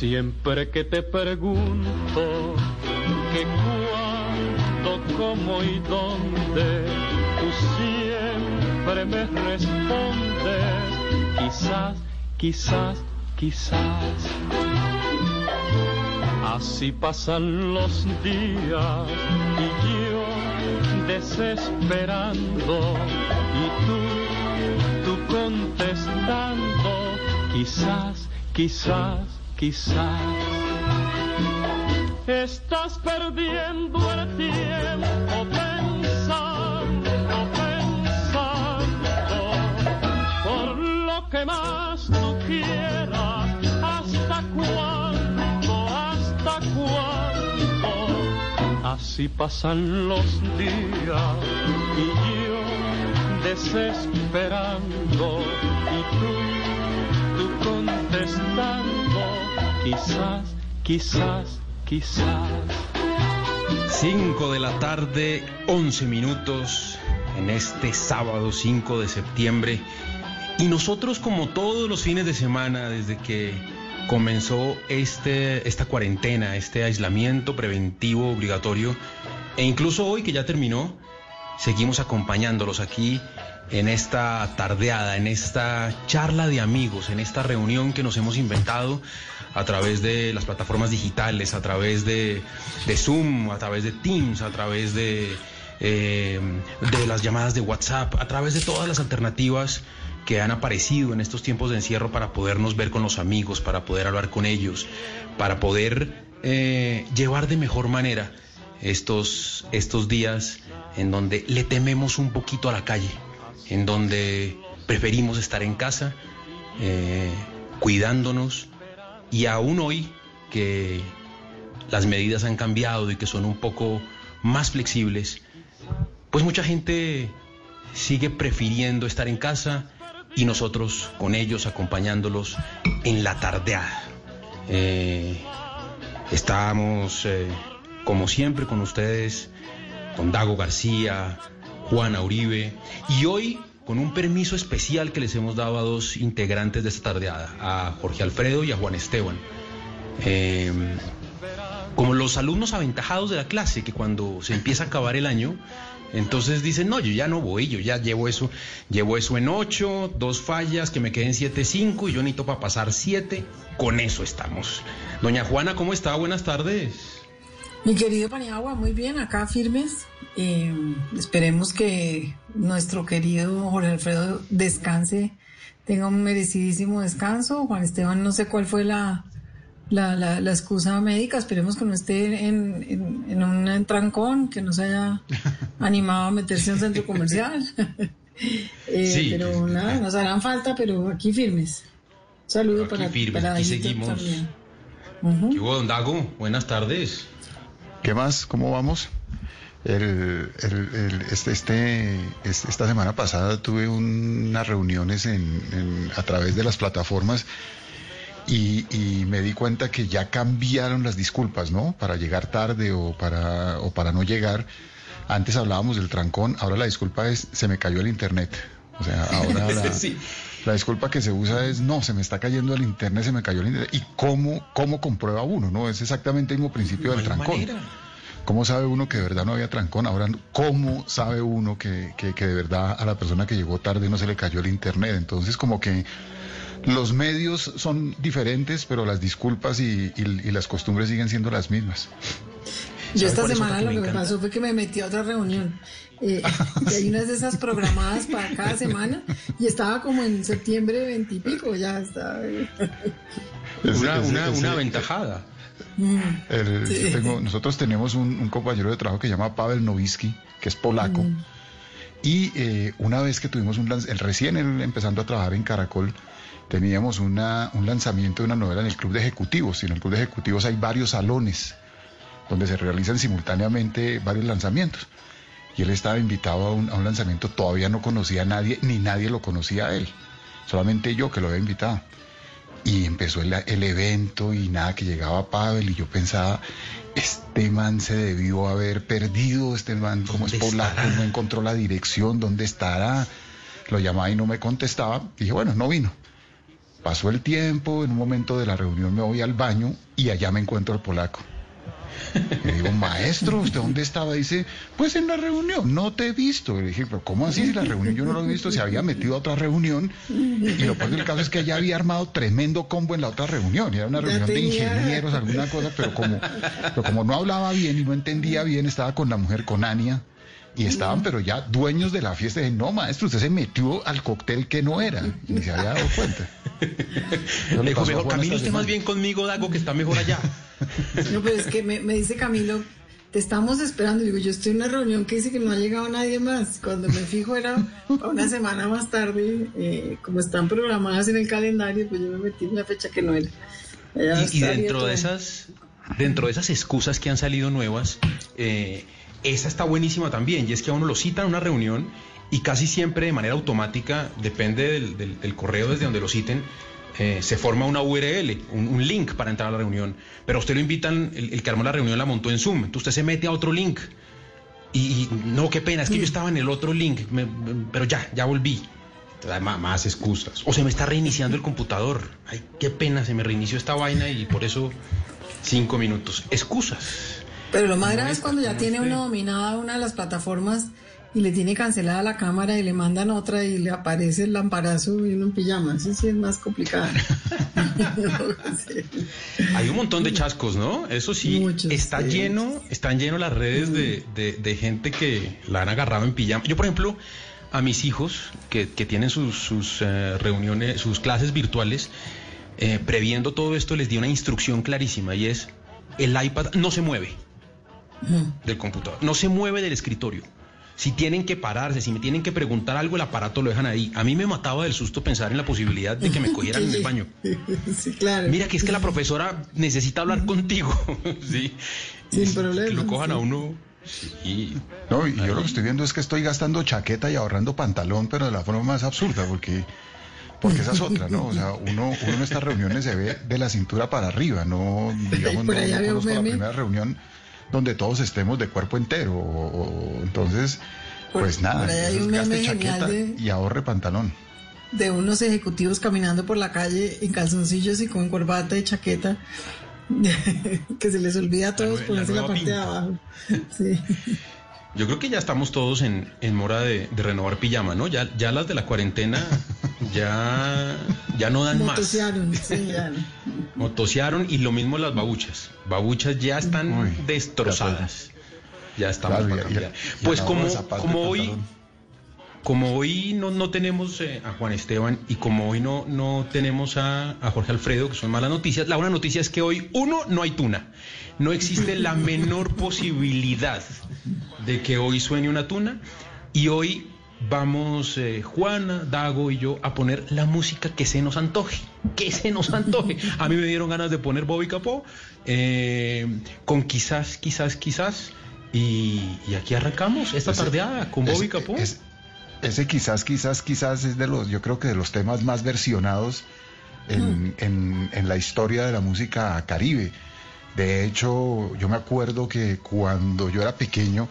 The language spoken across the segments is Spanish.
Siempre que te pregunto que cuándo, cómo y dónde, tú siempre me respondes, quizás, quizás, quizás. Así pasan los días y yo desesperando y tú, tú contestando, quizás, quizás, quizás. Estás perdiendo el tiempo pensando, pensando, por lo que más tú quieras, hasta cuándo, hasta cuándo. Así pasan los días y yo desesperando y tú, tú contestando, quizás, quizás, quizás. 5 de la tarde, 11 minutos en este sábado 5 de septiembre. Y nosotros, como todos los fines de semana, desde que comenzó este, esta cuarentena, este aislamiento preventivo obligatorio, e incluso hoy que ya terminó, seguimos acompañándolos aquí en esta tardeada, en esta charla de amigos, en esta reunión que nos hemos inventado a través de las plataformas digitales, a través de, de Zoom, a través de Teams, a través de, eh, de las llamadas de WhatsApp, a través de todas las alternativas que han aparecido en estos tiempos de encierro para podernos ver con los amigos, para poder hablar con ellos, para poder eh, llevar de mejor manera estos, estos días en donde le tememos un poquito a la calle, en donde preferimos estar en casa, eh, cuidándonos, y aún hoy que las medidas han cambiado y que son un poco más flexibles, pues mucha gente sigue prefiriendo estar en casa y nosotros con ellos acompañándolos en la tardeada. Eh, estamos, eh, como siempre, con ustedes, con Dago García, Juana Uribe, y hoy con un permiso especial que les hemos dado a dos integrantes de esta tardeada, a Jorge Alfredo y a Juan Esteban. Eh, como los alumnos aventajados de la clase, que cuando se empieza a acabar el año, entonces dicen, no, yo ya no voy, yo ya llevo eso, llevo eso en 8, dos fallas, que me queden 7, 5 y yo necesito para pasar 7, con eso estamos. Doña Juana, ¿cómo está? Buenas tardes. Mi querido Paniagua, muy bien, acá firmes. Eh, esperemos que nuestro querido Jorge Alfredo descanse, tenga un merecidísimo descanso. Juan Esteban, no sé cuál fue la, la, la, la excusa médica, esperemos que no esté en, en, en un trancón, que no se haya animado a meterse en un centro comercial. eh, Sí. Pero nada, nos harán falta, pero aquí firmes. Un saludo Aquí para, firmes, para aquí seguimos. también. Ujú. ¿Qué hubo, don Dago? Buenas tardes. ¿Qué más? ¿Cómo vamos? El, el- el- este, este, este- esta semana pasada tuve unas reuniones en, en- a través de las plataformas y, y me di cuenta que ya cambiaron las disculpas, ¿no? Para llegar tarde o para, o para no llegar. Antes hablábamos del trancón, ahora la disculpa es se me cayó el internet. O sea, ahora la, Sí. la disculpa que se usa es no, se me está cayendo el internet, se me cayó el internet. ¿Y cómo, cómo comprueba uno? ¿No? Es exactamente el mismo principio del No trancón. manera. ¿Cómo sabe uno que de verdad no había trancón? Ahora, ¿cómo sabe uno que, que, que de verdad a la persona que llegó tarde no se le cayó el internet? Entonces, como que los medios son diferentes, pero las disculpas y, y- y las costumbres siguen siendo las mismas. Yo ¿Sabe esta semana que lo me que me pasó fue que me metí a otra reunión. Eh, y hay unas de esas programadas para cada semana y estaba como en septiembre veintipico, ya está. Una, una, una aventajada. El- Sí. yo tengo- nosotros tenemos un, un compañero de trabajo que se llama Pavel Nowicki, que es polaco. Y eh, una vez que tuvimos un el recién él empezando a trabajar en Caracol, teníamos una, un lanzamiento de una novela en el Club de Ejecutivos. Y en el Club de Ejecutivos hay varios salones donde se realizan simultáneamente varios lanzamientos. Y él estaba invitado a un, a un lanzamiento, todavía no conocía a nadie, ni nadie lo conocía a él. Solamente yo que lo había invitado. Y empezó el, el evento y nada, que llegaba Pavel y yo pensaba, este man se debió haber perdido, este man como es ¿Dónde polaco, no encontró la dirección, ¿dónde estará? Lo llamaba y no me contestaba. Dije, bueno, no vino. Pasó el tiempo, en un momento de la reunión me voy al baño y allá me encuentro al polaco. Le digo, maestro, ¿usted dónde estaba? Dice, pues en la reunión, no te he visto. Le dije, pero ¿cómo así? Si la reunión yo no lo he visto, se había metido a otra reunión. Y lo peor del caso es que ya había armado tremendo combo en la otra reunión. Era una reunión de ingenieros, alguna cosa, pero como, pero como no hablaba bien y no entendía bien, estaba con la mujer, con Ania. Y estaban, pero ya dueños de la fiesta. Dije, no, maestro, usted se metió al cóctel que no era. Y ni se había dado cuenta. Eso Le dijo, mejor, Camilo, usted más bien conmigo, Dago, que está mejor allá. No, pero es que me, me dice Camilo, te estamos esperando. Digo, yo estoy en una reunión que dice que no ha llegado nadie más. Cuando me fijo era una semana más tarde, eh, como están programadas en el calendario, pues yo me metí en una fecha que no era. Ya Y, dentro de esas dentro de esas excusas que han salido nuevas, eh, esa está buenísima también, y es que a uno lo citan a una reunión y casi siempre de manera automática, depende del, del- correo desde donde lo citen, eh, se forma una URL, un, link para entrar a la reunión. Pero a usted lo invitan, el, el que armó la reunión la montó en Zoom, entonces usted se mete a otro link. Y, no, qué pena, es que yo estaba en el otro link, pero ya, ya volví. Ma- Más excusas. O se me está reiniciando el computador. Ay, qué pena, se me reinició esta vaina y por eso cinco minutos. Excusas. Pero lo más grave es cuando ya tiene usted. uno dominada una de las plataformas y le tiene cancelada la cámara y le mandan otra y le aparece el lamparazo y uno en pijama. Eso sí es más complicado. Hay un montón de chascos, ¿no? Eso sí, Muchos, está sí. lleno, están llenos las redes de, de- de gente que la han agarrado en pijama. Yo, por ejemplo, a mis hijos que, que tienen sus, sus, eh, reuniones, sus clases virtuales, eh, previendo todo esto, les di una instrucción clarísima y es, el iPad no se mueve del computador, no se mueve del escritorio. Si tienen que pararse, si me tienen que preguntar algo, el aparato lo dejan ahí. A mí me mataba del susto pensar en la posibilidad de que me cogieran en el baño. Sí, claro. Mira que es que la profesora necesita hablar contigo. sí. Sin problema, Que lo cojan sí. a uno. Y No, y yo lo que estoy viendo es que estoy gastando chaqueta y ahorrando pantalón, pero de la forma más absurda, porque, porque esa es otra, ¿no? O sea, uno, uno en estas reuniones se ve de la cintura para arriba, no, digamos, Por no, allá no conozco la primera reunión donde todos estemos de cuerpo entero. o- o- entonces, Por- pues nada, por hay un meme chaqueta de- y ahorre pantalón. de unos ejecutivos caminando por la calle en calzoncillos y con corbata y chaqueta. que se les olvida a todos nue- ponerse la la, parte de abajo. Sí. Yo creo que ya estamos todos en, en mora de, de renovar pijama, ¿no? Ya, ya las de la cuarentena ya, ya no dan más. Motosearon, sí, ya. Motosearon y lo mismo las babuchas. Babuchas ya están Uy, destrozadas. Ya estamos Claro, para cambiar. Pues como, como hoy, pantalón. Como hoy no, no tenemos eh, a Juan Esteban y como hoy no, no tenemos a, a Jorge Alfredo, que son malas noticias, la buena noticia es que hoy, uno, no hay tuna. No existe la menor posibilidad de que hoy suene una tuna. Y hoy vamos, eh, Juana, Dago y yo, a poner la música que se nos antoje. Que se nos antoje. A mí me dieron ganas de poner Bobby Capó, eh, con quizás, quizás, quizás. Y, y aquí arrancamos esta Ese- tardeada con Bobby ese- Capó. es- ese quizás, quizás, quizás es de los, yo creo que de los temas más versionados en, en- en la historia de la música caribe. De hecho, yo me acuerdo que cuando yo era pequeño,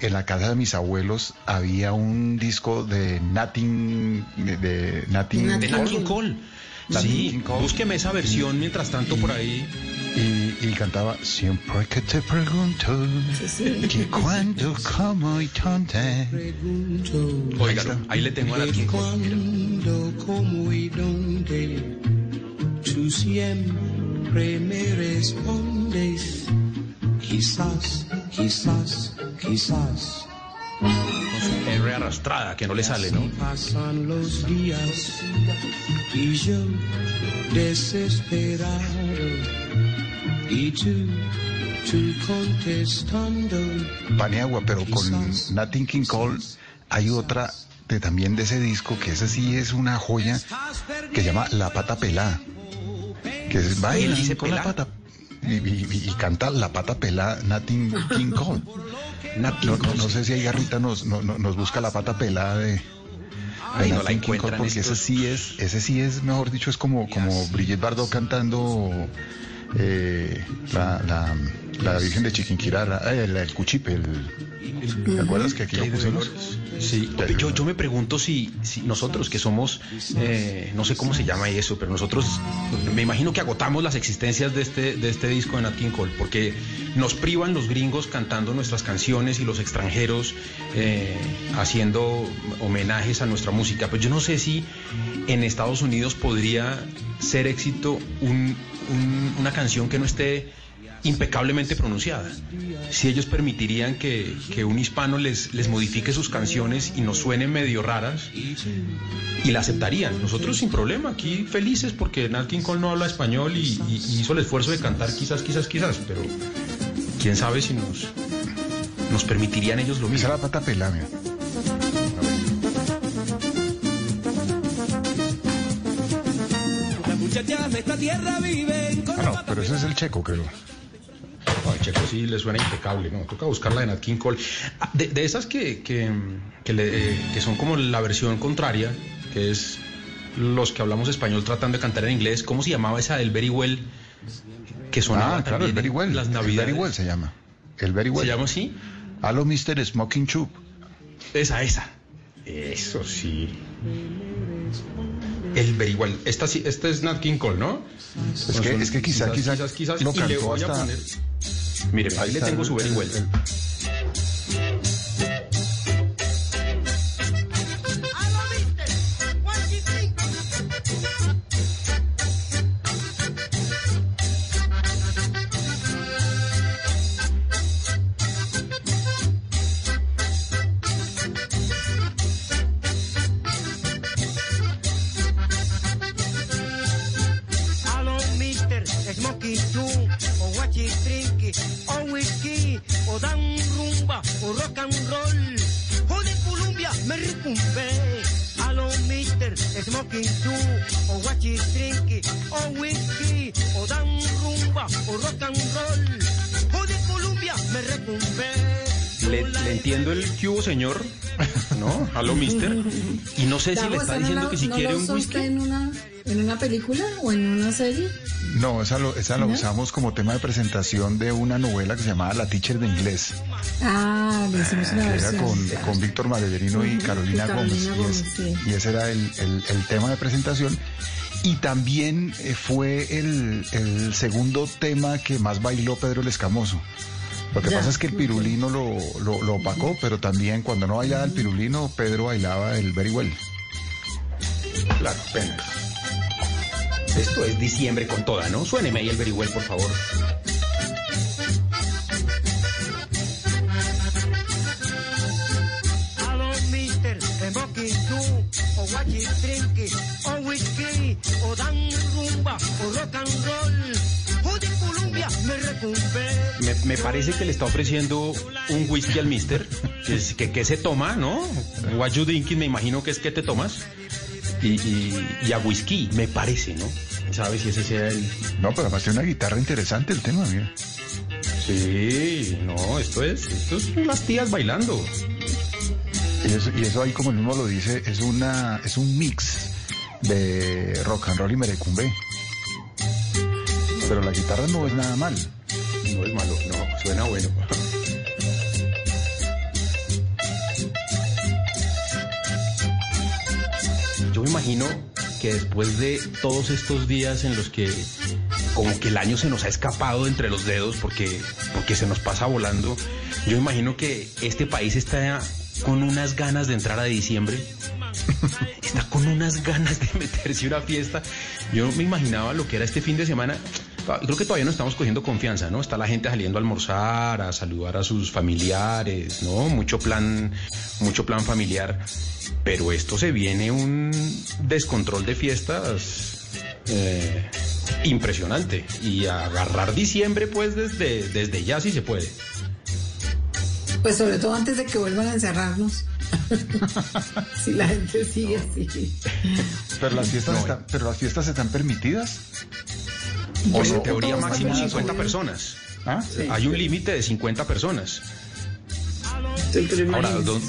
en la casa de mis abuelos había un disco de Natin, de, de Nat King Nat de King Nat Cole. King Cole. Sí, búsqueme esa versión mientras tanto por ahí. y, y cantaba Siempre que te pregunto que cuándo, cómo y dónde. Óigalo, ahí le tengo a mira. Cuando, cómo y dónde, tú siempre me respondes. Quizás, quizás, quizás. Con su R arrastrada, que no le sale, ¿no? Pasan los días y yo desesperado. Y tú, tú contestando. Paniagua, pero con Nat King Cole hay otra de, también de ese disco que ese sí es una joya que se llama La Pata Pelá. Que es baila dice con la pelá? pata. Y, y- canta La Pata Pelá Nat King Cole. Nat No, no- no sé si ahí Garrita nos, no- no- nos busca la pata pelada de, Ay, no la King Cole, encuentran porque ese sí es, ese sí es, mejor dicho, es como, como Brigitte Bardot cantando eh, la, la, la Virgen de Chiquinquirá, la- eh, el, el Cuchipe, el, ¿te acuerdas que aquí ¿Qué lo pusimos? Sí, yo, yo me pregunto si, si nosotros que somos, eh, no sé cómo se llama eso, pero nosotros me imagino que agotamos las existencias de este, de este disco de Nat King Cole, porque nos privan los gringos cantando nuestras canciones y los extranjeros eh, haciendo homenajes a nuestra música. Pues yo no sé si en Estados Unidos podría ser éxito un- un- una canción que no esté impecablemente pronunciada. Si ellos permitirían que, que un hispano les, les modifique sus canciones y nos suenen medio raras y la aceptarían. Nosotros sin problema, aquí felices porque Nat King Cole no habla español y, y- y hizo el esfuerzo de cantar quizás, quizás, quizás, pero quién sabe si nos, nos permitirían ellos lo mismo. la pata pelada, mira. Las muchachas de esta tierra no, pero ese es el checo, creo. Ay, Checo sí le suena impecable, ¿no? Toca buscarla de Nat King Cole. Ah, De, de esas que, que, que le- eh, que son como la versión contraria, que es los que hablamos español tratando de cantar en inglés, ¿cómo se llamaba esa del Very Well? Que sonaba Ah, claro, el Very en Well. Las El navidades. Very Well se llama. El Very ¿Se Well. llama así? Halo Mr. Smoking Chup. Esa, esa. Eso sí. El Well. Esta, sí, esta es Nat King Cole, ¿no? Es que, es que quizá, quizá, quizás, quizás, lo y le cantó voy a hasta... poner... Mire, ahí, le tengo su el- Well. el- entiendo el que hubo, señor, ¿no? Aló, mister. Y no sé si le está ¿esa no diciendo que si no quiere un whisky. en una, en una película o en una serie? No, esa, lo, esa la ¿No? usamos como tema de presentación de una novela que se llamaba La Teacher de Inglés, Ah, le hicimos una que era con, con Víctor Madeverino y Carolina, y Carolina Gómez. Gómez, y, es- sí. y ese era el, el- el tema de presentación. Y también eh, fue el, el segundo tema que más bailó Pedro el Escamoso. Lo que Ya, pasa es que el pirulino lo, lo, lo opacó, pero también cuando no bailaba el pirulino, Pedro bailaba el very well. Claro, venga. Esto es diciembre con toda, ¿no? Suéneme ahí el very well, por favor. O Wachi Trinky, o Whisky, o Dan Rumba, o Rock and Roll. Me recumbé. Me, me parece que le está ofreciendo un whisky al mister. Que, es- que, que se toma, ¿no? What you drinking, me imagino que es que te tomas. Y, y- y a whisky, me parece, ¿no? ¿Sabes si ese sea el...? No, pero además tiene una guitarra interesante el tema, mira. Sí, no, esto es, esto es las tías bailando. Y eso, y eso ahí, como el mismo lo dice, es una es un mix de rock and roll y merecumbe. Pero la guitarra no es nada mal. No es malo, no, suena bueno. Yo me imagino que después de todos estos días en los que como que el año se nos ha escapado entre los dedos porque, porque se nos pasa volando, yo imagino que este país está con unas ganas de entrar a diciembre. Está con unas ganas de meterse una fiesta. Yo me imaginaba lo que era este fin de semana. Creo que todavía no estamos cogiendo confianza, ¿no? Está la gente saliendo a almorzar, a saludar a sus familiares, ¿no? Mucho plan, mucho plan familiar. Pero esto se viene un descontrol de fiestas eh, impresionante. Y agarrar diciembre, pues, desde, desde ya si se puede. Pues sobre todo antes de que vuelvan a encerrarnos. si la gente sigue así. Pero las fiestas, están, pero las fiestas están permitidas. Pues No, en teoría máximo están 50 bien. personas. ¿Ah? Hay un límite de 50 personas. Ahora, don-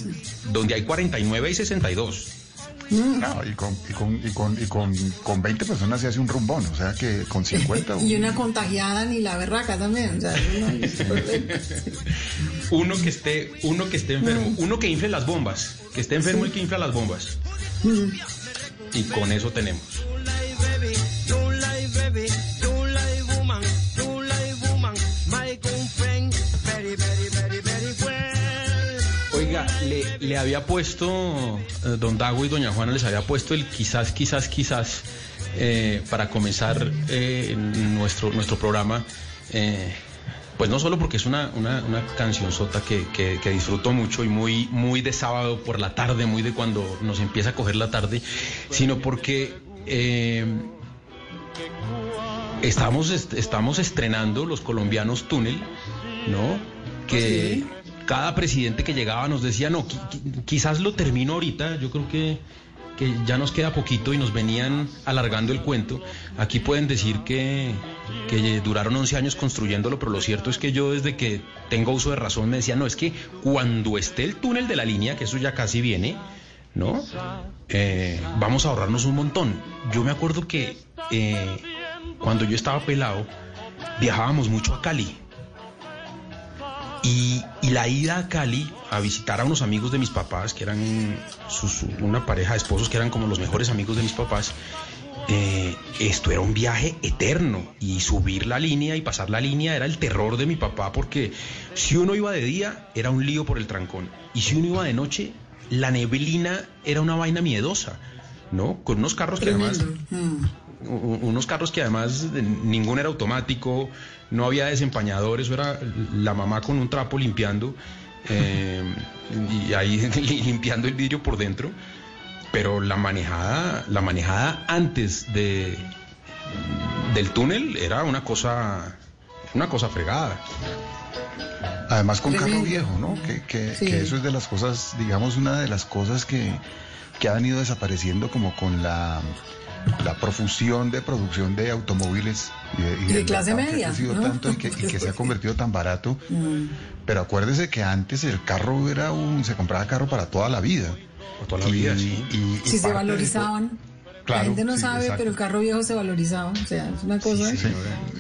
donde hay 49 y 62. No, y con, y, con, y, con, y con, con 20 personas se hace un rumbón, o sea que con 50. Y una contagiada ni la berraca también. O sea, no. Uno que esté, uno que esté enfermo, uno que infle las bombas, que esté enfermo y que infla las bombas. Y con eso tenemos. Le, había puesto, eh, don Dago y doña Juana les había puesto el quizás, quizás, quizás, eh, para comenzar eh, nuestro, nuestro programa. pues no solo porque es una, una, canción sota que, que- disfruto mucho y muy, muy de sábado por la tarde, muy de cuando nos empieza a coger la tarde, sino porque estamos, est- estamos estrenando los colombianos Túnel, ¿no? Que cada presidente que llegaba nos decía, no, qui- qui- quizás lo termino ahorita, yo creo que, que ya nos queda poquito y nos venían alargando el cuento. Aquí pueden decir que, que duraron 11 años construyéndolo, pero lo cierto es que yo desde que tengo uso de razón me decía, no, es que cuando esté el túnel de la línea, que eso ya casi viene, ¿no? Eh, vamos a ahorrarnos un montón. Yo me acuerdo que eh, cuando yo estaba pelado, viajábamos mucho a Cali. Y, y la ida a Cali a visitar a unos amigos de mis papás, que eran sus- una pareja de esposos que eran como los mejores amigos de mis papás, eh, esto era un viaje eterno y subir la línea y pasar la línea era el terror de mi papá porque si uno iba de día era un lío por el trancón y si uno iba de noche la neblina era una vaina miedosa, ¿no? Con unos carros que además. Mm. unos carros que además ninguno era automático, no había desempañador, eso era la mamá con un trapo limpiando eh, y ahí li- limpiando el vidrio por dentro. Pero la manejada, la manejada antes de del túnel era una cosa, una cosa fregada. Además con carro viejo, ¿no? Que, que- Sí. que eso es de las cosas, digamos, una de las cosas que, que han ido desapareciendo como con la, la profusión de producción de automóviles y de, Y de del clase mercado que media, ha crecido ¿no? tanto y que, y que se ha convertido tan barato. Mm. Pero acuérdese que antes el carro era un, se compraba carro para toda la vida. Por toda la vida, sí. y- y Si se de- valorizaban. la Claro, gente no sí, sabe, exacto. pero el carro viejo se valorizaba. O sea, es una cosa. Sí, sí,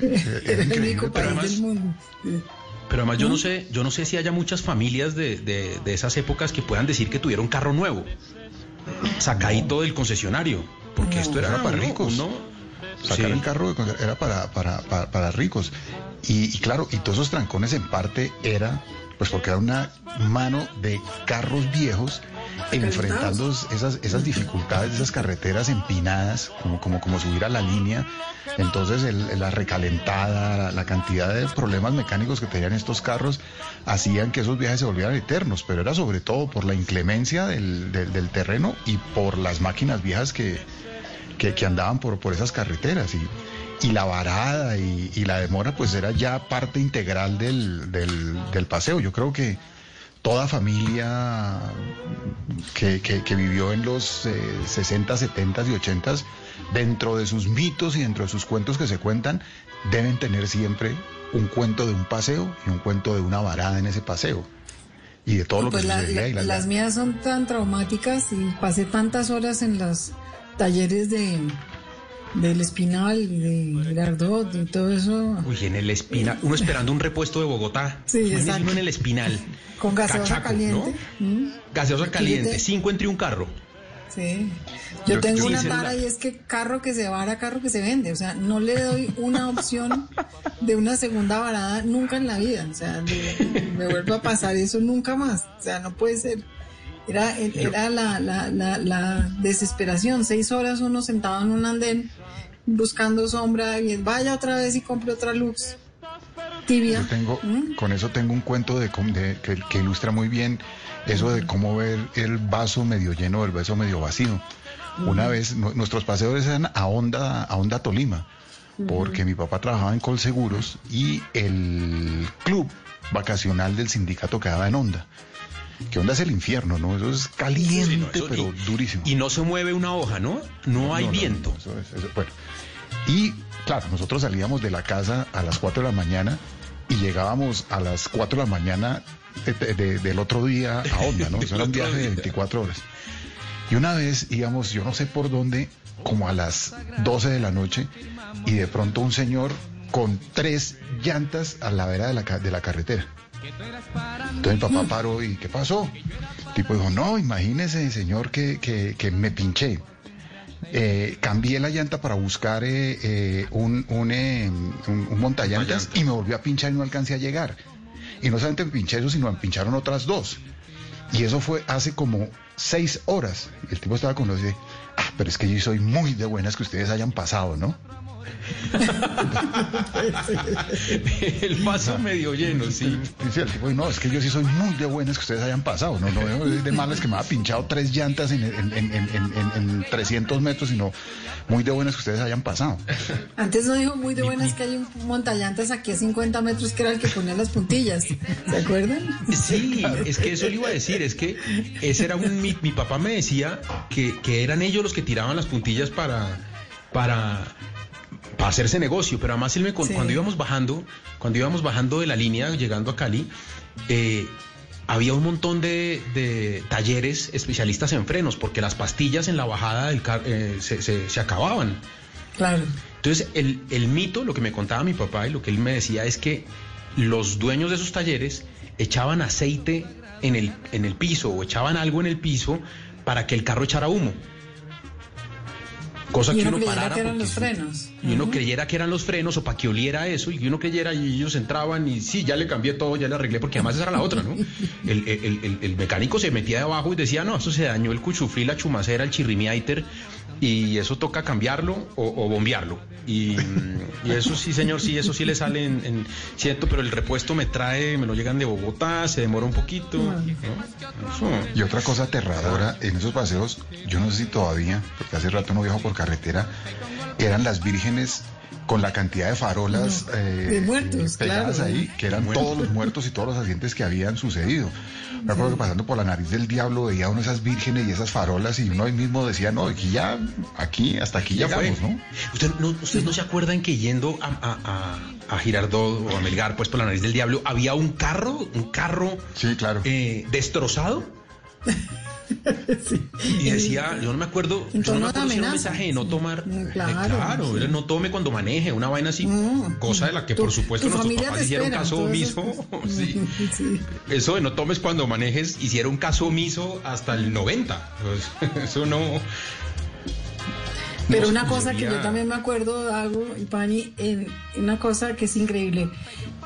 Era el increíble, único pero país además- del mundo. Sí. Pero además yo no sé, yo no sé si haya muchas familias de, de- de esas épocas que puedan decir que tuvieron carro nuevo, sacadito del concesionario, porque esto era, para ricos. uno- Sacar sí. el carro era para, para, para, para ricos. Y, y claro, y todos esos trancones en parte era, pues porque era una mano de carros viejos enfrentando esas, esas dificultades, esas carreteras empinadas, como, como, como subir a la línea. Entonces el- la recalentada, la, la cantidad de problemas mecánicos que tenían estos carros hacían que esos viajes se volvieran eternos, pero era sobre todo por la inclemencia del, del- del terreno y por las máquinas viejas que, que, que andaban por, por esas carreteras. Y, y la varada y, y la demora pues era ya parte integral del, del, del paseo. Yo creo que toda familia que, que- que vivió en los eh, 60, 70 y 80 dentro de sus mitos y dentro de sus cuentos que se cuentan, deben tener siempre un cuento de un paseo y un cuento de una varada en ese paseo. Y de todo lo Pues que la- sucedía la- y la- las mías son tan traumáticas y pasé tantas horas en los talleres de del Espinal de Gardot y todo eso Uy, en el espinal, uno esperando un repuesto de Bogotá. Sí, exacto. uno en el espinal. con gaseosa Cachaco, caliente. ¿no? Mm. Gaseosa caliente, cinco entre un carro. Sí. Yo Yo- tengo una celular. y es que carro que se vara, carro que se vende. O sea, no le doy una opción de una segunda varada nunca en la vida. O sea, de- me vuelve a pasar eso nunca más. O sea, no puede ser. Era, era la, la, la, la desesperación. Seis horas uno sentado en un andén buscando sombra y vaya otra vez y compre otra luz tibia. Yo tengo, ¿Mm? con eso tengo un cuento de, de- que, que ilustra muy bien eso de cómo ver el vaso medio lleno o el vaso medio vacío. Una vez, nu- nuestros paseos eran a Honda, a Honda Tolima, porque mi papá trabajaba en Colseguros y el club vacacional del sindicato quedaba en Honda. Que Honda es el infierno, ¿no? Eso es caliente, Sí, no, eso- pero y- durísimo. Y no se mueve una hoja, ¿no? No hay No, viento. eso es- eso- bueno. Y claro, nosotros salíamos de la casa a las 4 de la mañana y llegábamos a las 4 de la mañana de- de- de- del otro día a Onda, ¿no? Eso era un viaje de día. 24 horas. Y una vez íbamos, yo no sé por dónde, como a las 12 de la noche, y de pronto un señor con tres llantas a la vera de la, de la carretera. Entonces mi papá paró y ¿qué pasó? El tipo dijo, no, imagínese, señor, que, que, que me pinché. Eh, cambié la llanta para buscar eh, eh, un, un, un- un montallantas y me volvió a pinchar y no alcancé a llegar. Y no solamente me pinché eso, sino me pincharon otras dos. Y eso fue hace como seis horas. Y el tipo estaba con los de, ah, pero es que yo soy muy de buenas que ustedes hayan pasado, ¿no? el vaso medio lleno, sí. Dice el tipo, no, es que yo sí soy muy de buenas que ustedes hayan pasado. No, no veo de malas que me ha pinchado tres llantas en, en, en, en, en- en 300 metros, sino muy de buenas que ustedes hayan pasado. Antes no dijo muy de buenas que hay un montallantas aquí a 50 metros que era el que ponía las puntillas. ¿Se acuerdan? Sí, es que eso le iba a decir, es que ese era un mi, mi papá me decía que, que eran ellos los que tiraban las puntillas para para para hacerse negocio, pero además él me Sí. cuando íbamos bajando, cuando íbamos bajando de la línea llegando a Cali, eh, había un montón de, de talleres especialistas en frenos, porque las pastillas en la bajada del car- eh, se, se- se acababan. Claro. Entonces, el, el mito, lo que me contaba mi papá y lo que él me decía es que los dueños de esos talleres echaban aceite en el, en el piso o echaban algo en el piso para que el carro echara humo. Cosa que uno uno creyera parara. que eran los sí, frenos. Y uno creyera que eran los frenos o para que oliera eso y uno creyera y ellos entraban y sí, ya le cambié todo, ya le arreglé, porque además esa era la otra, ¿no? El, el- el- el mecánico se metía de abajo y decía, no, eso se dañó el cuchuflí, la chumacera, el chirrimiaiter y eso toca cambiarlo o, bombearlo. Y, y eso sí, señor, sí, eso sí le sale en, en- Siento, pero el repuesto me trae, me lo llegan de Bogotá, se demora un poquito. Y otra cosa aterradora en esos paseos, yo no sé si todavía, porque hace rato no viajo por carretera, eran las vírgenes con la cantidad de farolas No, eh, de muertos, pegadas claro. ahí, que eran Muertos. todos los muertos y todos los accidentes que habían sucedido. Me acuerdo que pasando por la nariz del diablo veía uno esas vírgenes y esas farolas y uno ahí mismo decía, no, aquí ya, aquí, hasta aquí Ya fue. ¿no? ¿Usted no, usted no se acuerdan que yendo a, a, a, a Girardot o a Melgar, pues por la nariz del diablo, había un carro, un carro Sí, claro. eh, destrozado? Y decía, yo no me acuerdo, yo no me acuerdo si era un mensaje de no tomar. Mm, eh, claro. era no tome cuando maneje, una vaina así, Mm. cosa de la que Tu- por supuesto nuestros papás hicieron espera, caso omiso. pues, sí. sí. Eso de no tomes cuando manejes, hicieron caso omiso hasta el 90. Pues, eso no. Pero una cosa que yo también me acuerdo, y Pani, en una cosa que es increíble.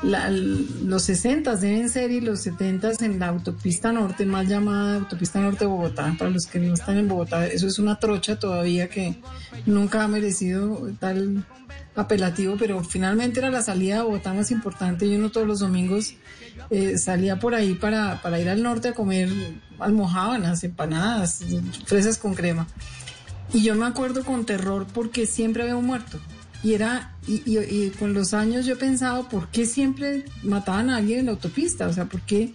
La- los 60 deben ser y los 70 en la autopista norte, más llamada autopista norte de Bogotá, para los que no están en Bogotá, eso es una trocha todavía que nunca ha merecido tal apelativo, pero finalmente era la salida de Bogotá más importante y uno todos los domingos eh, salía por ahí para, para ir al norte a comer almojábanas, empanadas, fresas con crema. Y yo me acuerdo con terror porque siempre había un muerto. Y era, y, y- y con los años yo he pensado, ¿por qué siempre mataban a alguien en la autopista? O sea, ¿por qué?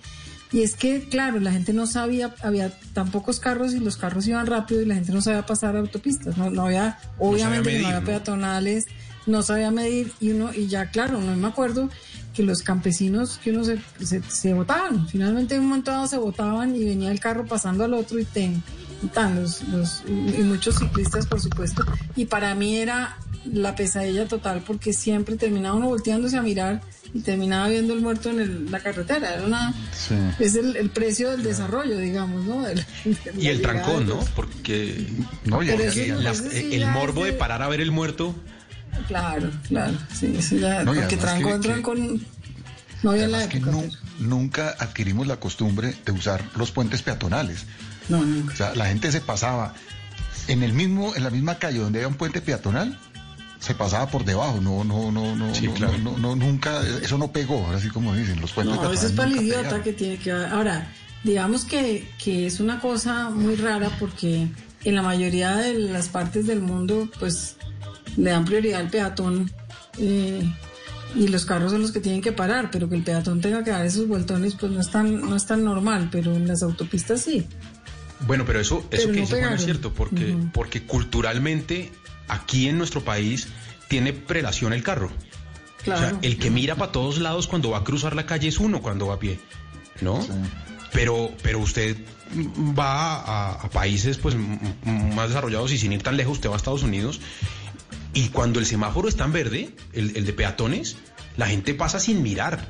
Y es que, claro, la gente no sabía, había tan pocos carros y los carros iban rápido y la gente no sabía pasar autopistas. No, no había, obviamente medir, no había peatonales, no sabía medir y uno, y ya, claro, no me acuerdo que los campesinos que uno se, se, se botaban. Finalmente en un momento dado se botaban y venía el carro pasando al otro y ten, tan, los, los, y muchos ciclistas por supuesto. Y para mí era la pesadilla total porque siempre terminaba uno volteándose a mirar y terminaba viendo el muerto en el- la carretera. Era una, Sí. Es el, el precio del desarrollo, digamos, ¿no? Y el trancón, ¿no? Porque No, eso la- sí el ya morbo de parar a ver el muerto. Claro, claro, sí, eso ya, No, porque trancón, que- que- trancón, no había la que. Nunca adquirimos la costumbre de usar los puentes peatonales. no, nunca. O sea, la gente se pasaba en el mismo, en la misma calle donde había un puente peatonal, se pasaba por debajo. No, no, no, no, Sí, no, claro. no, no, nunca, eso no pegó, así como dicen, los puentes No, eso es peatonales. para el idiota pegaron. que tiene que Ahora, digamos que, que es una cosa muy rara porque en la mayoría de las partes del mundo, pues le dan prioridad al peatón eh, y los carros son los que tienen que parar, pero que el peatón tenga que dar esos vueltones, pues no es tan, no es tan normal, pero en las autopistas sí. Bueno, pero eso, eso Pero que no dice Juan es cierto, porque, porque culturalmente aquí en nuestro país tiene prelación el carro. Claro. O sea, el que mira para todos lados cuando va a cruzar la calle es uno cuando va a pie, ¿no? Pero, pero usted va a, a países pues más desarrollados y sin ir tan lejos, usted va a Estados Unidos y cuando el semáforo está en verde, el, el de peatones, la gente pasa sin mirar.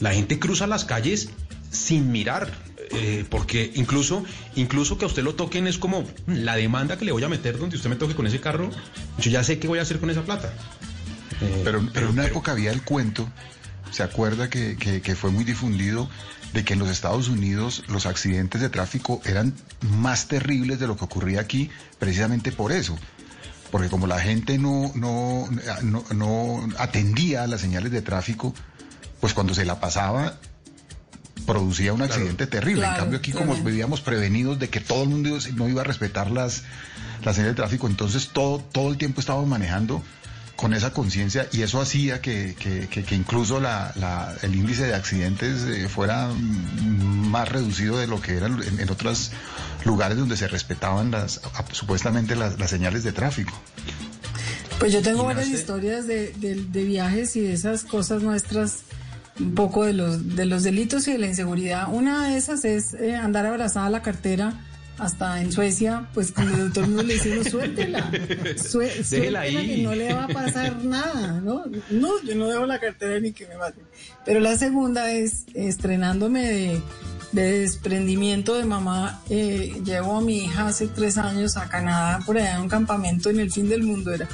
La gente cruza las calles sin mirar, eh, porque incluso, incluso que a usted lo toquen es como "Mm, la demanda que le voy a meter donde usted me toque con ese carro, yo ya sé qué voy a hacer con esa plata. Eh, Pero, pero en una pero- época había el cuento, se acuerda que, que- que fue muy difundido, de que en los Estados Unidos los accidentes de tráfico eran más terribles de lo que ocurría aquí, precisamente por eso. Porque como la gente no, no, no, no atendía a las señales de tráfico, pues cuando se la pasaba producía un accidente terrible. Claro, en cambio aquí como vivíamos prevenidos de que todo el mundo no iba a respetar las, las señales de tráfico, entonces todo, todo el tiempo estábamos manejando con esa conciencia y eso hacía que, que- que- que incluso la- la- el índice de accidentes eh, fuera mm, más reducido de lo que era en, en otros lugares donde se respetaban las a- supuestamente las, las señales de tráfico. Pues yo tengo varias historias de, de- de viajes y de esas cosas nuestras, un poco de los, de los delitos y de la inseguridad. Una de esas es eh, andar abrazada a la cartera hasta en Suecia, pues cuando todo el mundo le dice, no, suéltela, suéltela ahí. que no le va a pasar nada, ¿no? No, yo no dejo la cartera ni que me maten. Pero la segunda es estrenándome de, de desprendimiento de mamá, eh, llevo a mi hija hace tres años a Canadá, por allá en un campamento en el fin del mundo era,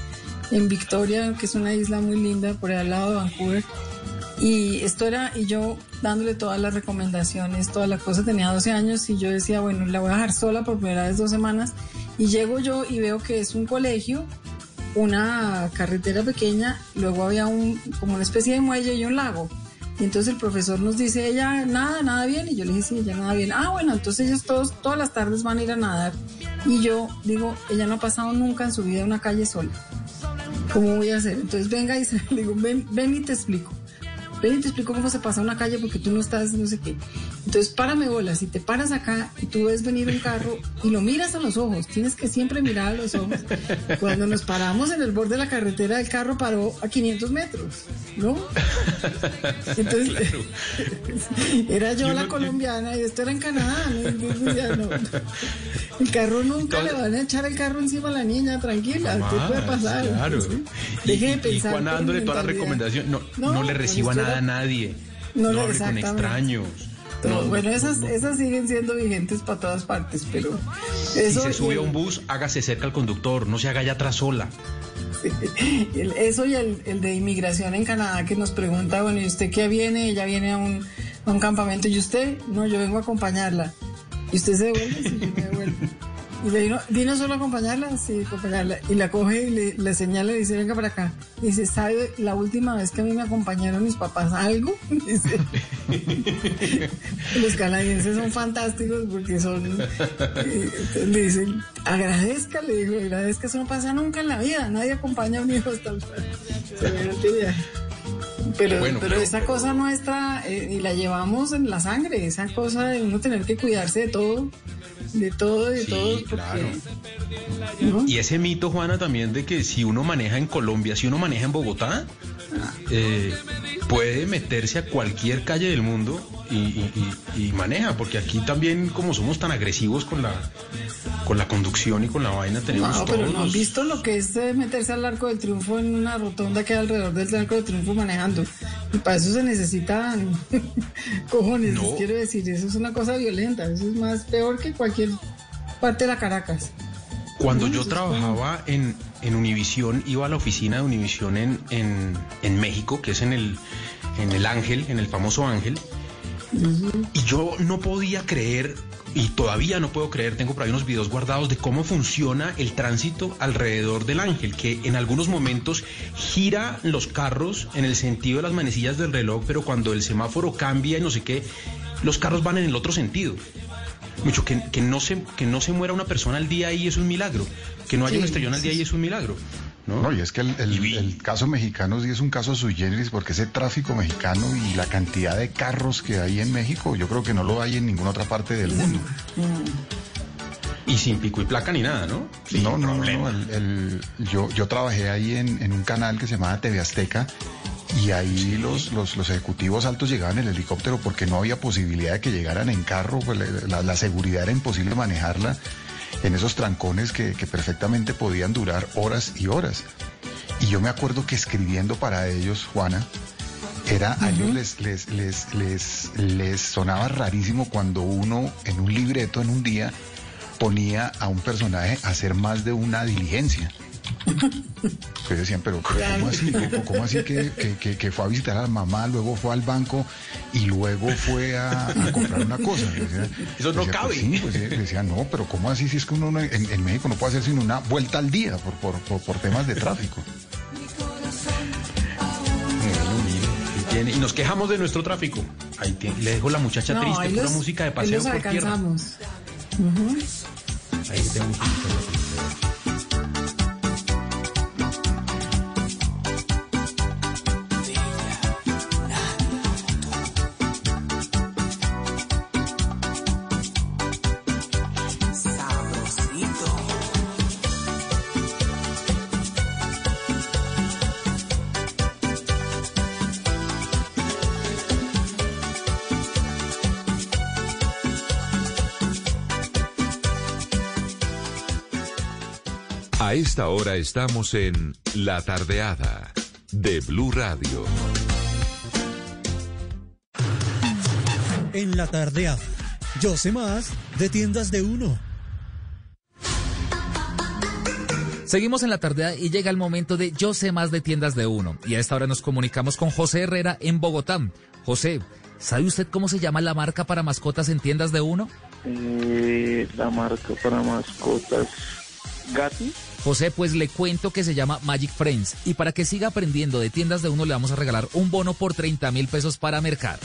en Victoria, que es una isla muy linda, por allá al lado de Vancouver. Y esto era, y yo dándole todas las recomendaciones, toda la cosa, tenía 12 años y yo decía, bueno, la voy a dejar sola por primera vez dos semanas. Y llego yo y veo que es un colegio, una carretera pequeña, luego había un, como una especie de muelle y un lago. Y entonces el profesor nos dice, ella nada, nada bien. Y yo le dije, sí, ella nada bien. Ah, bueno, entonces ellos todos, todas las tardes van a ir a nadar. Y yo digo, ella no ha pasado nunca en su vida una calle sola. ¿Cómo voy a hacer? Entonces venga y se, le digo, ven, ven y te explico. Ven y te explico cómo se pasa una calle porque tú no estás, no sé qué. Entonces párame bolas, si te paras acá y tú ves venir un carro y lo miras a los ojos, tienes que siempre mirar a los ojos. Cuando nos paramos en el borde de la carretera, el carro paró a 500 metros, ¿no? Entonces, era yo la colombiana y esto era en Canadá. ¿no? Entonces, ya no. El carro nunca le van a echar el carro encima a la niña, tranquila, ¿qué puede pasar? Claro. ¿sí? Deje de y- y pensar Juan dándole toda la recomendación. No, no, No, le pues reciba esto nada a nadie. No No, le- hable con extraños. No, bueno, no, esas, esas siguen siendo vigentes para todas partes, pero Si se sube a un bus, hágase cerca al conductor, no se haga allá atrás sola. el- eso y el, el de inmigración en Canadá que nos pregunta, bueno, ¿y usted qué viene? Ella viene a un, a un campamento. ¿Y usted? No, yo vengo a acompañarla. ¿Y usted se devuelve? Sí, yo me devuelvo. Y le vino, ¿vino solo a acompañarla? Sí, acompañarla. Y la coge y le, le señala y dice, venga para acá. Y dice, ¿sabe la última vez que a mí me acompañaron mis papás algo? Dice. Los canadienses son fantásticos porque son... eh, le dicen, agradezca, le digo, agradezca, eso no pasa nunca en la vida. Nadie acompaña a un hijo hasta el... Pero, Bueno, pero pero- esa cosa nuestra, eh, y la llevamos en la sangre, esa cosa de uno tener que cuidarse de todo, de todo, de Sí, todo. porque- claro. ¿no? Y ese mito, Juana, también de que si uno maneja en Colombia, si uno maneja en Bogotá, eh, puede meterse a cualquier calle del mundo y, y- y- y maneja, porque aquí también como somos tan agresivos con la, con la conducción y con la vaina, tenemos No, pero todos no han los- visto lo que es eh, meterse al arco del triunfo en una rotonda que hay alrededor del arco del triunfo manejando. Y para eso se necesitan cojones, No. les quiero decir. Eso es una cosa violenta. Eso es más peor que cualquier parte de la Caracas. Cuando yo trabajaba en, en Univisión, iba a la oficina de Univisión en, en, en México, que es en el, en el Ángel, en el famoso Ángel, y yo no podía creer, y todavía no puedo creer, tengo por ahí unos videos guardados de cómo funciona el tránsito alrededor del Ángel, que en algunos momentos gira los carros en el sentido de las manecillas del reloj, pero cuando el semáforo cambia y no sé qué, los carros van en el otro sentido. Mucho, que, que no se, que no se muera una persona al día ahí es un milagro. Que no haya Sí, un estrellón al día ahí es un milagro. ¿no? No, y es que el, el- Y el caso mexicano sí es un caso sui generis porque ese tráfico mexicano y la cantidad de carros que hay en México, yo creo que no lo hay en ninguna otra parte del mundo. Y sin pico y placa ni nada, ¿no? Sin no, no, no, problema. el- yo, yo trabajé ahí en, en un canal que se llamaba TV Azteca y ahí los, los, los ejecutivos altos llegaban en helicóptero porque no había posibilidad de que llegaran en carro, pues la, la- la seguridad era imposible manejarla en esos trancones que, que perfectamente podían durar horas y horas. Y yo me acuerdo que escribiendo para ellos, Juana, era a ellos les, les, les, les, les sonaba rarísimo cuando uno en un libreto, en un día, ponía a un personaje a hacer más de una diligencia. Que decían, pero, pero ¿cómo así? ¿Cómo, cómo así que, que- que- que fue a visitar a la mamá, luego fue al banco y luego fue a, a comprar una cosa? Decía- Eso no decía, cabe. pues sí, pues, eh, decía, no, pero ¿cómo así si es que uno no- en, en México no puede hacer sino una vuelta al día por, por, por, por temas de tráfico? Y nos quejamos de nuestro tráfico. Ahí tiene. Le dejo la muchacha No, triste, pura los- música de paseo por tierra. Ahí tengo. Esta hora estamos en La Tardeada de Blue Radio. En la tardea. Yo sé más de tiendas de uno. Seguimos en la tarde y llega el momento de Yo sé más de tiendas de uno. Y a esta hora nos comunicamos con José Herrera en Bogotá. José, ¿sabe usted cómo se llama la marca para mascotas en tiendas de uno? Eh, la marca para mascotas Gatti. José, pues le cuento que se llama Magic Friends. Y para que siga aprendiendo de tiendas de uno, le vamos a regalar un bono por 30 mil pesos para mercar.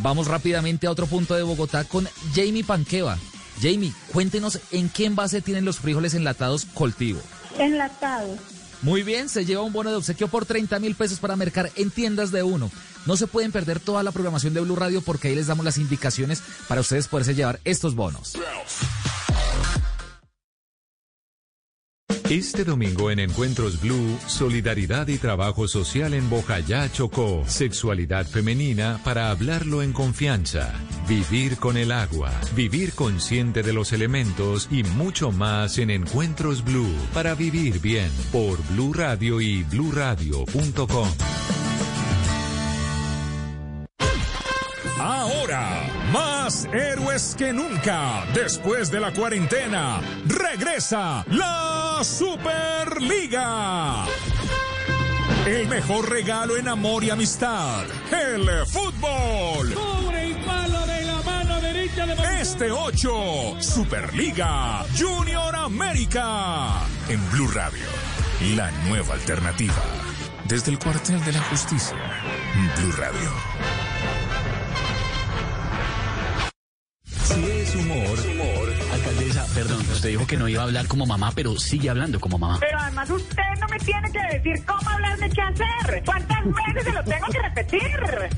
Vamos rápidamente a otro punto de Bogotá con Jamie Panqueva. Jamie, cuéntenos en qué envase tienen los frijoles enlatados Coltivo. Enlatados. Muy bien, se lleva un bono de obsequio por 30 mil pesos para mercar en tiendas de uno. No se pueden perder toda la programación de Blue Radio porque ahí les damos las indicaciones para ustedes poderse llevar estos bonos. Este domingo en Encuentros Blue, Solidaridad y Trabajo Social en Bojayá, Chocó. Sexualidad femenina para hablarlo en confianza. Vivir con el agua. Vivir consciente de los elementos y mucho más en Encuentros Blue. Para vivir bien. Por Blue Radio y bluradio.com. más héroes que nunca, después de la cuarentena, regresa la Superliga. El mejor regalo en amor y amistad, el fútbol. Sobre el palo de la mano derecha de Este 8, Superliga Junior América. En Blue Radio, la nueva alternativa. Desde el cuartel de la justicia, Blue Radio. Humor, Perdón, usted dijo que no iba a hablar como mamá, pero sigue hablando como mamá. Pero además usted no me tiene que decir cómo hablar de qué hacer. ¿Cuántas veces se lo tengo que repetir?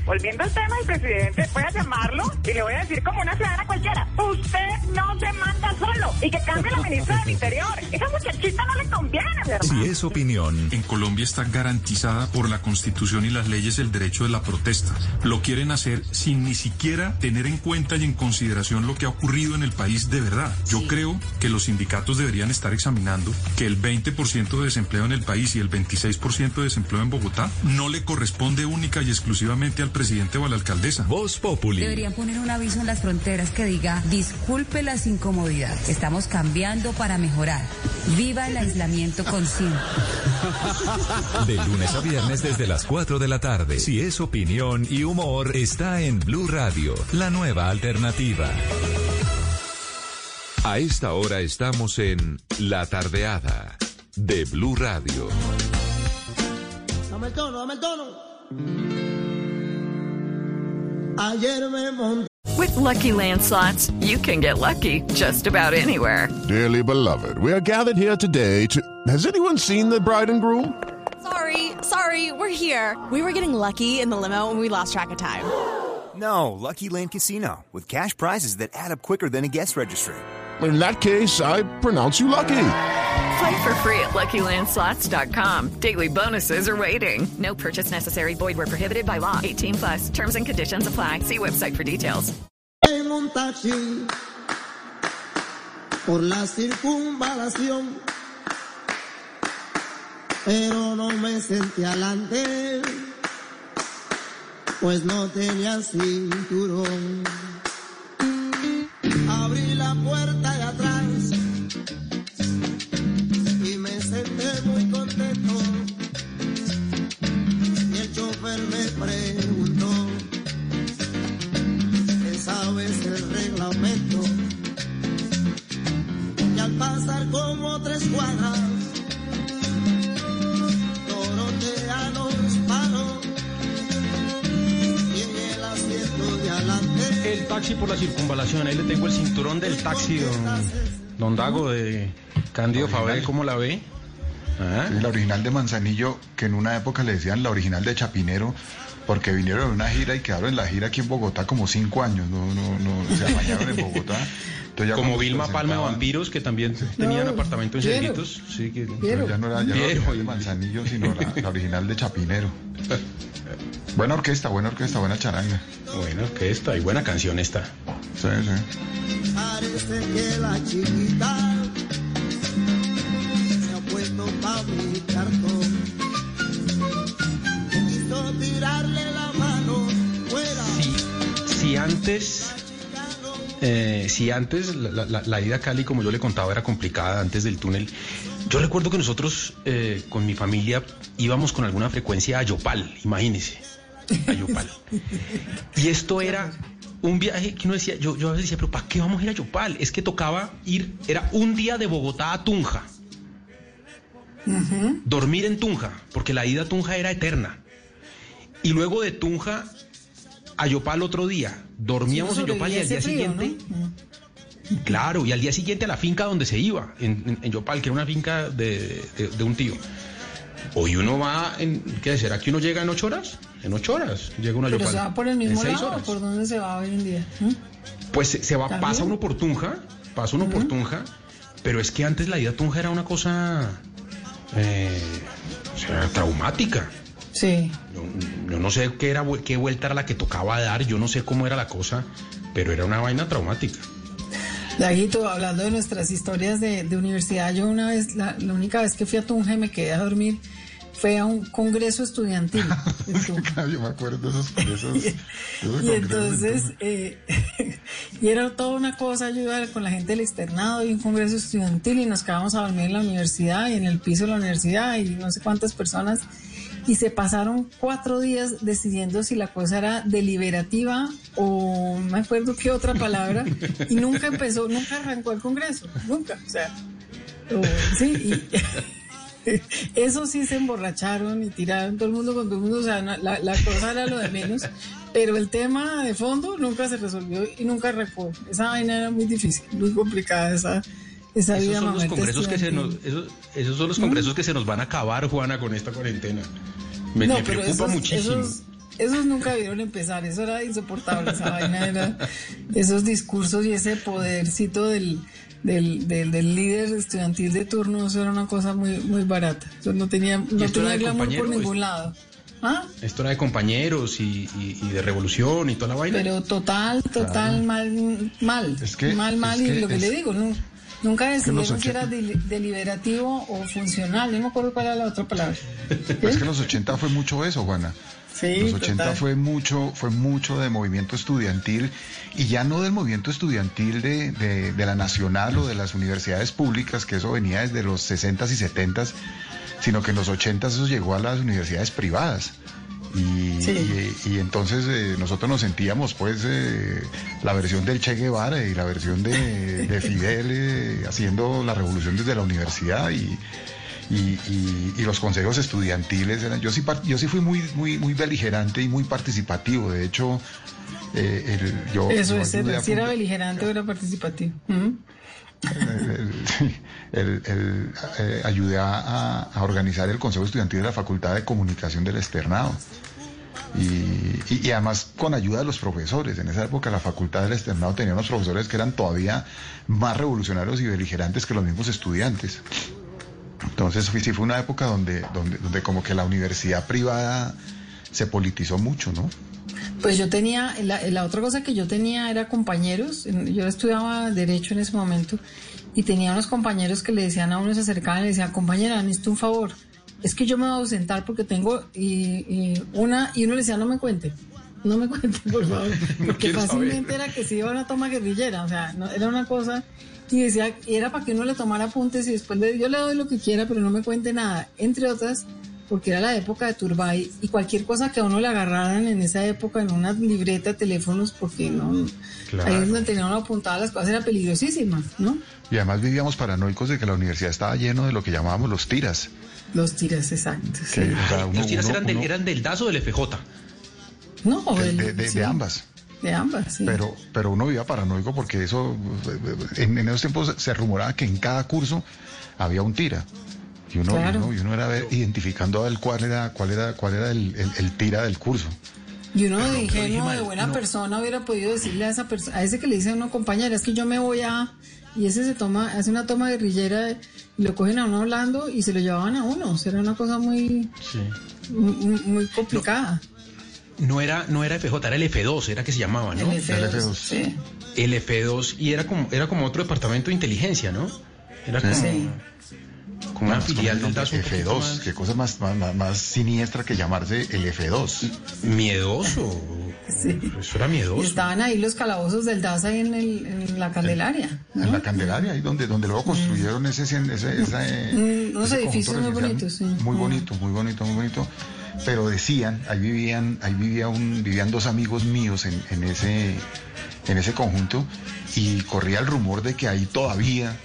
Volviendo al tema del presidente, voy a llamarlo y le voy a decir como una ciudadana cualquiera. Usted no se manda solo y que cambie la ministra del Interior. Esa muchachita no le conviene, ¿verdad? Si es opinión, En Colombia está garantizada por la Constitución y las leyes el derecho de la protesta. Lo quieren hacer sin ni siquiera tener en cuenta y en consideración lo que ha ocurrido en el país de verdad. Yo creo que los sindicatos deberían estar examinando que el 20% de desempleo en el país y el 26% de desempleo en Bogotá no le corresponde única y exclusivamente al presidente o a la alcaldesa. Voz Populi. Deberían poner un aviso en las fronteras que diga, disculpe las incomodidades, estamos cambiando para mejorar. Viva el aislamiento consciente. De lunes a viernes desde las 4 de la tarde. Si es opinión y humor, está en Blue Radio, la nueva alternativa. A esta hora estamos en La Tardeada de Blue Radio. Dame el tono, dame el tono. Ayer me monté. With Lucky Land slots, you can get lucky just about anywhere. Dearly beloved, we are gathered here today to. Has anyone seen the bride and groom? Sorry, sorry, we're here. We were getting lucky in the limo and we lost track of time. No, Lucky Land Casino, with cash prizes that add up quicker than a guest registry. In that case, I pronounce you lucky. Play for free at LuckyLandSlots.com. Daily bonuses are waiting. No purchase necessary. Void were prohibited by law. 18 plus. Terms and conditions apply. See website for details. en un taxi por la circunvalación, pero no me senté adelante, pues no tenía cinturón. Tres cuadras, Dorotea nos paró. Y en el asiento de adelante. El taxi por la circunvalación, ahí le tengo el cinturón del taxi, don, don Dago de Cándido Faber, ¿cómo la ve? Ah. La original de Manzanillo, que en una época le decían la original de Chapinero, porque vinieron en una gira y quedaron en la gira aquí en Bogotá como cinco años, no, no, no, se amañaron en Bogotá. Entonces ya Como Vilma Palma de Vampiros, que también tenían No, apartamento en Piero. Cerritos. Sí, que... Pero ya no era, ya no era Piero. original de Manzanillo, sino la, la original de Chapinero. Buena orquesta, buena orquesta, buena charanga. Buena orquesta y buena canción esta. Sí, sí. Parece que la chiquita se ha puesto pa' mi cartón. Quiso tirarle la mano fuera. Si antes, eh, si antes la, la- la ida a Cali, como yo le contaba, era complicada antes del túnel, yo recuerdo que nosotros eh, con mi familia íbamos con alguna frecuencia a Yopal, imagínese, a Yopal. Y esto era un viaje que uno decía, yo, yo a veces decía, pero ¿para qué vamos a ir a Yopal? Es que tocaba ir, era un día de Bogotá a Tunja, dormir en Tunja, porque la ida a Tunja era eterna. Y luego de Tunja a Yopal otro día. Dormíamos en Yopal y al día siguiente. Claro, y al día siguiente a la finca donde se iba, en, en- en Yopal, que era una finca de, de- de un tío. Hoy uno va en. ¿Qué será que uno llega en ocho horas? En ocho horas llega uno a Pero Yopal. se va por el mismo lado, horas. ¿por dónde se va hoy en día? ¿Mm? Pues se, se va, ¿También? pasa uno por Tunja, pasa uno por Tunja, pero es que antes la ida a Tunja era una cosa. eh, o sea, traumática. Sí. Yo no sé qué, era, qué vuelta era la que tocaba dar, yo no sé cómo era la cosa, pero era una vaina traumática. Daguito, hablando de nuestras historias de, de universidad, yo una vez, la, la única vez que fui a Tunja y me quedé a dormir fue a un congreso estudiantil. Yo me acuerdo de esos, de esos, de esos Y entonces, eh, y era toda una cosa, yo iba con la gente del externado y un congreso estudiantil y nos quedábamos a dormir en la universidad y en el piso de la universidad y no sé cuántas personas. Y se pasaron cuatro días decidiendo si la cosa era deliberativa o me acuerdo qué otra palabra. Y nunca empezó, nunca arrancó el congreso, nunca. O sea, sí, eso sí se emborracharon y tiraron todo el mundo con todo el mundo. O sea, la, la cosa era lo de menos. Pero el tema de fondo nunca se resolvió y nunca recuerdo. Esa vaina era muy difícil, muy complicada esa, esa Esos son los congresos que se nos, esos, esos son los congresos que se nos van a acabar, Juana, con esta cuarentena. Me, No, me preocupa esos, muchísimo. Esos, esos nunca vieron empezar, eso era insoportable, esa vaina era esos discursos y ese podercito del, del, del, del líder estudiantil de turno, eso era una cosa muy, muy barata. Eso no tenía, no tenía glamour por ningún lado. ¿Ah? Esto era de compañeros y, y- y de revolución y toda la vaina. Pero total, total, Claro. mal, mal. que- mal, mal, es y que lo que es- le digo, nu- nunca decidieron si era deli- deliberativo o funcional, no me acuerdo cuál era la otra palabra. Es que los 80 fue mucho eso, Juana. Sí, los 80 total. fue mucho, fue mucho de movimiento estudiantil y ya no del movimiento estudiantil de, de- de la nacional o de las universidades públicas, que eso venía desde los 60s y 70s, sino que en los 80s eso llegó a las universidades privadas. Y, y- y entonces eh, nosotros nos sentíamos pues eh, la versión del Che Guevara y la versión de, de Fidel eh, haciendo la revolución desde la universidad y, y, los consejos estudiantiles eran yo sí yo sí fui muy muy muy beligerante y muy participativo. De hecho eh, el- yo Eso es, si era beligerante o era participativo. El- el, eh, ayudé a, organizar el Consejo Estudiantil de la Facultad de Comunicación del Externado. Y, y- además con ayuda de los profesores. En esa época la Facultad del Externado tenía unos profesores que eran todavía más revolucionarios y beligerantes que los mismos estudiantes. Entonces sí fue una época donde, donde, donde como que la universidad privada se politizó mucho, ¿no? Pues yo tenía, la, la otra cosa que yo tenía era compañeros, yo estudiaba Derecho en ese momento, y tenía unos compañeros que le decían a uno, se acercaban y le decían, compañera, necesito un favor, es que yo me voy a ausentar porque tengo, y, y una, y uno le decía, no me cuente, no me cuente, por favor, porque fácilmente era que se iba a una toma guerrillera, o sea, no, era una cosa, y decía, era para que uno le tomara apuntes y después le, yo le doy lo que quiera, pero no me cuente nada, entre otras, porque era la época de Turbay y cualquier cosa que a uno le agarraran en esa época en una libreta, teléfonos, porque no, Claro. ahí es donde tenían uno apuntadas las cosas, era peligrosísima, ¿no? Y además vivíamos paranoicos de que la universidad estaba lleno de lo que llamábamos los tiras. Los tiras, exacto. sí. Que, o sea, uno- Los tiras uno- eran, del, eran del DAS o del FJ. No, de, el- de- de- sí, de ambas. De ambas, sí. Pero, pero uno vivía paranoico porque eso, en, en esos tiempos se rumoraba que en cada curso había un tira. Y uno, Claro. uno, y uno era ver- identificando a ver cuál era, cuál era, cuál era el, el- el tira del curso. Y uno de pero dije ingenuo, de buena no. persona, hubiera podido decirle a esa persona, a ese que le dice a uno, compañera, es que yo me voy a. Y ese se toma, hace una toma guerrillera y lo cogen a uno hablando y se lo llevaban a uno. O sea, era una cosa muy, muy, muy complicada. No era, no era FJ, era el F2, era que se llamaba, ¿no? El F2, sí. El F2 y era como, era como otro departamento de inteligencia, ¿no? Era como, Sí. Como una filial del el DAS un poquito F2, más qué cosa más, más, más- más siniestra que llamarse el F2. miedoso. Sí. Eso era Y miedoso. estaban ahí los calabozos del DAS ahí en, el, en la Candelaria. En la Candelaria, ahí donde, donde luego construyeron ese, ese, ese, ese- Mm, unos ese edificios conjunto muy bonitos, sí. Muy Mm. bonito, muy bonito, muy bonito. Pero decían, ahí vivían, ahí vivía un, vivían dos amigos míos en, en ese, en ese conjunto, y corría el rumor de que ahí todavía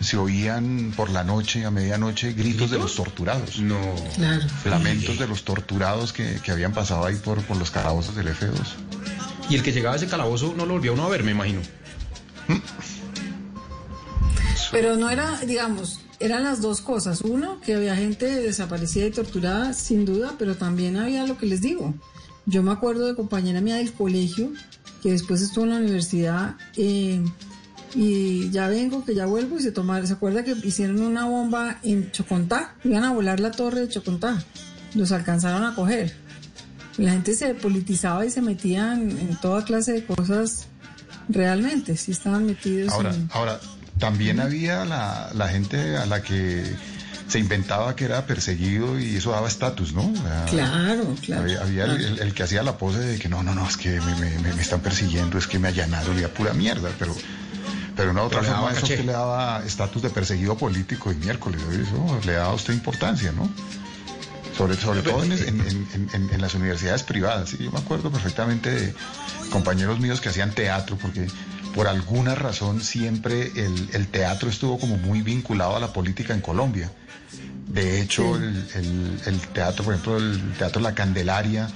se oían por la noche, a medianoche, gritos de los torturados. No. Claro. Lamentos de los torturados que, que habían pasado ahí por, por los calabozos del F2. Y el que llegaba a ese calabozo no lo volvía uno a ver, me imagino. Pero no era, digamos, eran las dos cosas. Uno, que había gente desaparecida y torturada, sin duda, pero también había lo que les digo. Yo me acuerdo de compañera mía del colegio, que después estuvo en la universidad, eh, y ya vengo, que ya vuelvo, y se tomaron, ¿se acuerda que hicieron una bomba en Chocontá? Iban a volar la torre de Chocontá. Los alcanzaron a coger. La gente se politizaba y se metía en, toda clase de cosas realmente, sí estaban metidos Ahora, en... ahora también había la, la gente a la que se inventaba que era perseguido y eso daba estatus, ¿no? Claro, claro. Había, había el, el- el que hacía la pose de que no, no, no, es que me, me- me- me están persiguiendo, es que me allanaron y a pura mierda, pero, pero una otra forma eso caché. usted le daba estatus de perseguido político y miércoles, eso le daba a usted importancia, ¿no? Sobre, sobre todo en, en- en- en- en las universidades privadas. ¿sí? Yo me acuerdo perfectamente de compañeros míos que hacían teatro, porque por alguna razón siempre el, el teatro estuvo como muy vinculado a la política en Colombia. De hecho, el, el- el teatro, por ejemplo, el Teatro La Candelaria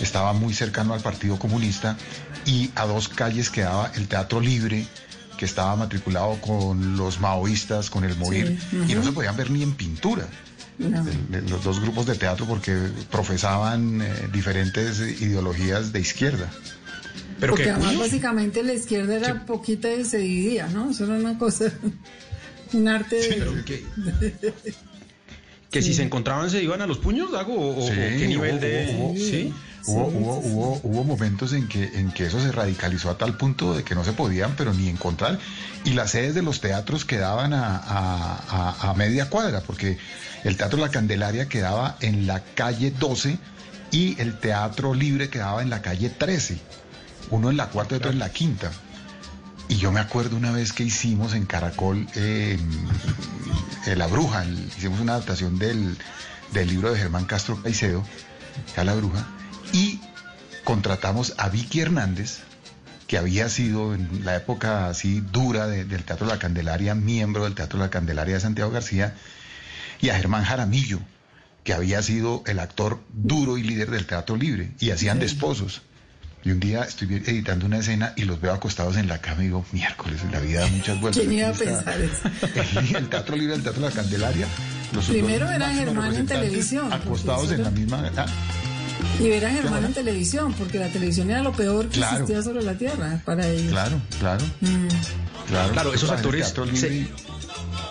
estaba muy cercano al Partido Comunista y a dos calles quedaba el Teatro Libre, que estaba matriculado con los maoístas, con el Moir, Sí, y no se podían ver ni en pintura. No. los dos grupos de teatro porque profesaban eh, diferentes ideologías de izquierda. Pero Porque que además curioso. básicamente la izquierda era poquita y se dividía, ¿no? Eso era una cosa, un arte de... Pero que, que si se encontraban se iban a los puños, Dago, o, o Sí, qué nivel hubo- de... hubo- ¿Sí? Hubo, hubo, hubo, hubo momentos en que, en que eso se radicalizó a tal punto de que no se podían, pero ni encontrar. Y las sedes de los teatros quedaban a, a- a- a media cuadra, porque el Teatro La Candelaria quedaba en la calle 12 y el Teatro Libre quedaba en la calle 13. Uno en la cuarta y otro en la quinta. Y yo me acuerdo una vez que hicimos en Caracol eh, La Bruja, el- hicimos una adaptación del, del libro de Germán Castro Caicedo, a La Bruja, y contratamos a Vicky Hernández, que había sido en la época así dura de- del Teatro La Candelaria, miembro del Teatro La Candelaria de Santiago García, y a Germán Jaramillo, que había sido el actor duro y líder del Teatro Libre, y hacían de esposos. Y un día estoy editando una escena y los veo acostados en la cama y digo, miércoles, la vida da muchas vueltas. ¿Quién iba a está pensar eso? El, el Teatro Libre, el Teatro La Candelaria. Los Primero era Germán en televisión, Acostados en la misma... ah, Y ver a Germán en televisión, porque la televisión era lo peor que Claro. existía sobre la tierra para ellos. Claro, claro, Mm. claro. Claro, esos actores se-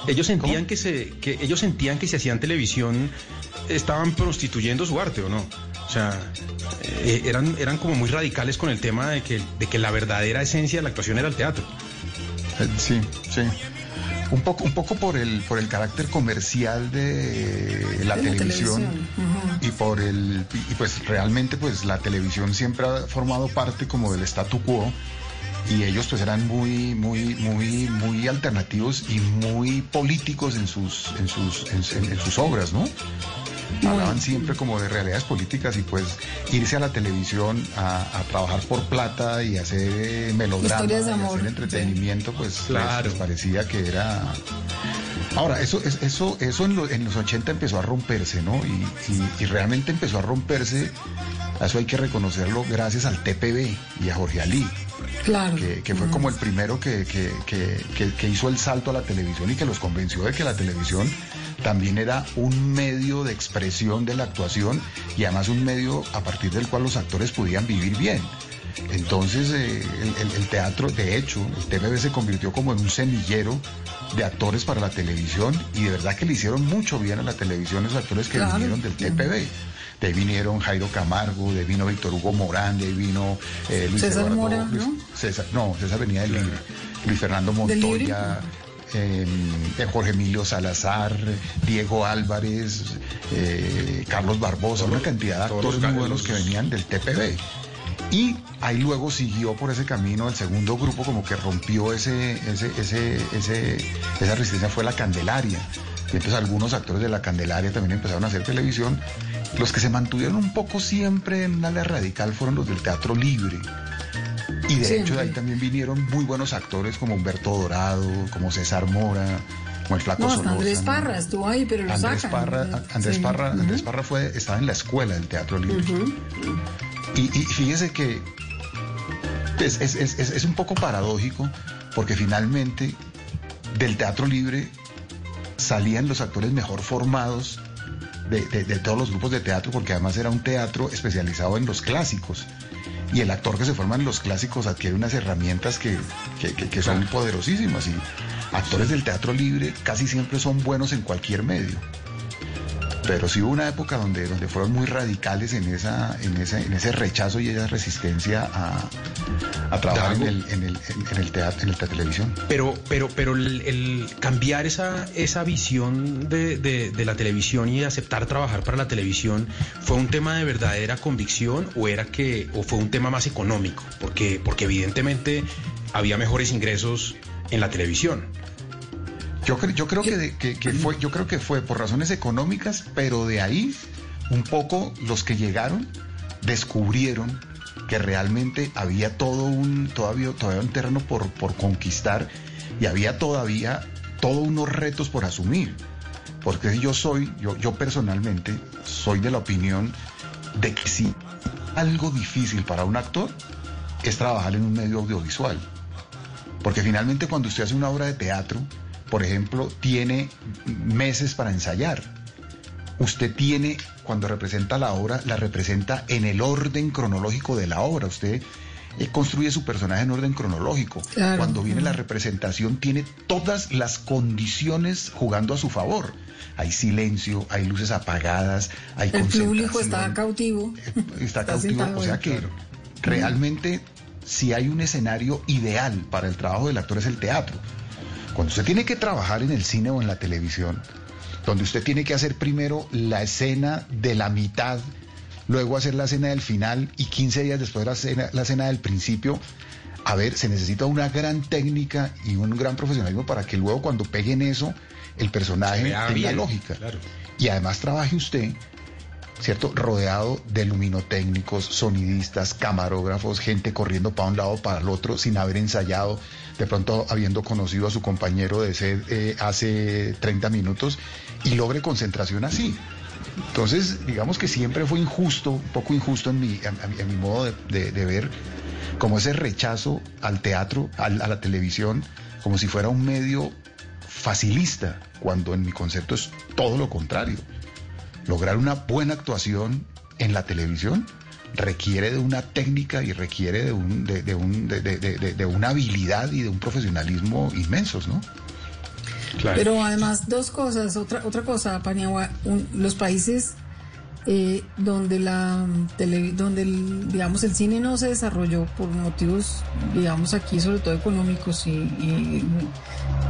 ellos sentían que se que ellos sentían que si hacían televisión estaban prostituyendo su arte o no o sea eh, eran eran como muy radicales con el tema de que de que la verdadera esencia de la actuación era el teatro Eh, Sí, sí. Un poco, un poco por el, por el carácter comercial de la De la televisión, y por el y pues realmente pues la televisión siempre ha formado parte como del statu quo y ellos pues eran muy muy muy muy alternativos y muy políticos en sus en sus en, en- en sus obras, ¿no? Hablaban siempre como de realidades políticas y pues irse a la televisión a, a trabajar por plata y hacer eh, melodrama Historias de y hacer entretenimiento, pues les- Claro. les parecía que era Ahora, eso, es- eso, eso en, lo- en los 80 empezó a romperse, ¿no? Y, y- y realmente empezó a romperse, eso hay que reconocerlo, gracias al TPB y a Jorge Alí, Claro. que, que fue como el primero que, que- que- que- que hizo el salto a la televisión y que los convenció de que la televisión también era un medio de expresión de la actuación y además un medio a partir del cual los actores podían vivir bien. Entonces eh, el, teatro, de hecho, el TPB se convirtió como en un semillero de actores para la televisión y de verdad que le hicieron mucho bien a la televisión esos actores que Claro. vinieron del TPB. De ahí vinieron Jairo Camargo, de ahí vino Víctor Hugo Morán, de ahí vino eh, Luis César Eduardo- Mora, Luis- ¿no? César, no, César venía del Libre. Luis Fernando. Montoya, eh, eh, Jorge Emilio Salazar, Diego Álvarez, eh, Carlos Barbosa, una cantidad de actores muy buenos que venían del TPB. Y ahí luego siguió por ese camino el segundo grupo como que rompió ese, ese, ese, ese, esa resistencia fue la Candelaria. Y entonces algunos actores de la Candelaria también empezaron a hacer televisión. Los que se mantuvieron un poco siempre en una área radical fueron los del teatro libre. Y de Siempre. hecho de ahí también vinieron muy buenos actores como Humberto Dorado, como César Mora, como el Flaco No, hasta. Andrés Parra estuvo ahí, pero lo Andrés sacan. Parra, Andrés Sí. Parra. Andrés Parra fue, estaba en la escuela del teatro libre. Y, y fíjese que es, es- es- es- es un poco paradójico porque finalmente del teatro libre salían los actores mejor formados de, de- de todos los grupos de teatro porque además era un teatro especializado en los clásicos. Y el actor que se forma en los clásicos adquiere unas herramientas que, que- que- que son poderosísimas. Y actores del teatro libre casi siempre son buenos en cualquier medio. Pero sí hubo una época donde, donde fueron muy radicales en, esa, en, ese, en ese rechazo y esa resistencia a, a trabajar en el, en, el, en- en el teatro, en la televisión. pero pero pero el, el cambiar esa esa visión de, de- de la televisión y aceptar trabajar para la televisión fue un tema de verdadera convicción o era que o fue un tema más económico porque porque evidentemente había mejores ingresos en la televisión Yo, cre- yo creo que- que fue, yo creo que fue por razones económicas, pero de ahí un poco los que llegaron descubrieron que realmente había todo un, todavía, todavía un terreno por, por conquistar y había todavía todos unos retos por asumir. Porque yo soy, yo, yo personalmente soy de la opinión de que si algo difícil para un actor es trabajar en un medio audiovisual. Porque finalmente cuando usted hace una obra de teatro, por ejemplo, tiene meses para ensayar. Usted tiene, cuando representa la obra, la representa en el orden cronológico de la obra. Usted eh, construye su personaje en orden cronológico. Claro. Cuando viene la representación, tiene todas las condiciones jugando a su favor. Hay silencio, hay luces apagadas, hay El público está cautivo. está cautivo. O sea que realmente, si hay un escenario ideal para el trabajo del actor es el teatro. Cuando usted tiene que trabajar en el cine o en la televisión, donde usted tiene que hacer primero la escena de la mitad, luego hacer la escena del final y 15 días después la escena, la escena del principio, a ver, se necesita una gran técnica y un gran profesionalismo para que luego cuando peguen eso, el personaje tenga bien, lógica. claro. Y además trabaje usted ¿cierto? Rodeado de luminotécnicos, sonidistas, camarógrafos, gente corriendo para un lado, para el otro, sin haber ensayado, de pronto habiendo conocido a su compañero de sed eh, hace 30 minutos y logre concentración así. Entonces, digamos que siempre fue injusto, un poco injusto en mi, a- mi modo de ver, como ese rechazo al teatro, al- a la televisión, como si fuera un medio facilista, cuando en mi concepto es todo lo contrario lograr una buena actuación en la televisión requiere de una técnica y requiere de, un, de, de un- de- de- de- de una habilidad y de un profesionalismo inmensos, ¿no? Pero además, dos cosas. Otra, otra cosa, Paniagua, un- los países eh, donde la tele- donde el, digamos el cine no se desarrolló por motivos, digamos aquí sobre todo económicos y, y-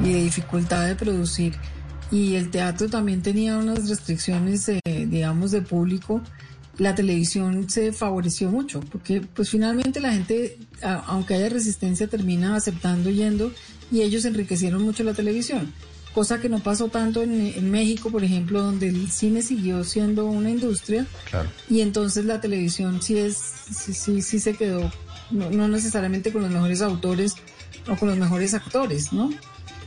y de dificultad de producir, y el teatro también tenía unas restricciones, eh, digamos, de público, la televisión se favoreció mucho, porque pues finalmente la gente, a- aunque haya resistencia, termina aceptando yendo y ellos enriquecieron mucho la televisión, cosa que no pasó tanto en, en México, por ejemplo, donde el cine siguió siendo una industria Claro. y entonces la televisión sí es, sí, sí, sí se quedó, no, no necesariamente con los mejores autores o con los mejores actores, ¿no?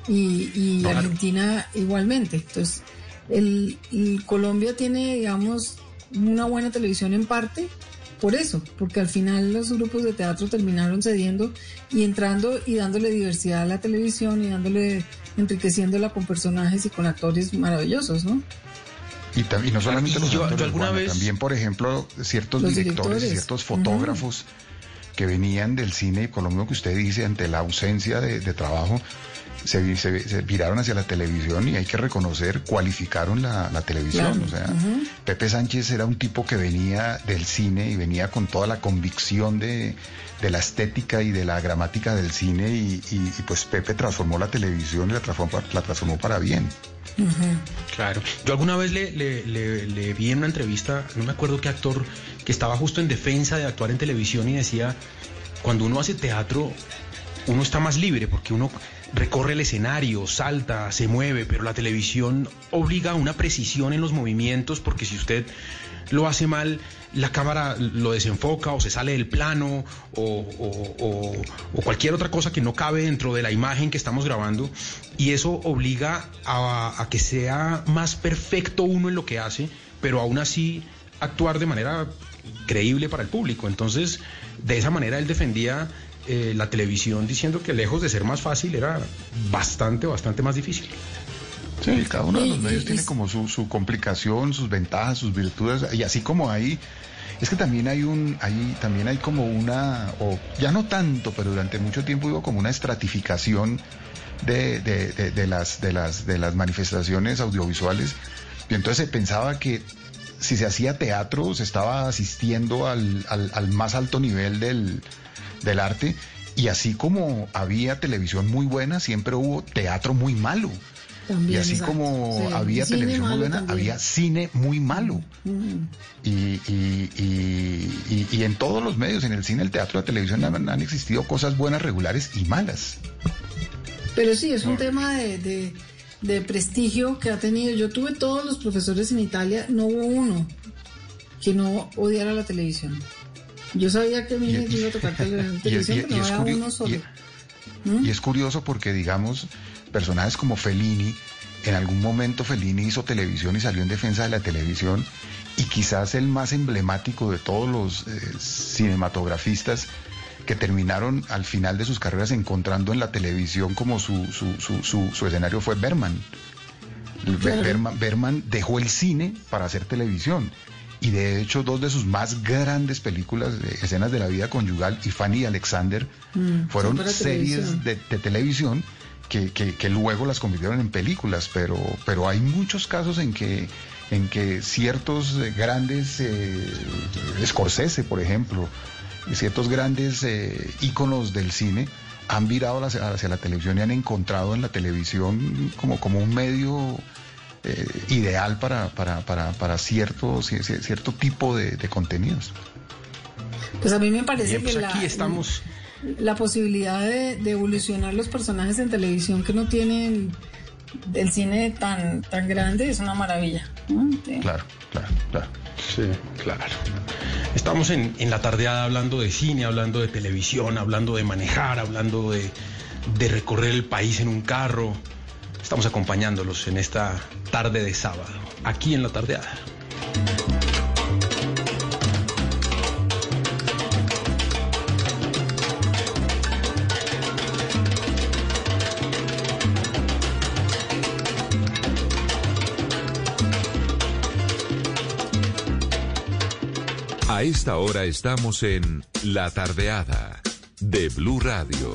Y, y Claro. Argentina igualmente. Entonces, el, el Colombia tiene, digamos, una buena televisión en parte por eso, porque al final los grupos de teatro terminaron cediendo y entrando y dándole diversidad a la televisión y dándole, enriqueciéndola con personajes y con actores maravillosos, ¿no? Y, y no solamente Y los yo- yo actores, alguna Juana, vez- también, por ejemplo, ciertos directores, y directores. ciertos fotógrafos que venían del cine, y con lo mismo que usted dice, ante la ausencia de, de trabajo, se, vi- se, se viraron hacia la televisión y hay que reconocer, cualificaron la, la televisión. Claro. O sea. Pepe Sánchez era un tipo que venía del cine y venía con toda la convicción de, de la estética y de la gramática del cine y, y- y, pues Pepe transformó la televisión y la transformó, la transformó para bien. Claro. Yo alguna vez le, le- le- le vi en una entrevista, no me acuerdo qué actor, que estaba justo en defensa de actuar en televisión y decía, cuando uno hace teatro, uno está más libre porque uno recorre el escenario, salta, se mueve, pero la televisión obliga a una precisión en los movimientos porque si usted lo hace mal, la cámara lo desenfoca o se sale del plano o, cualquier otra cosa que no cabe dentro de la imagen que estamos grabando y eso obliga a, a que sea más perfecto uno en lo que hace, pero aún así actuar de manera creíble para el público. Entonces, de esa manera él defendía eh, la televisión diciendo que lejos de ser más fácil era bastante, bastante más difícil. Sí, cada uno de los medios tiene como su, su complicación, sus ventajas, sus virtudes, y así como hay, es que también hay un, hay, también hay como una, o ya no tanto, pero durante mucho tiempo hubo como una estratificación de, de- de- de las, de las, de las manifestaciones audiovisuales, y entonces se pensaba que si se hacía teatro, se estaba asistiendo al, al- al más alto nivel del, del arte, y así como había televisión muy buena, siempre hubo teatro muy malo. Y así exacto. como Sí, había cine televisión muy buena, también. había cine muy malo. Mm. Y, y- y- en todos los medios, en el cine, el teatro, la televisión, han, han existido cosas buenas, regulares y malas. Pero sí, es un tema de, de- de prestigio que ha tenido. Yo tuve todos los profesores en Italia, no hubo uno que no odiara la televisión. Yo sabía que me iba a tocar televisión, pero y no curio- uno solo. y- Y es curioso porque, digamos, personajes como Fellini, En algún momento Fellini hizo televisión y salió en defensa de la televisión y quizás el más emblemático de todos los eh, cinematografistas que terminaron al final de sus carreras encontrando en la televisión como su, su, su, su, su escenario fue Berman. Be- Berman. Berman dejó el cine para hacer televisión. Y de hecho, dos de sus más grandes películas, escenas de la vida conyugal y Fanny y Alexander, Mm, fueron series de, de televisión que, que- que luego las convirtieron en películas, pero, pero hay muchos casos en que, en que ciertos grandes, eh, Scorsese, por ejemplo, ciertos grandes eh, íconos del cine han virado hacia, hacia la televisión y han encontrado en la televisión como, como un medio eh, ideal para, para, para, para cierto, ci- ci- cierto tipo de, de contenidos. Pues a mí me parece Bien, pues que aquí la, estamos. la posibilidad de, de evolucionar los personajes en televisión que no tienen el cine tan, tan grande es una maravilla. ¿no? Sí. Claro, claro, claro. Sí, claro. Estamos en, en la tardeada hablando de cine, hablando de televisión, hablando de manejar, hablando de, de recorrer el país en un carro. Estamos acompañándolos en esta tarde de sábado, aquí en la tardeada. A esta hora estamos en La Tardeada de Blue Radio.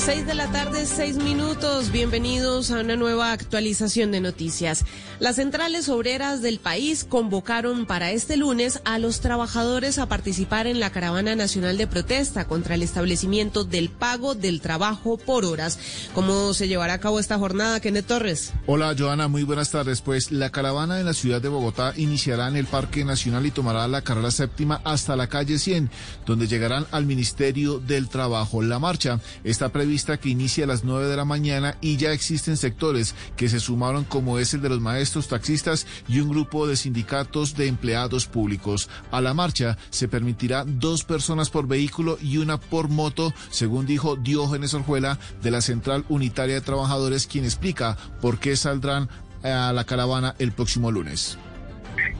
6 de la tarde, 6 minutos. Bienvenidos a una nueva actualización de noticias. Las centrales obreras del país convocaron para este lunes a los trabajadores a participar en la caravana nacional de protesta contra el establecimiento del pago del trabajo por horas. ¿Cómo se llevará a cabo esta jornada, Kenneth Torres? Hola Joana, muy buenas tardes. Pues la caravana en la ciudad de Bogotá iniciará en el Parque Nacional y tomará la carrera séptima hasta la calle 100, donde llegarán al Ministerio del Trabajo. La marcha está prevista que inicie a las 9 de la mañana y ya existen sectores que se sumaron como es el de los maestros taxistas y un grupo de sindicatos de empleados públicos. A la marcha se permitirá dos personas por vehículo y una por moto, según dijo Diógenes Orjuela de la Central Unitaria de Trabajadores, quien explica por qué saldrán a la caravana el próximo lunes.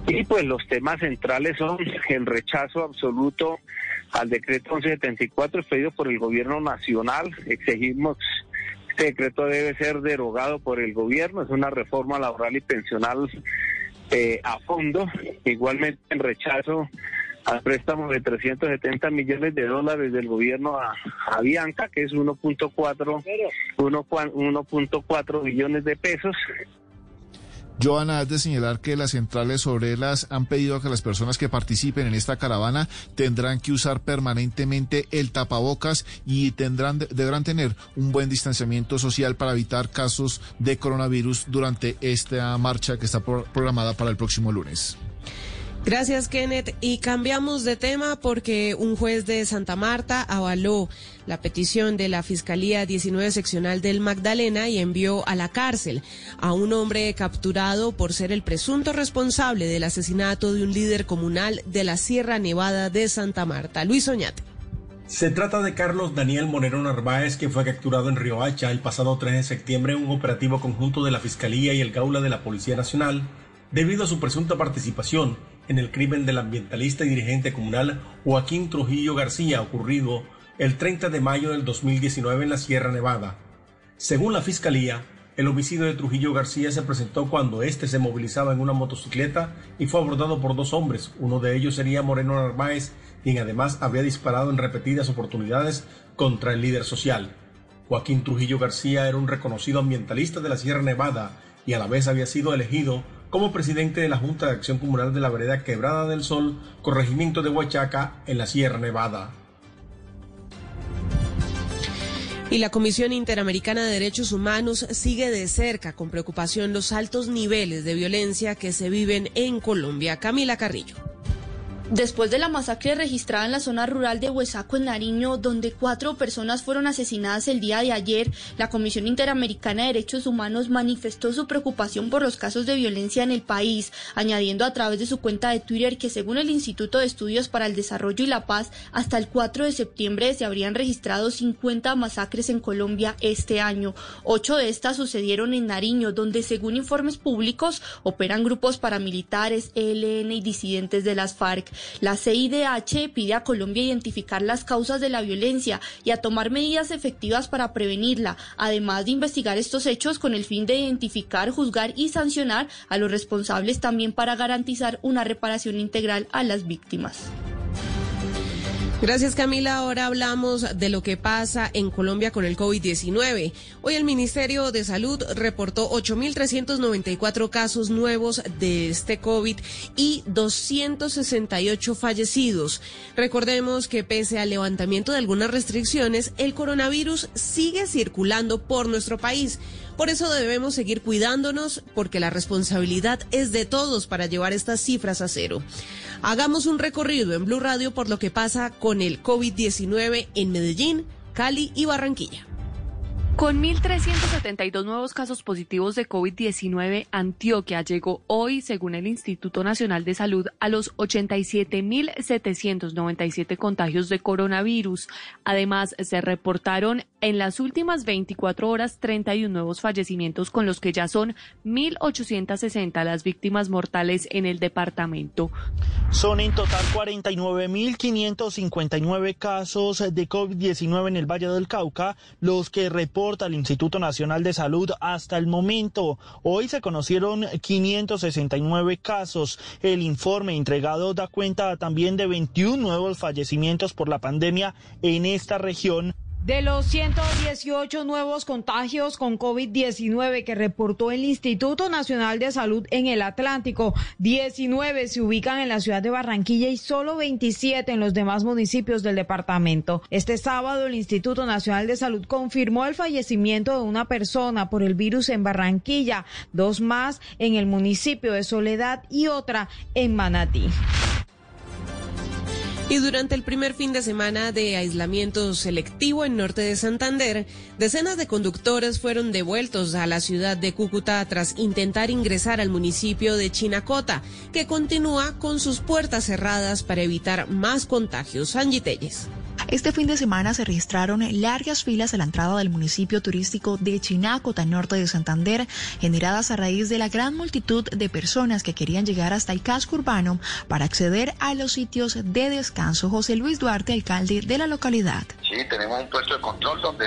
Y pues los temas centrales son el rechazo absoluto al decreto 1174 expedido por el gobierno nacional. Exigimos este decreto debe ser derogado por el gobierno, es una reforma laboral y pensional eh, a fondo. Igualmente el rechazo al préstamo de 370 millones de dólares del gobierno a, a Bianca, que es 1.4 uno cua- 1.4 billones de pesos. Joana, has de señalar que las centrales obreras han pedido que las personas que participen en esta caravana tendrán que usar permanentemente el tapabocas y tendrán deberán tener un buen distanciamiento social para evitar casos de coronavirus durante esta marcha que está pro- programada para el próximo lunes. Gracias, Kenneth. Y cambiamos de tema porque un juez de Santa Marta avaló la petición de la Fiscalía 19 Seccional del Magdalena y envió a la cárcel a un hombre capturado por ser el presunto responsable del asesinato de un líder comunal de la Sierra Nevada de Santa Marta. Luis Oñate. Se trata de Carlos Daniel Monero Narváez, que fue capturado en Riohacha el pasado 3 de septiembre en un operativo conjunto de la Fiscalía y el Gaula de la Policía Nacional, debido a su presunta participación en el crimen del ambientalista y dirigente comunal Joaquín Trujillo García, ocurrido el 30 de mayo del 2019 en la Sierra Nevada. Según la Fiscalía, el homicidio de Trujillo García se presentó cuando éste se movilizaba en una motocicleta y fue abordado por dos hombres. Uno de ellos sería Moreno Narváez, quien además había disparado en repetidas oportunidades contra el líder social. Joaquín Trujillo García era un reconocido ambientalista de la Sierra Nevada y a la vez había sido elegido como presidente de la Junta de Acción Comunal de la Vereda Quebrada del Sol, corregimiento de Huachaca, en la Sierra Nevada. Y la Comisión Interamericana de Derechos Humanos sigue de cerca con preocupación los altos niveles de violencia que se viven en Colombia. Camila Carrillo. Después de la masacre registrada en la zona rural de Huesaco, en Nariño, donde cuatro personas fueron asesinadas el día de ayer, la Comisión Interamericana de Derechos Humanos manifestó su preocupación por los casos de violencia en el país, añadiendo a través de su cuenta de Twitter que según el Instituto de Estudios para el Desarrollo y la Paz, hasta el 4 de septiembre se habrían registrado 50 masacres en Colombia este año. Ocho de estas sucedieron en Nariño, donde según informes públicos operan grupos paramilitares, ELN y disidentes de las FARC. La CIDH pide a Colombia identificar las causas de la violencia y a tomar medidas efectivas para prevenirla, además de investigar estos hechos con el fin de identificar, juzgar y sancionar a los responsables también para garantizar una reparación integral a las víctimas. Gracias Camila. Ahora hablamos de lo que pasa en Colombia con el COVID-19. Hoy el Ministerio de Salud reportó 8.394 casos nuevos de este COVID y 268 fallecidos. Recordemos que pese al levantamiento de algunas restricciones, el coronavirus sigue circulando por nuestro país. Por eso debemos seguir cuidándonos porque la responsabilidad es de todos para llevar estas cifras a cero. Hagamos un recorrido en Blue Radio por lo que pasa con el COVID-19 en Medellín, Cali y Barranquilla. Con 1.372 nuevos casos positivos de COVID-19, Antioquia llegó hoy, según el Instituto Nacional de Salud, a los 87.797 contagios de coronavirus. Además, se reportaron en las últimas 24 horas 31 nuevos fallecimientos, con los que ya son 1.860 las víctimas mortales en el departamento. Son en total 49.559 casos de COVID-19 en el Valle del Cauca, los que reporta Instituto Nacional de Salud hasta el momento. Hoy se conocieron 569 casos. El informe entregado da cuenta también de 21 nuevos fallecimientos por la pandemia en esta región. De los 118 nuevos contagios con COVID-19 que reportó el Instituto Nacional de Salud en el Atlántico, 19 se ubican en la ciudad de Barranquilla y solo 27 en los demás municipios del departamento. Este sábado el Instituto Nacional de Salud confirmó el fallecimiento de una persona por el virus en Barranquilla, dos más en el municipio de Soledad y otra en Manatí. Y durante el primer fin de semana de aislamiento selectivo en norte de Santander, decenas de conductores fueron devueltos a la ciudad de Cúcuta tras intentar ingresar al municipio de Chinacota, que continúa con sus puertas cerradas para evitar más contagios. Angie. Este fin de semana se registraron largas filas a la entrada del municipio turístico de Chinacota, norte de Santander, generadas a raíz de la gran multitud de personas que querían llegar hasta el casco urbano para acceder a los sitios de descanso. José Luis Duarte, alcalde de la localidad. Sí, tenemos un puesto de control donde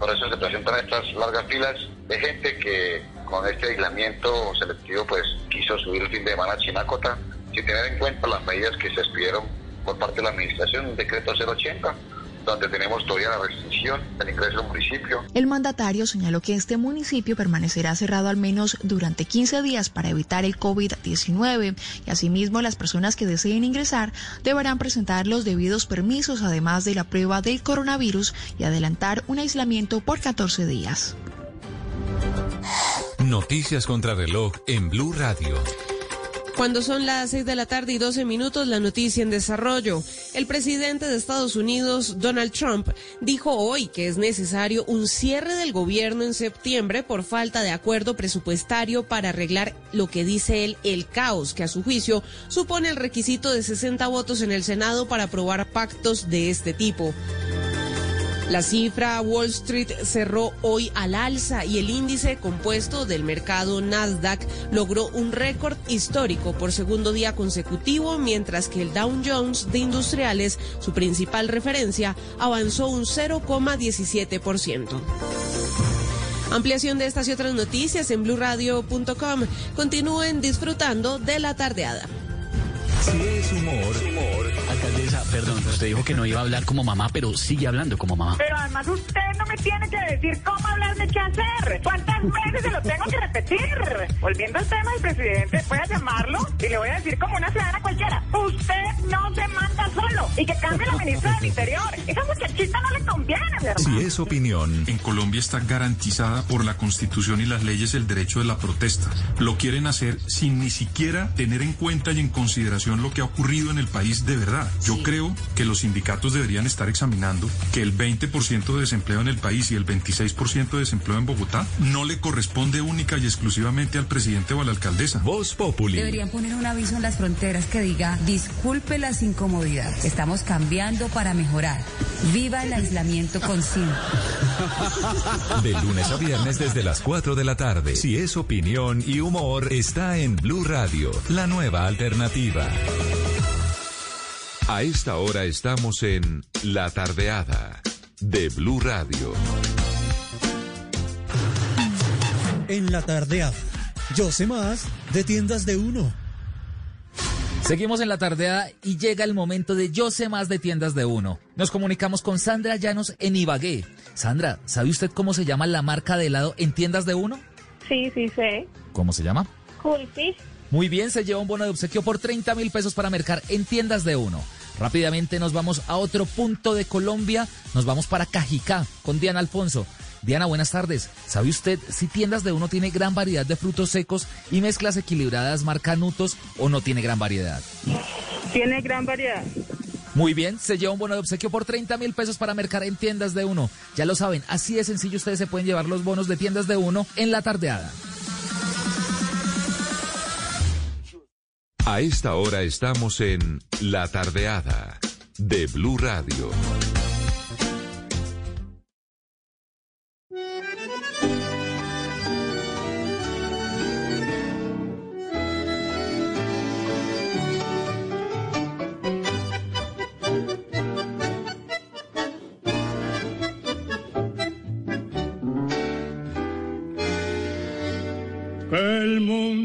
por eso se presentan estas largas filas de gente que con este aislamiento selectivo pues quiso subir el fin de semana a Chinacota sin tener en cuenta las medidas que se expidieron por parte de la administración, un decreto 080 donde tenemos todavía la restricción del ingreso al municipio. El mandatario señaló que este municipio permanecerá cerrado al menos durante 15 días para evitar el COVID-19 y asimismo las personas que deseen ingresar deberán presentar los debidos permisos además de la prueba del coronavirus y adelantar un aislamiento por 14 días. Noticias contra reloj en Blue Radio. Cuando son las 6 de la tarde y 12 minutos, la noticia en desarrollo. El presidente de Estados Unidos, Donald Trump, dijo hoy que es necesario un cierre del gobierno en septiembre por falta de acuerdo presupuestario para arreglar lo que dice él el caos, que a su juicio supone el requisito de 60 votos en el Senado para aprobar pactos de este tipo. La cifra Wall Street cerró hoy al alza y el índice compuesto del mercado Nasdaq logró un récord histórico por segundo día consecutivo, mientras que el Dow Jones de Industriales, su principal referencia, avanzó un 0,17%. Ampliación de estas y otras noticias en blurradio.com. Continúen disfrutando de la tardeada. Si es humor. Alcaldesa, perdón, usted dijo que no iba a hablar como mamá, pero sigue hablando como mamá. Pero además usted no me tiene que decir cómo hablar de qué hacer. ¿Cuántas veces se lo tengo que repetir? Volviendo al tema del presidente, voy a llamarlo y le voy a decir como una ciudadana cualquiera. Usted no se manda solo y que cambie la ministra del Interior. Esa muchachita no le conviene, mi hermano. Si es opinión, En Colombia está garantizada por la Constitución y las leyes el derecho de la protesta. Lo quieren hacer sin ni siquiera tener en cuenta y en consideración lo que ha ocurrido en el país de verdad. Yo creo que los sindicatos deberían estar examinando que el 20% de desempleo en el país y el 26% de desempleo en Bogotá no le corresponde única y exclusivamente al presidente o a la alcaldesa. Voz Populi. Deberían poner un aviso en las fronteras que diga, disculpe las incomodidades, estamos cambiando para mejorar. Viva el aislamiento consciente. De lunes a viernes desde las 4 de la tarde. Si es opinión y humor, está en Blue Radio, la nueva alternativa. A esta hora estamos en La Tardeada de Blue Radio. En la tardeada. Yo sé más de tiendas de uno. Seguimos en la tardeada y llega el momento de Yo sé más de tiendas de uno. Nos comunicamos con Sandra Llanos en Ibagué. Sandra, ¿sabe usted cómo se llama la marca de helado en tiendas de uno? Sí, sí sé. ¿Cómo se llama? Fish. Muy bien, se lleva un bono de obsequio por 30 mil pesos para mercar en tiendas de uno. Rápidamente nos vamos a otro punto de Colombia. Nos vamos para Cajicá con Diana Alfonso. Diana, buenas tardes. ¿Sabe usted si tiendas de uno tiene gran variedad de frutos secos y mezclas equilibradas marca Nutos o no tiene gran variedad? Tiene gran variedad. Muy bien, se lleva un bono de obsequio por 30 mil pesos para mercar en tiendas de uno. Ya lo saben, así de sencillo ustedes se pueden llevar los bonos de tiendas de uno en la tardeada. A esta hora estamos en La Tardeada de Blue Radio.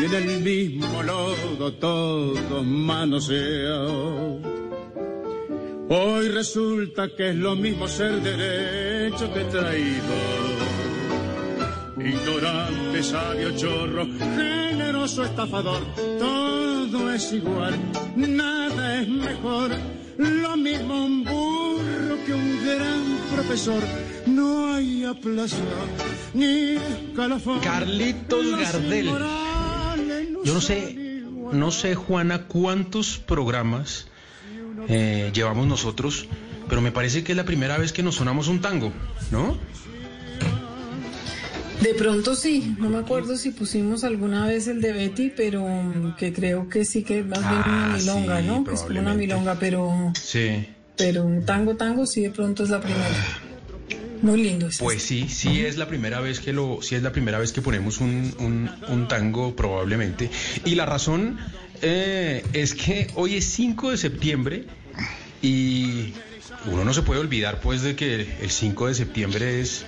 y en el mismo lodo todos manoseados. Hoy resulta que es lo mismo ser derecho que traído. Ignorante, sabio, chorro, generoso, estafador, todo es igual, nada es mejor. Lo mismo un burro que un gran profesor. No hay aplazo ni calafón. Carlitos Gardel. Yo no sé, no sé, Juana, cuántos programas eh, llevamos nosotros, pero me parece que es la primera vez que nos sonamos un tango, ¿no? De pronto sí, no me acuerdo si pusimos alguna vez el de Betty, pero mm, que creo que sí que más bien una Ah, milonga, sí, ¿no? Que es como una milonga, pero, Sí. pero un tango, tango sí de pronto es la primera. Muy lindo. Pues sí, sí es la primera vez que lo, sí es la primera vez que ponemos un, un- un tango probablemente. Y la razón eh, es que hoy es 5 de septiembre y uno no se puede olvidar pues de que el 5 de septiembre es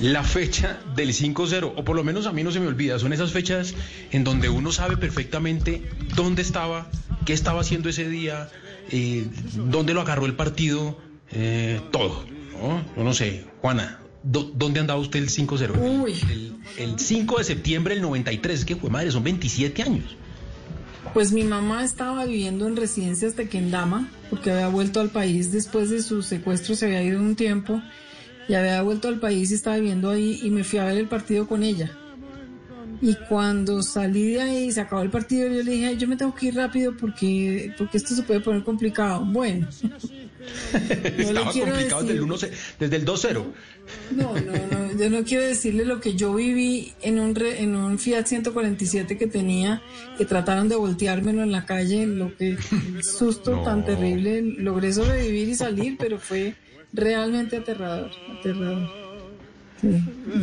la fecha del 5-0, o por lo menos a mí no se me olvida, son esas fechas en donde uno sabe perfectamente dónde estaba, qué estaba haciendo ese día, eh, dónde lo agarró el partido, eh, todo. ¿No? Yo no sé, Juana, ¿dó- ¿dónde andaba usted el 5-0? Uy. El, el 5 de septiembre del 93, que fue madre, son 27 años. Pues mi mamá estaba viviendo en residencias de Kendama porque había vuelto al país después de su secuestro, se había ido un tiempo y había vuelto al país y estaba viviendo ahí y me fui a ver el partido con ella. Y cuando salí de ahí y se acabó el partido, yo le dije, "Ay, yo me tengo que ir rápido porque, porque esto se puede poner complicado. Bueno, Estaba complicado desde el, 1 desde el 2-0. no, no, no, yo no quiero decirle lo que yo viví en un, re- en un Fiat 147 que tenía, que trataron de volteármelo en la calle, lo que susto No. tan terrible, logré sobrevivir y salir, pero fue realmente aterrador, aterrador. Sí,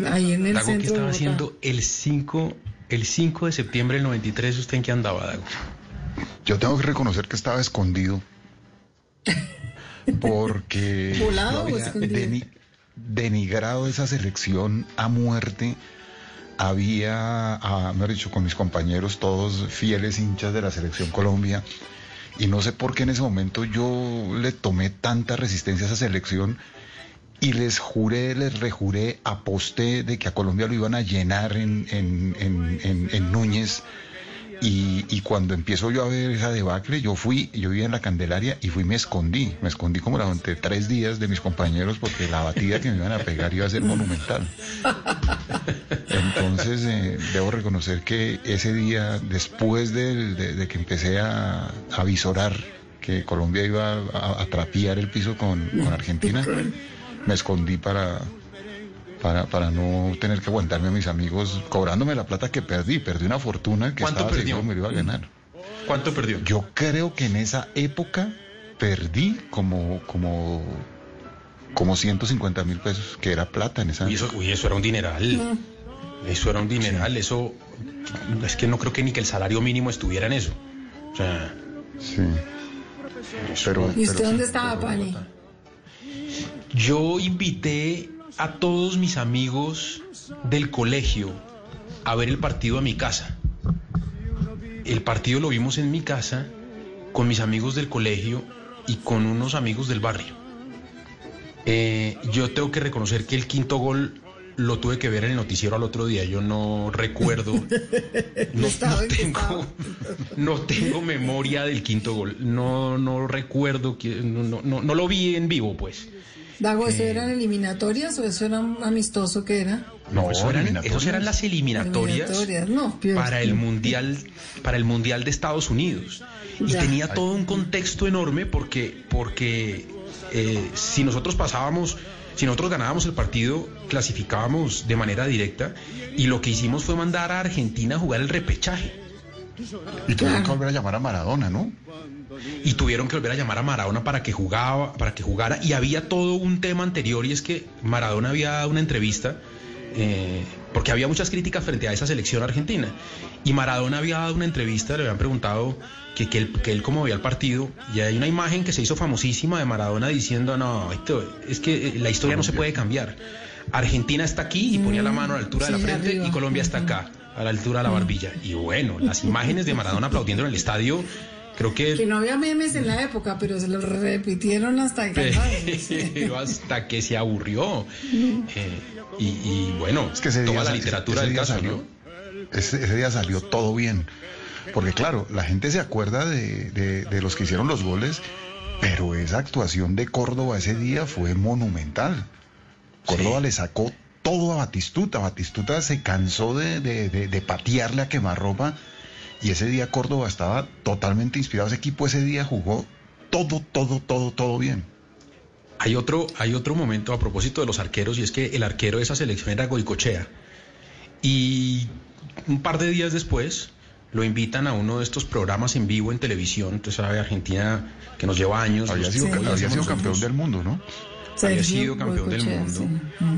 Ahí en el Dago, ¿qué centro de estaba haciendo el 5, el 5 de septiembre del 93? ¿Usted en qué andaba, Dago? Yo tengo que reconocer que estaba escondido. Porque denigrado esa selección a muerte. Había, ah, mejor dicho, con mis compañeros, todos fieles hinchas de la selección Colombia. Y no sé por qué en ese momento yo le tomé tanta resistencia a esa selección y les juré, les rejuré, aposté de que a Colombia lo iban a llenar en, en, en, en- en Núñez. Y, y cuando empiezo yo a ver esa debacle, yo fui, yo vivía en la Candelaria y fui y me escondí. Me escondí como durante tres días de mis compañeros porque la batida que me iban a pegar iba a ser monumental. Entonces, eh, debo reconocer que ese día, después de, que empecé a, a que Colombia iba a, a trapear el piso con Argentina, me escondí para, para, para no tener que aguantarme a mis amigos cobrándome la plata que perdí. Perdí una fortuna que ¿Cuánto estaba perdió? seguro me lo iba a ganar. ¿Cuánto perdió? Yo creo que en esa época perdí como, como, como 150 mil pesos, que era plata en esa Y eso, uy, eso era un dineral. Eso era un dineral. Eso. Es que no creo que ni que el salario mínimo estuviera en eso. O sea. Sí. Pero, ¿Y usted pero dónde sí, estaba, Pani? Yo invité a todos mis amigos del colegio a ver el partido a mi casa. El partido lo vimos en mi casa con mis amigos del colegio y con unos amigos del barrio. Eh, yo tengo que reconocer que el quinto gol lo tuve que ver en el noticiero al otro día. Yo no recuerdo, no, tengo, no tengo memoria del quinto gol. No, no recuerdo, no, no- no lo vi en vivo, pues. Dago, ¿eso Eh. eran eliminatorias o eso era un amistoso que era? No, eso eran, esos eran las eliminatorias, Eliminatorias, no, Dios para el mundial, para el mundial de Estados Unidos. Y Ya. tenía todo un contexto enorme porque, porque eh, si nosotros pasábamos, si nosotros ganábamos el partido, clasificábamos de manera directa. Y lo que hicimos fue mandar a Argentina a jugar el repechaje. Y tuvieron que volver a llamar a Maradona, ¿no? y tuvieron que volver a llamar a Maradona para que jugaba, para que jugara. Y había todo un tema anterior y es que Maradona había dado una entrevista eh, porque había muchas críticas frente a esa selección argentina. Y Maradona había dado una entrevista le habían preguntado que, que él, que él cómo veía el partido. Y hay una imagen que se hizo famosísima de Maradona diciendo no esto es que eh, la historia no se puede cambiar. Argentina está aquí y ponía la mano a la altura de la frente arriba. y Colombia está acá a la altura de la barbilla y bueno las imágenes de Maradona aplaudiendo en el estadio creo que Que no había memes en la época, pero se lo repitieron hasta pero hasta que se aburrió. Eh, y, y bueno, Es que ese día, toda la literatura ese del día caso, salió, ¿no? ese, ese día salió todo bien. Porque claro, la gente se acuerda de, de- de los que hicieron los goles, pero esa actuación de Córdoba ese día fue monumental. Córdoba le sacó todo a Batistuta. Batistuta se cansó de, de, de- de patearle a quemarropa. Y ese día Córdoba estaba totalmente inspirado. Ese equipo ese día jugó todo, todo, todo, todo bien. Hay otro, hay otro momento a propósito de los arqueros, y es que el arquero de esa selección era Goicochea. Y un par de días después lo invitan a uno de estos programas en vivo en televisión. Usted sabe, Argentina, que nos lleva años. Había sido, había sido campeón del mundo, ¿no? Había Sergio sido campeón del mundo.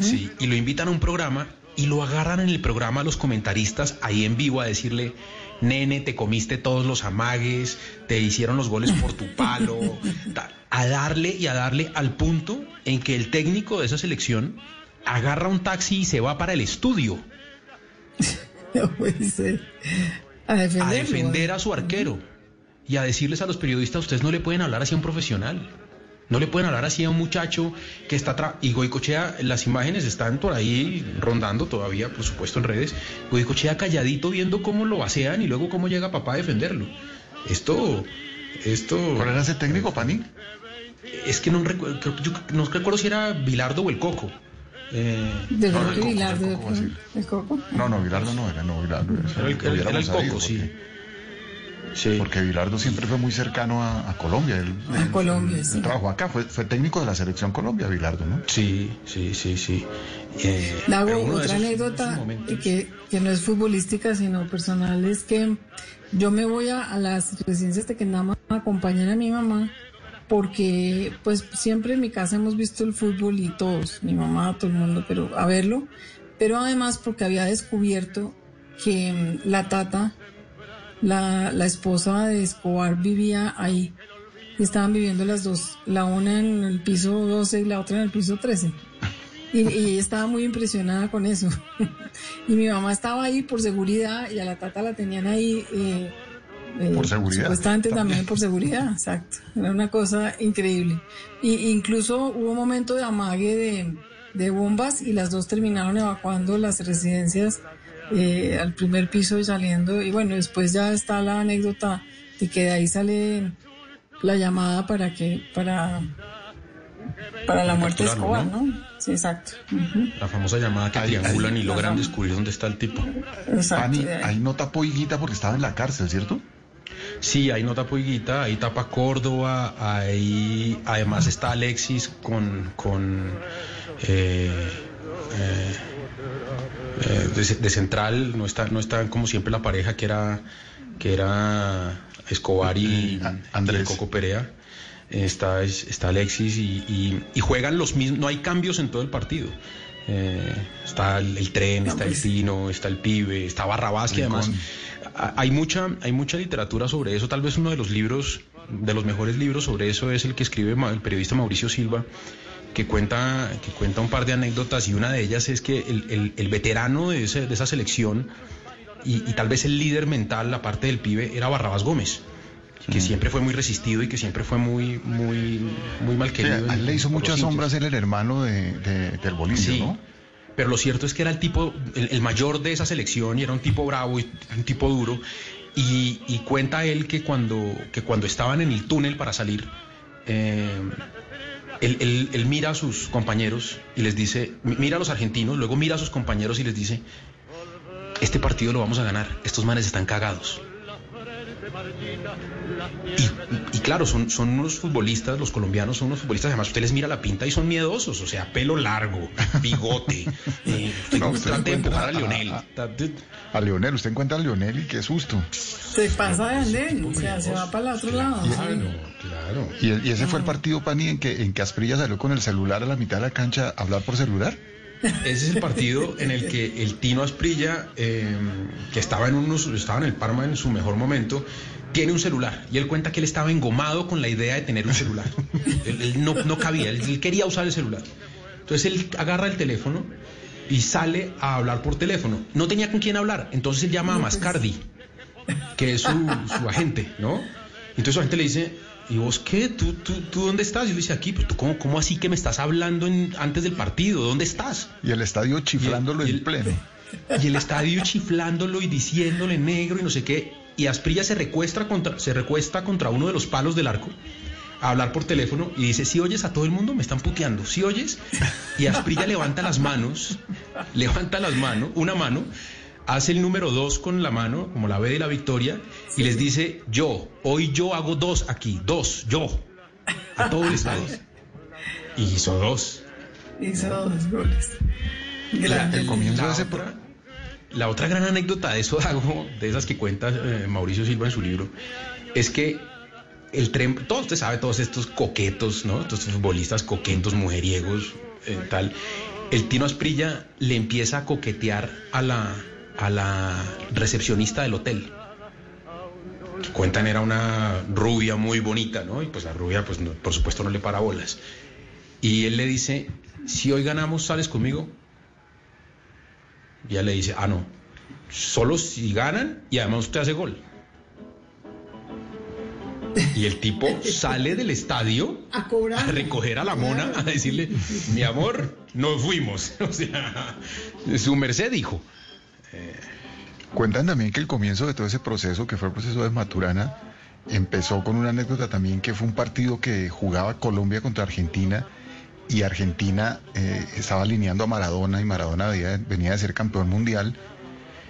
sí. Y lo invitan a un programa y lo agarran en el programa a los comentaristas ahí en vivo a decirle, nene, te comiste todos los amagues, te hicieron los goles por tu palo, a darle y a darle al punto en que el técnico de esa selección agarra un taxi y se va para el estudio No puede ser. A defender a su arquero. y a decirles a los periodistas, ustedes no le pueden hablar así a un profesional. No le pueden hablar así a un muchacho que está atrás. Y Goicochea, las imágenes están por ahí rondando todavía, por supuesto, en redes. Goicochea calladito viendo cómo lo vacean y luego cómo llega papá a defenderlo. Esto. esto ¿Cuál era ese técnico, Pani? Es que no recuerdo, creo- yo no recuerdo si era Bilardo o el Coco. Eh, De No, verdad el que Coco, Bilardo, el Coco, así. el Coco. No, no, Vilardo no era, no, Vilardo. eso Era el- era el- hubiéramos era el sabido, Coco, sí. porque- Porque Vilardo siempre fue muy cercano a, a Colombia. Él, A él- Colombia, él sí. trabajó acá, fue, fue técnico de la selección Colombia, Vilardo, ¿no? Sí, sí, sí, sí. Eh, de otra esos- anécdota esos que, que no es futbolística, sino personal, es que yo me voy a, a las residencias de Kendama a acompañar a mi mamá porque pues siempre en mi casa hemos visto el fútbol y todos, mi mamá, todo el mundo, pero a verlo, pero además porque había descubierto que mm, la tata, la, la esposa de Escobar vivía ahí estaban viviendo las dos, la una en el piso 12 y la otra en el piso 13. Y, y ella estaba muy impresionada con eso. y mi mamá estaba ahí por seguridad y a la tata la tenían ahí. eh, eh, Por seguridad. Supuestamente también por seguridad, exacto. Era una cosa increíble. Y incluso hubo un momento de amague de, de bombas y las dos terminaron evacuando las residencias eh, al primer piso y saliendo. Y bueno, después ya está la anécdota de que de ahí sale la llamada para que, para, para la muerte de Escobar, ¿no? Sí, exacto. La famosa llamada que Ahí- triangulan ahí- y logran descubrir dónde está el tipo. Exacto. Pani, de ahí. ahí no tapó higuita porque estaba en la cárcel, ¿cierto? Sí, ahí no tapa Higuita, ahí tapa Córdoba, ahí además está Alexis con, con eh, eh, eh, de, de central, no está, no está como siempre la pareja que era que era Escobar y, Andrés. Coco Perea. Está, es- está Alexis y, y- y juegan los mismos, no hay cambios en todo el partido. Eh, está el, el tren, está el Tino, está el pibe, está Barrabás, que además hay mucha, hay mucha literatura sobre eso. Tal vez uno de los libros, de los mejores libros sobre eso es el que escribe el periodista Mauricio Silva, que cuenta, que cuenta un par de anécdotas y una de ellas es que el, el- el veterano de, ese- de esa selección y, y tal vez el líder mental, la parte del pibe, era Barrabás Gómez que siempre fue muy resistido y que siempre fue muy muy muy mal Sí, querido. a él le hizo muchas sombras ser el hermano de, de- del Bolillo, Sí, ¿no? pero lo cierto es que era el tipo, el, el mayor de esa selección y era un tipo bravo y un tipo duro. Y, y cuenta él que cuando, que cuando estaban en el túnel para salir, eh, él, mira a sus compañeros y les dice, mi- mira a los argentinos, luego mira a sus compañeros y les dice, este partido lo vamos a ganar, estos manes están cagados. Y, y claro, son, son unos futbolistas, los colombianos son unos futbolistas, además usted les mira la pinta y son miedosos, o sea, pelo largo, bigote, eh, usted No, usted trate de encuentra empujar a Lionel. A Leonel, usted encuentra a Leonel y qué susto. Se pasa de andén, o sea, se va para el otro lado. sí. Claro. Y, y ese fue el partido, Pani, en que, en que Asprilla salió con el celular a la mitad de la cancha a hablar por celular. Ese es el partido en el que el Tino Asprilla, eh, que estaba en, estaba en el Parma en su mejor momento, tiene un celular. Y él cuenta que él estaba engomado con la idea de tener un celular. él, él no, no cabía, él, él quería usar el celular. Entonces él agarra el teléfono y sale a hablar por teléfono. No tenía con quién hablar, entonces él llama a Mascardi, que es su, su agente, ¿no? Entonces su agente le dice, ¿y vos qué? ¿Tú, tú, tú dónde estás? Y yo le dice, aquí, pero tú, ¿cómo, cómo así que me estás hablando en- antes del partido? ¿Dónde estás? Y el estadio chiflándolo en pleno. Y el estadio chiflándolo y diciéndole negro y no sé qué. Y Asprilla se recuesta contra, se recuesta contra uno de los palos del arco a hablar por teléfono y dice, si oyes a todo el mundo, me están puteando, si oyes. Y Asprilla levanta las manos, levanta las manos, una mano, hace el número dos con la mano, como la B de la victoria, y les dice, yo, hoy yo hago dos aquí, dos, yo, a todo el estadio. Y hizo dos. Hizo dos goles. La, el comienzo de ese otra, la otra gran anécdota de eso, Dago, de esas que cuenta eh, Mauricio Silva en su libro, es que el tren, todo usted sabe, todos estos coquetos, ¿no? Estos futbolistas coquetos, mujeriegos, eh, tal. El Tino Asprilla le empieza a coquetear a la, a la recepcionista del hotel. Que cuentan era una rubia muy bonita, ¿no? Y pues la rubia, pues no- por supuesto no le para bolas. Y él le dice, si hoy ganamos, ¿sales conmigo? Y ella le dice, ah, no, solo si ganan y además usted hace gol. Y el tipo sale del estadio a cobrar. A recoger a la mona, a decirle, mi amor, nos fuimos. O sea, su merced dijo. Cuentan también que el comienzo de todo ese proceso, que fue el proceso de Maturana, empezó con una anécdota también que fue un partido que jugaba Colombia contra Argentina y Argentina eh, estaba alineando a Maradona y Maradona venía, de ser campeón mundial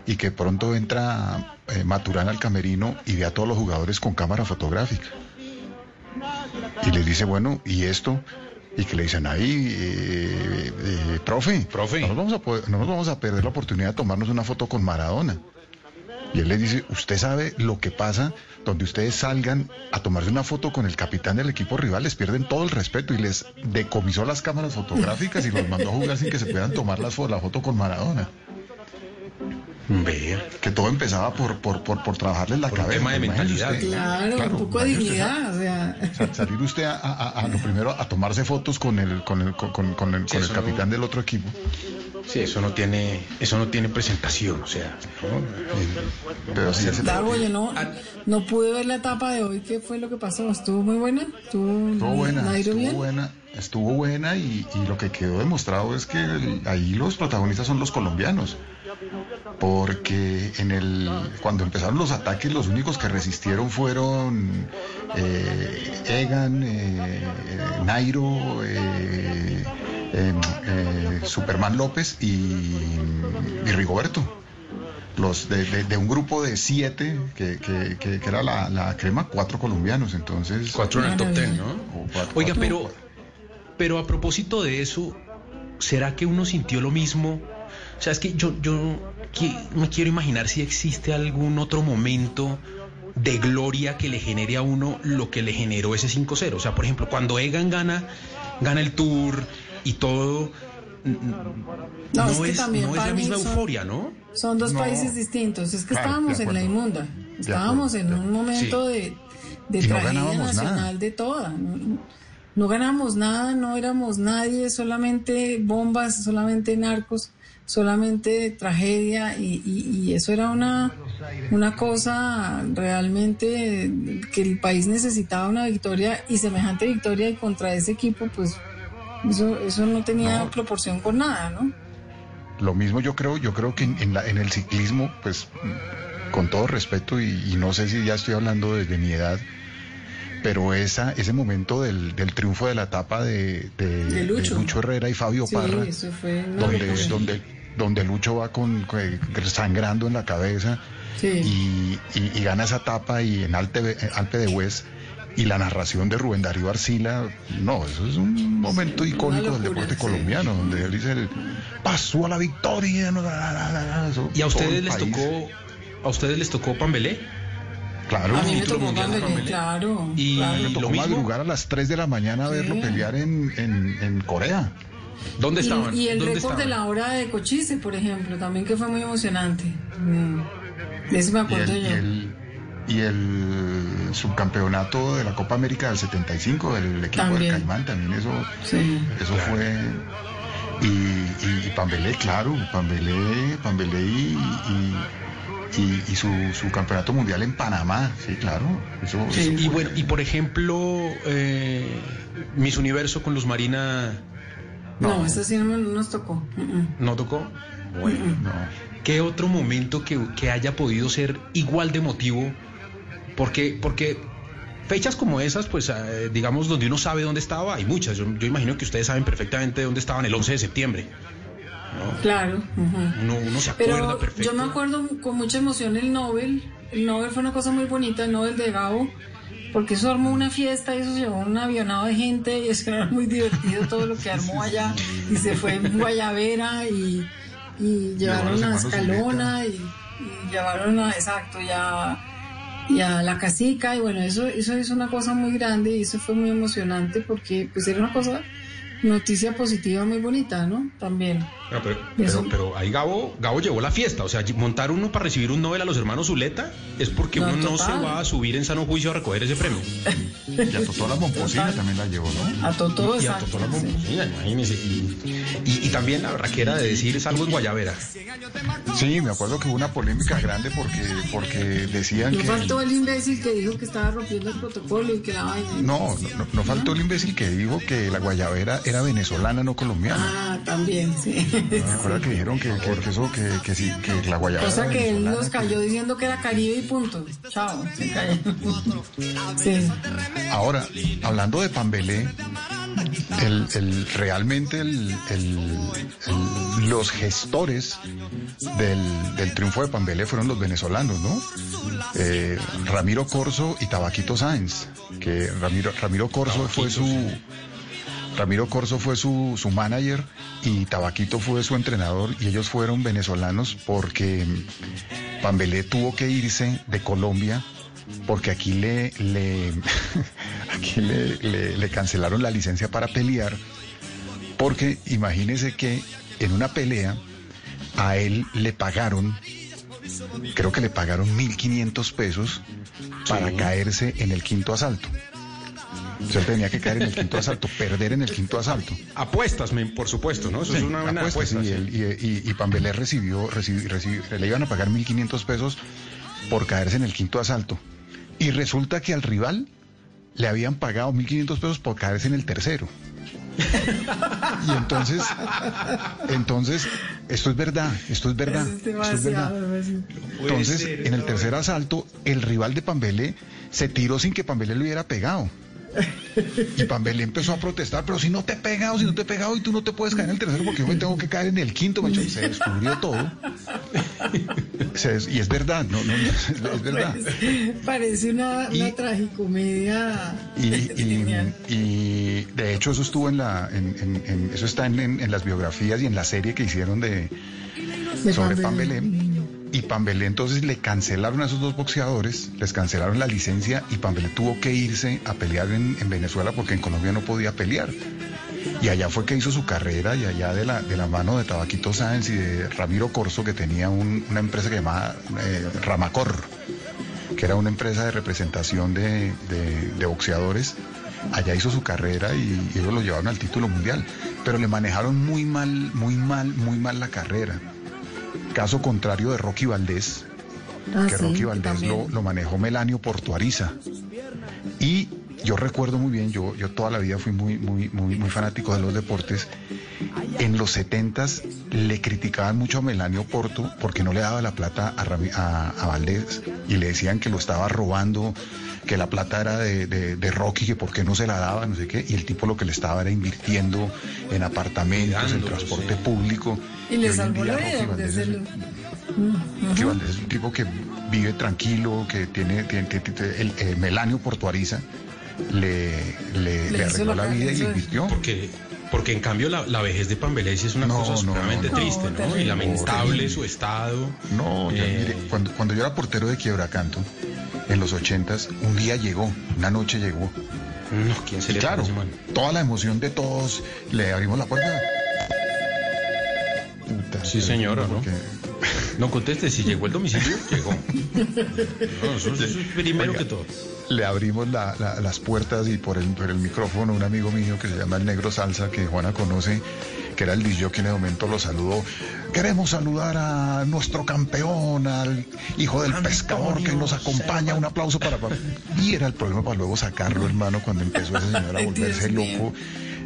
y que pronto entra eh, Maturana al camerino y ve a todos los jugadores con cámara fotográfica. Y les dice, bueno, ¿y esto? Y que le dicen ahí, eh, eh, profe, profe. No, nos vamos a poder- no nos vamos a perder la oportunidad de tomarnos una foto con Maradona. Y él les dice, usted sabe lo que pasa donde ustedes salgan a tomarse una foto con el capitán del equipo rival, les pierden todo el respeto y les decomisó las cámaras fotográficas y los mandó a jugar sin que se puedan tomar las fo- la foto con Maradona. Vea. Que todo empezaba por, por, por, por trabajarles la Por un cabeza. tema de mentalidad. usted. Claro, un poco de dignidad, o sea. sa- salir usted a, a- a- a lo primero a tomarse fotos con el con el con, con- con el, Sí, con el eso capitán no- del otro equipo. Sí, eso no tiene, eso no tiene presentación, o sea. Pero sí, Claro, oye, no, no pude ver la etapa de hoy. ¿Qué fue lo que pasó? ¿Estuvo muy buena? ¿Estuvo, Estuvo buena, estuvo bien? buena, estuvo buena y, y lo que quedó demostrado es que el- ahí los protagonistas son los colombianos. Porque en el cuando empezaron los ataques, los únicos que resistieron fueron eh, Egan, eh, eh, Nairo, eh, eh, eh, Superman López y, y Rigoberto. Los de, de- de un grupo de siete, que, que- que- que era la, la crema, cuatro colombianos. Entonces, Cuatro en el top ten, ¿no? o cuatro- Oiga, cuatro- pero, pero a propósito de eso, ¿será que uno sintió lo mismo? O sea, es que yo, yo me quiero imaginar si existe algún otro momento de gloria que le genere a uno lo que le generó ese 5-0. O sea, por ejemplo, cuando Egan gana, gana el Tour y todo, No, no, es que es, también no es la misma son- euforia, ¿no? Son dos No. países distintos. Es que Claro, estábamos en la inmunda. Estábamos en un momento Sí. de, de tragedia nacional nada. de toda. No, no ganamos nada, no éramos nadie, solamente bombas, solamente narcos, solamente tragedia y, y- y eso era una, una cosa realmente que el país necesitaba una victoria y semejante victoria y contra ese equipo pues eso, eso no tenía No. proporción con nada, ¿no? Lo mismo yo creo, yo creo que en, la- en el ciclismo, pues con todo respeto y, y no sé si ya estoy hablando desde mi edad, pero esa, ese momento del, del triunfo de la etapa de, de- De Lucho. de Herrera y Fabio Sí, Parra, donde, donde, donde Lucho va con, con- sangrando en la cabeza Sí. y, y- y gana esa etapa y en Alte, Alpe de Hues y la narración de Rubén Darío Arcila, no, eso es un momento icónico del deporte sí. colombiano, donde él dice, pasó a la victoria. no, la, la, la, la, eso, ¿Y a ustedes el les país. tocó, a ustedes les tocó Pambelé? Claro, A mí me título tocó mundial de Pambelé, Pambelé. claro. Y claro. me tocó lo mismo. madrugar a las 3 de la mañana a verlo pelear en, en, en Corea. ¿Dónde Y- estaban? Y, el ¿Dónde récord de la hora de Cochise, por ejemplo, también que fue muy emocionante. Mm. De eso me Y acuerdo el, y yo. el, y el subcampeonato de la Copa América del 75 del equipo También. del Caimán, también eso, Sí. eso fue... Y, y, y Pambelé, claro, Pambelé, Pambelé y, y, y- y su, su campeonato mundial en Panamá, sí, claro. Eso, Sí. eso Y fue- bueno, y por ejemplo, eh, Miss Universo con Luz Marina No, eso sí no no nos tocó. No tocó. Bueno, no. ¿qué otro momento que, que haya podido ser igual de emotivo? Porque, porque fechas como esas, pues eh, digamos, donde uno sabe dónde estaba, hay muchas. Yo, yo imagino que ustedes saben perfectamente dónde estaban el 11 de septiembre. Claro. ujú. Uno, uno se acuerda Pero perfecto. yo me acuerdo con mucha emoción el Nobel. El Nobel fue una cosa muy bonita, el Nobel de Gabo, porque eso armó una fiesta y eso llevó un avionado de gente y eso era muy divertido todo lo que armó allá. Y se fue en Guayavera y, y llevaron a Escalona y, y llevaron a, exacto, ya y a la casica y bueno eso eso es una cosa muy grande y eso fue muy emocionante porque pues era una cosa noticia positiva muy bonita, ¿no? También. Ah, pero, pero, pero ahí Gabo, Gabo llevó la fiesta. O sea, montar uno para recibir un Nobel a los hermanos Zuleta es porque No, uno no se va a subir en sano juicio a recoger ese premio. Y a Totó la Momposina también la llevó, ¿no? A Totó, Y a. Totó la Momposina, imagínese. Y, y- y también la braquera de decir es algo en Guayavera. Sí, me acuerdo que hubo una polémica grande porque, porque decían No que... faltó el imbécil que dijo que estaba rompiendo el protocolo y que la vaina. No, no, no faltó el imbécil que dijo que la guayabera era venezolana, no colombiana. Ah, también, sí. ¿Me acuerdas que dijeron que, que- que eso, que, que sí, que la guayabera Cosa era que él nos cayó diciendo que era Caribe y punto. Chao, se cayó. Sí. Ahora, hablando de Pambelé, el, el- realmente el- el- el- los gestores del, del triunfo de Pambelé fueron los venezolanos, ¿no? Eh, Ramiro Corso y Tabaquito Sáenz, que Ramiro, Ramiro Corso fue su... Ramiro Corso fue su, su manager y Tabaquito fue su entrenador y ellos fueron venezolanos porque Pambelé tuvo que irse de Colombia porque aquí le, le aquí le, le- le cancelaron la licencia para pelear porque imagínese que en una pelea a él le pagaron creo que le pagaron 1.500 pesos para caerse en el quinto asalto. O sea, él tenía que caer en el quinto asalto, perder en el quinto asalto. Apuestas, por supuesto, ¿no? Eso es Sí, una buena apuestas, apuesta. y, sí. y- y- y Pambelé recibió, recibi- recibi- le iban a pagar 1.500 pesos por caerse en el quinto asalto. Y resulta que al rival le habían pagado 1.500 pesos por caerse en el tercero. Y entonces, entonces, esto es verdad, esto es verdad, Es esto es verdad. Entonces, ser, en el tercer asalto, el rival de Pambelé se tiró sin que Pambelé le hubiera pegado. Y Pambelé empezó a protestar, pero si no te he pegado, si no te he pegado y tú no te puedes caer en el tercero porque yo me tengo que caer en el quinto, macho. Y se descubrió todo. Se des- y es verdad, no, no, no, es, es verdad. Parece una, Y- una tragicomedia. Y, y- y, de hecho eso estuvo en la, en- en- en- eso está en las biografías y en la serie que hicieron de, De sobre Pambelé. Y Pambelé entonces le cancelaron a esos dos boxeadores, les cancelaron la licencia y Pambelé tuvo que irse a pelear en, en Venezuela porque en Colombia no podía pelear. Y allá fue que hizo su carrera y allá de la, de mano de Tabaquito Sáenz y de Ramiro Corso que tenía un- una empresa que llamaba eh, Ramacor, que era una empresa de representación de, de- de boxeadores. Allá hizo su carrera y ellos lo llevaron al título mundial. Pero le manejaron muy mal, muy mal, muy mal la carrera. Caso contrario de Rocky Valdés, Ah, que sí, Rocky Valdés lo, lo manejó Melanio Portuariza. Y yo recuerdo muy bien, yo, yo toda la vida fui muy, muy, muy, muy fanático de los deportes. En los 70s le criticaban mucho a Melanio Porto porque no le daba la plata a, Rami- a- a Valdés y le decían que lo estaba robando, que la plata era de, de- de Rocky, que por qué no se la daba, no sé qué. Y el tipo lo que le estaba era invirtiendo en apartamentos, en transporte sí. público. Y le salvó la Rocky vida, Valdés es- lo- Rocky Valdés es un tipo que vive tranquilo, que tiene, tiene- tiene- tiene- el, eh, Melanio Portuariza le, le, Le arregló la la vida y le invirtió. Porque, porque en cambio la, la vejez de Pambelé es una No, cosa no, no. triste, No. Y lamentable su estado. No, ya, Eh, mire, cuando, cuando yo era portero de Quiebracanto, en los ochentas, un día llegó, una noche llegó. No, ¿quién se Y le claro, toda la emoción de todos, le abrimos la puerta. Puta, Sí, señora, ¿no? porque- No conteste, si llegó el domicilio, llegó. No, eso, eso es primero Oiga, que todo. le abrimos la- la- las puertas y por el, por el micrófono un amigo mío que se llama el Negro Salsa, que Juana conoce, que era el DJ que en el momento lo saludó. Queremos saludar a nuestro campeón, al hijo del pescador que nos acompaña. Un aplauso para... Y era el problema para luego sacarlo, hermano, cuando empezó ese señor a volverse loco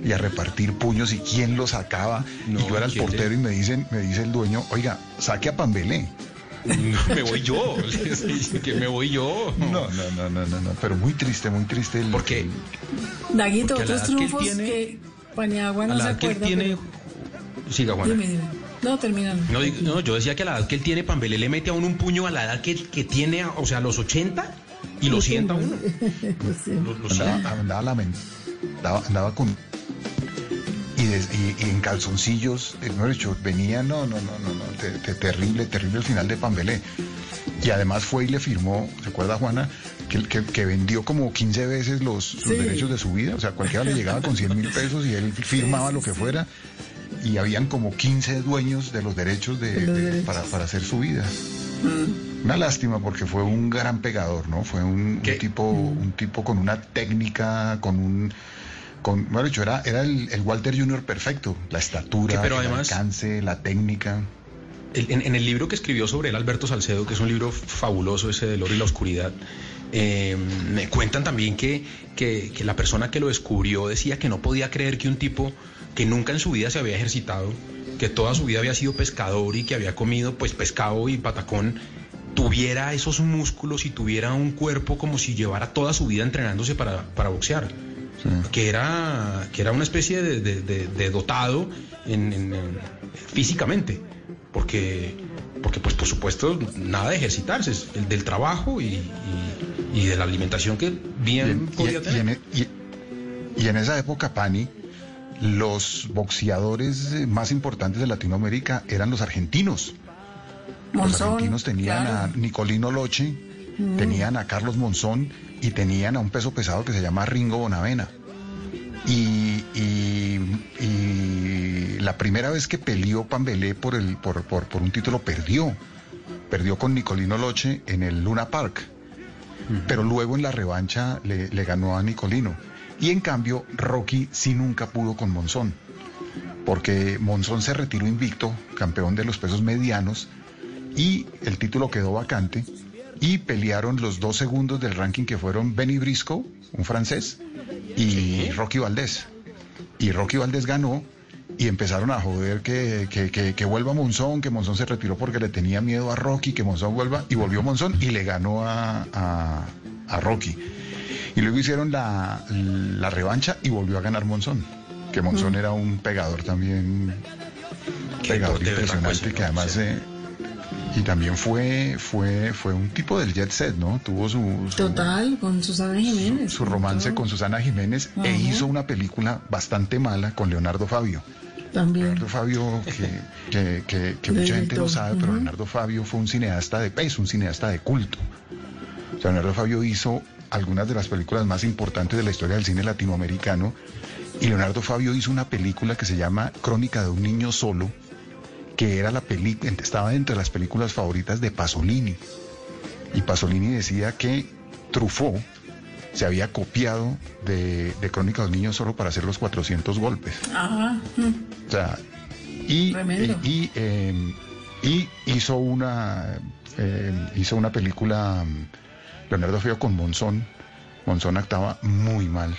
y a repartir puños y quién lo sacaba. No, y yo era el ¿quién le- portero y me dicen, me dice el dueño, oiga, saque a Pambelé. No, me voy yo. que me voy yo. No, no, no, no, no, no, pero muy triste, muy triste. El, Porque Daguito, Porque a la otros edad que triunfos tiene- que Paniagua a no la se edad que él acuerda. tiene. Siga, Juana. Dime, dime. No, terminando. No, yo decía que a la edad que él tiene, Pambelé le mete a uno un puño a la edad que, que tiene, o sea, a los 80 y lo sienta a uno. Lo- lo sienta. andaba, andaba, andaba con y, des- y- y en calzoncillos, eh, mejor dicho, venía, no, no, no, no, no, te- te- terrible, terrible el final de Pambelé. Y además fue y le firmó, ¿se acuerda Juana? que, que- que vendió como 15 veces los, Sí. derechos de su vida. O sea, cualquiera le llegaba con 100 mil pesos y él firmaba lo que fuera. Y habían como 15 dueños de los derechos, de, De los de- derechos. Para, para hacer su vida. Mm. Una lástima porque fue un gran pegador, ¿no? Fue un, un tipo, un tipo con una técnica, con un, con, bueno, dicho, era, era el, el Walter Jr. perfecto, la estatura, Que, pero el además- alcance, la técnica. El- en, en el libro que escribió sobre él Alberto Salcedo, que es un libro fabuloso ese del oro y la oscuridad, eh, me cuentan también que, que- que la persona que lo descubrió decía que no podía creer que un tipo que nunca en su vida se había ejercitado, que toda su vida había sido pescador y que había comido pues pescado y patacón, tuviera esos músculos y tuviera un cuerpo como si llevara toda su vida entrenándose para, para boxear. Que era, que era una especie de, de- de- de dotado en- en- en- físicamente porque, porque pues por supuesto nada de ejercitarse, es el del trabajo y, y- y de la alimentación que bien Y- podía y, tener. en, e- y- y en esa época, Pani, los boxeadores eh, más importantes de Latinoamérica eran los argentinos. los argentinos tenían claro. a Nicolino Loche, Mm. tenían a Carlos Monzón y tenían a un peso pesado que se llama Ringo Bonavena. Y, y- y la primera vez que peleó Pambelé por, el, por, por, por un título perdió. Perdió con Nicolino Loche en el Luna Park. Pero luego en la revancha le, le ganó a Nicolino. Y en cambio, Rocky sí nunca pudo con Monzón. Porque Monzón se retiró invicto, campeón de los pesos medianos, y el título quedó vacante. Y pelearon los dos segundos del ranking que fueron Benny Briscoe, un francés, y Rocky Valdés. Y Rocky Valdés ganó y empezaron a joder que, que, que- que vuelva Monzón, que Monzón se retiró porque le tenía miedo a Rocky, que Monzón vuelva, y volvió Monzón y le ganó a, a- a Rocky. Y luego hicieron la, la revancha y volvió a ganar Monzón, que Monzón era un pegador también, pegador impresionante, que además... eh, y también fue, fue, fue un tipo del jet set, ¿no? Tuvo su, su- Total, con Susana Jiménez. su romance con Susana Jiménez e Ajá. hizo una película bastante mala con Leonardo Fabio. También. Leonardo Fabio, que, que- que- que De mucha gente lo director, sabe, pero. Leonardo Fabio fue un cineasta de peso, un cineasta de culto. Leonardo Fabio hizo algunas de las películas más importantes de la historia del cine latinoamericano y Leonardo Fabio hizo una película que se llama Crónica de un niño solo, que era la película, estaba entre las películas favoritas de Pasolini. Y Pasolini decía que Truffaut se había copiado de, de Crónica de un niño solo para hacer los 400 golpes. Ajá. O sea, y, y, y, eh, y hizo una eh, hizo una película mm, Leonardo Feo con Monzón. Monzón actuaba muy mal,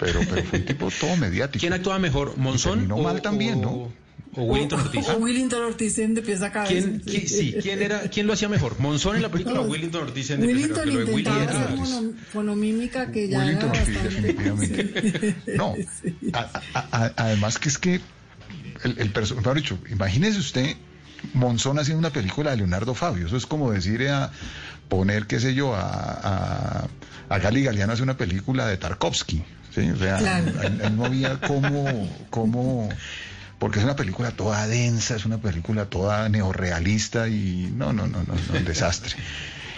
pero, pero fue un tipo todo mediático. ¿Quién actuaba mejor, Monzón terminó o, mal también, ¿no? O- Willington Ortiz? O Willington Ortiz en de pies a cabeza. ¿Quién, qui- sí, ¿quién, era, ¿Quién lo hacía mejor? ¿Monzón en la película o Willington Ortiz en Willington de Willy intentaba era- hacer mono- monomímica que ya Willington era Ortiz, bastante. definitivamente. No, a- a- a- además que es que el, el perso- mejor dicho, imagínese usted Monzón haciendo una película de Leonardo Fabio. Eso es como decir a poner, qué sé yo, a, a, a Gali Galeano hacer una película de Tarkovsky. ¿sí? O sea, Claro. no había cómo, cómo, porque es una película toda densa, es una película toda neorrealista y no, no, no, no, no, un desastre.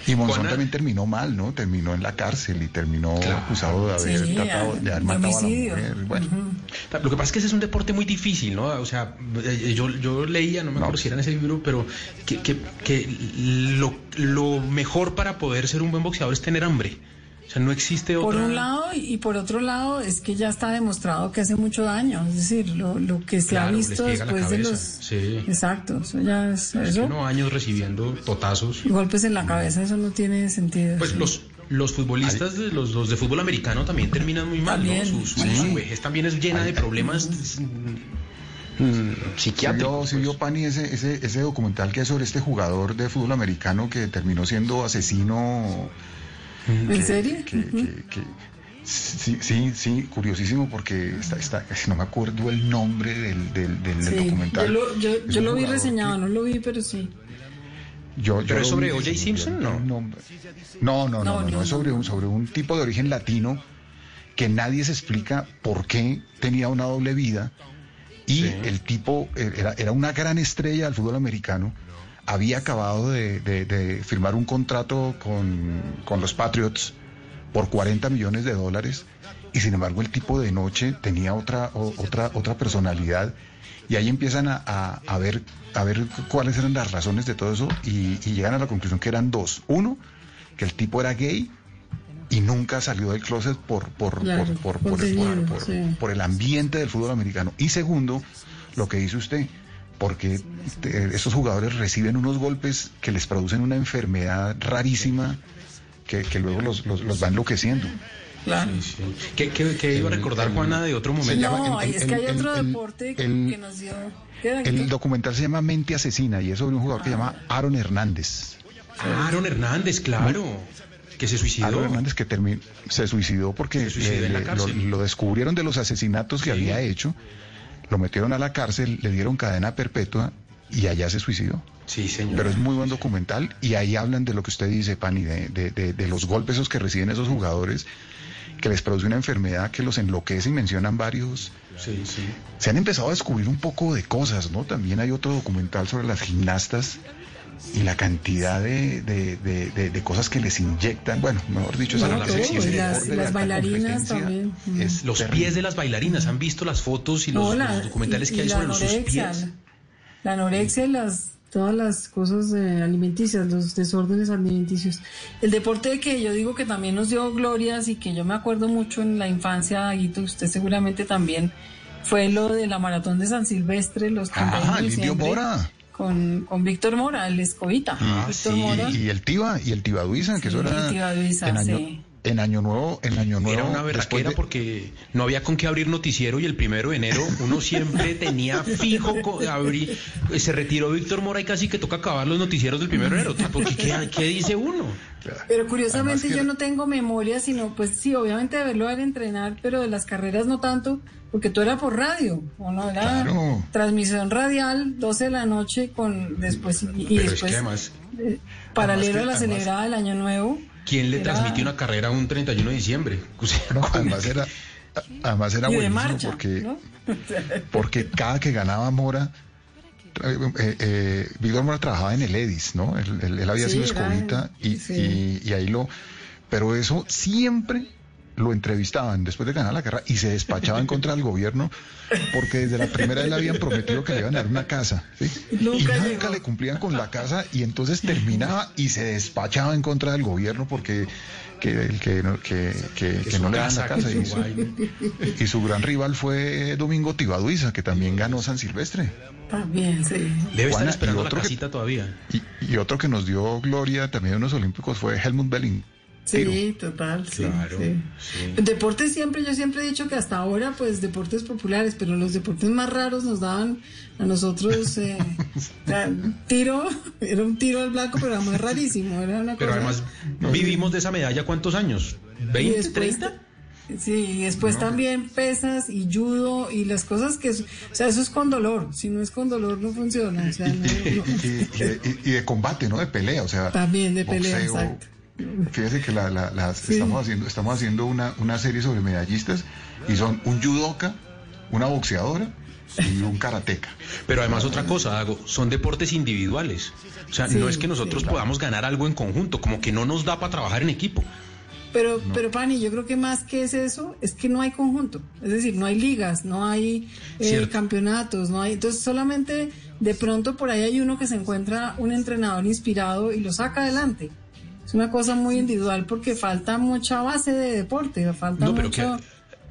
Y Monzón Juana. también terminó mal, ¿no? Terminó en la cárcel y terminó acusado de haber Sí, tratado, de haber matado a la mujer. Bueno, Lo que pasa es que ese es un deporte muy difícil, ¿no? O sea, eh, yo, yo leía, no me acuerdo si era en ese libro, pero que, que- que lo, lo mejor para poder ser un buen boxeador es tener hambre. O sea, no existe Por otra... un lado y por otro lado es que ya está demostrado que hace mucho daño, es decir, lo, lo que se Claro, ha visto después de los... sí. Exacto, eso ya es... Es que Eso, uno años recibiendo totazos. golpes en la cabeza, eso no tiene sentido. Pues sí. los, los futbolistas, de los, los de fútbol americano también terminan muy mal, También, ¿no? Su, su- sí. su vejez también es llena de problemas mm, psiquiátricos. ¿Sí vio, sí vio, Pani ese, ese, ese documental que hay sobre este jugador de fútbol americano que terminó siendo asesino? ¿En serio? que- que- que- sí, sí, sí, curiosísimo porque está, está, no me acuerdo el nombre del, del, del- del Sí, documental. Yo lo, yo, yo lo vi reseñado, no lo vi, pero sí. Yo, yo ¿Pero es sobre O.J. Simpson? No. No, no, no, No, no, no, no, es sobre un, sobre un tipo de origen latino que nadie se explica por qué tenía una doble vida y el tipo era, era una gran estrella del fútbol americano, había acabado de, de- de firmar un contrato con, con los Patriots por 40 millones de dólares y sin embargo el tipo de noche tenía otra, otra, otra personalidad y ahí empiezan a, a, ver, a ver cuáles eran las razones de todo eso y, llegan a la conclusión que eran dos. Uno, que el tipo era gay y nunca salió del closet por, por, por, por, el ambiente del fútbol americano. Y segundo, lo que dice usted, porque estos jugadores reciben unos golpes que les producen una enfermedad rarísima que, que luego los, los, los va enloqueciendo. Claro. ¿Qué, iba a recordar, Juana, de otro momento? No, es que hay otro deporte que nos dio... El documental se llama Mente Asesina y es sobre un jugador que se llama Aaron Hernández. Aaron Hernández, claro. Que se suicidó. Aaron Hernández que se suicidó porque lo, descubrieron de los asesinatos que había hecho, lo metieron a la cárcel, le dieron cadena perpetua y allá se suicidó. Sí, señor. Pero es muy buen documental y ahí hablan de lo que usted dice, Pani, de, de los golpes esos que reciben esos jugadores que les produce una enfermedad que los enloquece y mencionan varios. Sí, sí. Se han empezado a descubrir un poco de cosas, ¿no? También hay otro documental sobre las gimnastas y la cantidad de, de, cosas que les inyectan. Bueno, mejor dicho, bueno, la las, las bailarinas también. los pies de las bailarinas. ¿Han visto las fotos y los, documentales que hay sobre los pies? La anorexia y las todas las cosas alimenticias, los desórdenes alimenticios. El deporte que yo digo que también nos dio glorias y que yo me acuerdo mucho en la infancia, Aguito, usted seguramente también, fue lo de la maratón de San Silvestre, los 31 ah, el Mora. Con, con Víctor Mora, el escobita. Ah, Víctor Mora. Y el Tiba, y el Tibaduiza, que eso era... El en Año Nuevo, en Año Nuevo. Era una berraquera porque no había con qué abrir noticiero y el primero de enero uno siempre tenía fijo abrir. Se retiró Víctor Mora y casi que toca acabar los noticieros del primero de enero. Porque ¿qué, dice uno? Pero curiosamente yo no tengo memoria, sino pues sí, obviamente de verlo a entrenar, pero de las carreras no tanto, porque tú era por radio, ¿o no? Era transmisión radial, 12 de la noche con después y, después eh, paralelo a la celebrada del Año Nuevo. ¿Quién le transmitió una carrera un 31 de diciembre? además era, además era buenísimo porque, porque cada que ganaba Mora, eh, eh, eh, Víctor Mora trabajaba en el Edis, ¿no? Él, había sido escobita y, y, ahí lo... Pero eso siempre lo entrevistaban después de ganar la carrera y se despachaba en contra del gobierno porque desde la primera vez le habían prometido que le iban a dar una casa y nunca le cumplían con la casa y entonces terminaba y se despachaba en contra del gobierno porque que, que, que, que, no le dan la casa y su, gran rival fue Domingo Tibaduiza que también ganó San Silvestre. También sí. Debe estar esperando la casita todavía. y, otro que nos dio gloria también en los Olímpicos fue Helmut Belling Sí, total, sí, Deportes siempre, yo siempre he dicho que hasta ahora, pues deportes populares, pero los deportes más raros nos daban a nosotros eh, tiro, era un tiro al blanco, pero era muy rarísimo. Era una pero además, vivimos de esa medalla cuántos años? ¿20, 30? Sí, y después también pesas y judo y las cosas que... O sea, eso es con dolor. Si no es con dolor, no funciona. O sea, y, de combate, ¿no? De pelea, o sea... También de pelea, exacto. Fíjese que la, estamos haciendo, estamos haciendo una, una serie sobre medallistas y son un judoka, una boxeadora y un karateca. Pero además otra cosa, Hago, son deportes individuales. O sea, no es que nosotros podamos ganar algo en conjunto, como que no nos da para trabajar en equipo. Pero, pero Pani, yo creo que más que es eso, es que no hay conjunto. Es decir, no hay ligas, no hay eh, campeonatos, no hay. Entonces, solamente de pronto por ahí hay uno que se encuentra un entrenador inspirado y lo saca adelante. Es una cosa muy individual porque falta mucha base de deporte, falta mucho...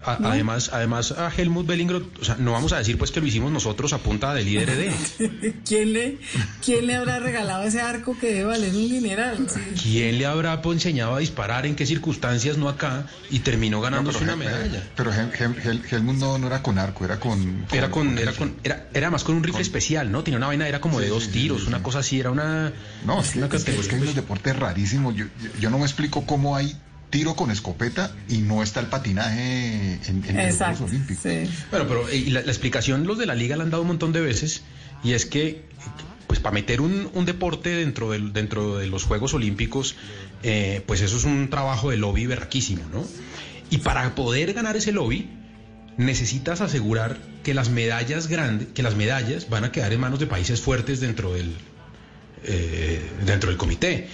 Además, además a Helmut Bellingrod, o sea, no vamos a decir pues que lo hicimos nosotros a punta del líder de. ¿Quién le, ¿Quién le habrá regalado ese arco que debe valer un dineral? ¿Quién le habrá pues, enseñado a disparar? ¿En qué circunstancias no acá? Y terminó ganándose una medalla. Pero Helmut no, era con arco, era con. era con, era con, era, era más con un rifle especial, ¿no? Tenía una vaina, era como de dos tiros, una cosa así, era una. No, es, que, es, que, hay unos deportes rarísimos. Yo, yo no me explico cómo hay tiro con escopeta y no está el patinaje en, los Juegos Olímpicos. Bueno, pero la, explicación los de la liga la han dado un montón de veces y es que pues para meter un, deporte dentro de, dentro de los Juegos Olímpicos, eh, pues eso es un trabajo de lobby berraquísimo, ¿no? Y para poder ganar ese lobby, necesitas asegurar que las medallas grandes, que las medallas van a quedar en manos de países fuertes dentro del, eh, dentro del comité.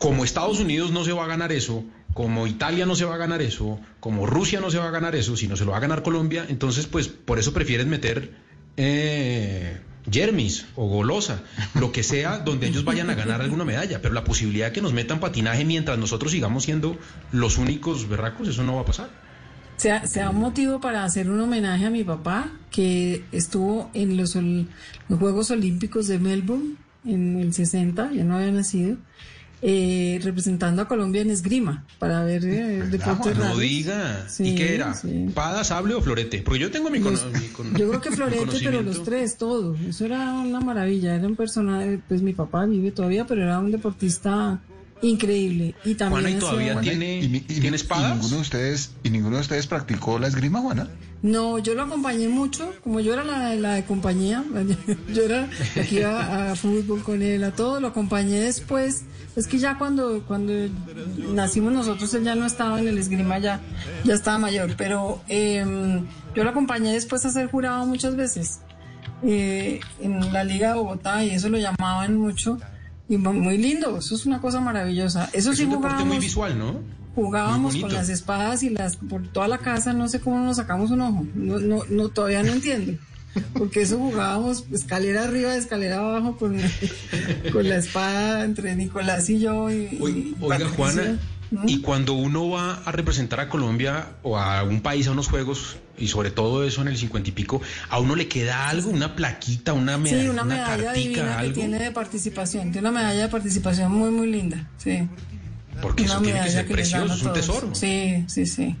Como Estados Unidos no se va a ganar eso, como Italia no se va a ganar eso, como Rusia no se va a ganar eso, sino se lo va a ganar Colombia, entonces pues por eso prefieren meter eh, Jermis o Golosa, lo que sea, donde ellos vayan a ganar alguna medalla, pero la posibilidad de que nos metan patinaje mientras nosotros sigamos siendo los únicos berracos, eso no va a pasar. Sea, sea un motivo para hacer un homenaje a mi papá, que estuvo en los, los Juegos Olímpicos de Melbourne en el 60, ya no había nacido, eh, representando a Colombia en esgrima, para ver eh, deportes No diga. Sí, ¿Y qué era? sí. ¿Pada, sable o florete? Porque yo tengo mi, cono- Los- mi con- Yo creo que Florete, pero los tres, todo. Eso era una maravilla. Era un personaje, pues mi papá vive todavía, pero era un deportista increíble. Y también Juana, ¿y todavía tiene, tiene espadas? ¿Y ninguno de ustedes, y ninguno de ustedes practicó la esgrima, Juana? No, yo lo acompañé mucho, como yo era la, la de compañía, yo era la que iba a fútbol con él, a todo, lo acompañé después. Es que ya cuando, cuando nacimos nosotros, él ya no estaba en el esgrima, ya, ya estaba mayor, pero em, yo lo acompañé después a ser jurado muchas veces eh, en la Liga de Bogotá y eso lo llamaban mucho. Y mu- muy lindo, eso es una cosa maravillosa. Eso es sí un deporte muy jugábamos visual, ¿no? jugábamos con las espadas y las por toda la casa, no sé cómo nos sacamos un ojo, no, no, no todavía no entiendo. Porque eso jugábamos escalera arriba, escalera abajo con, con la espada entre Nicolás y yo. Y, Oiga. Juana, y cuando uno va a representar a Colombia o a un país a unos juegos, y sobre todo eso en el cincuenta y pico, a uno le queda algo, una plaquita, una, meda- Sí, una medalla cartica, divina que algo, tiene de participación, tiene una medalla de participación muy, muy linda, sí. porque Una eso tiene que medalla ser que precioso, es un tesoro. Sí, sí, sí.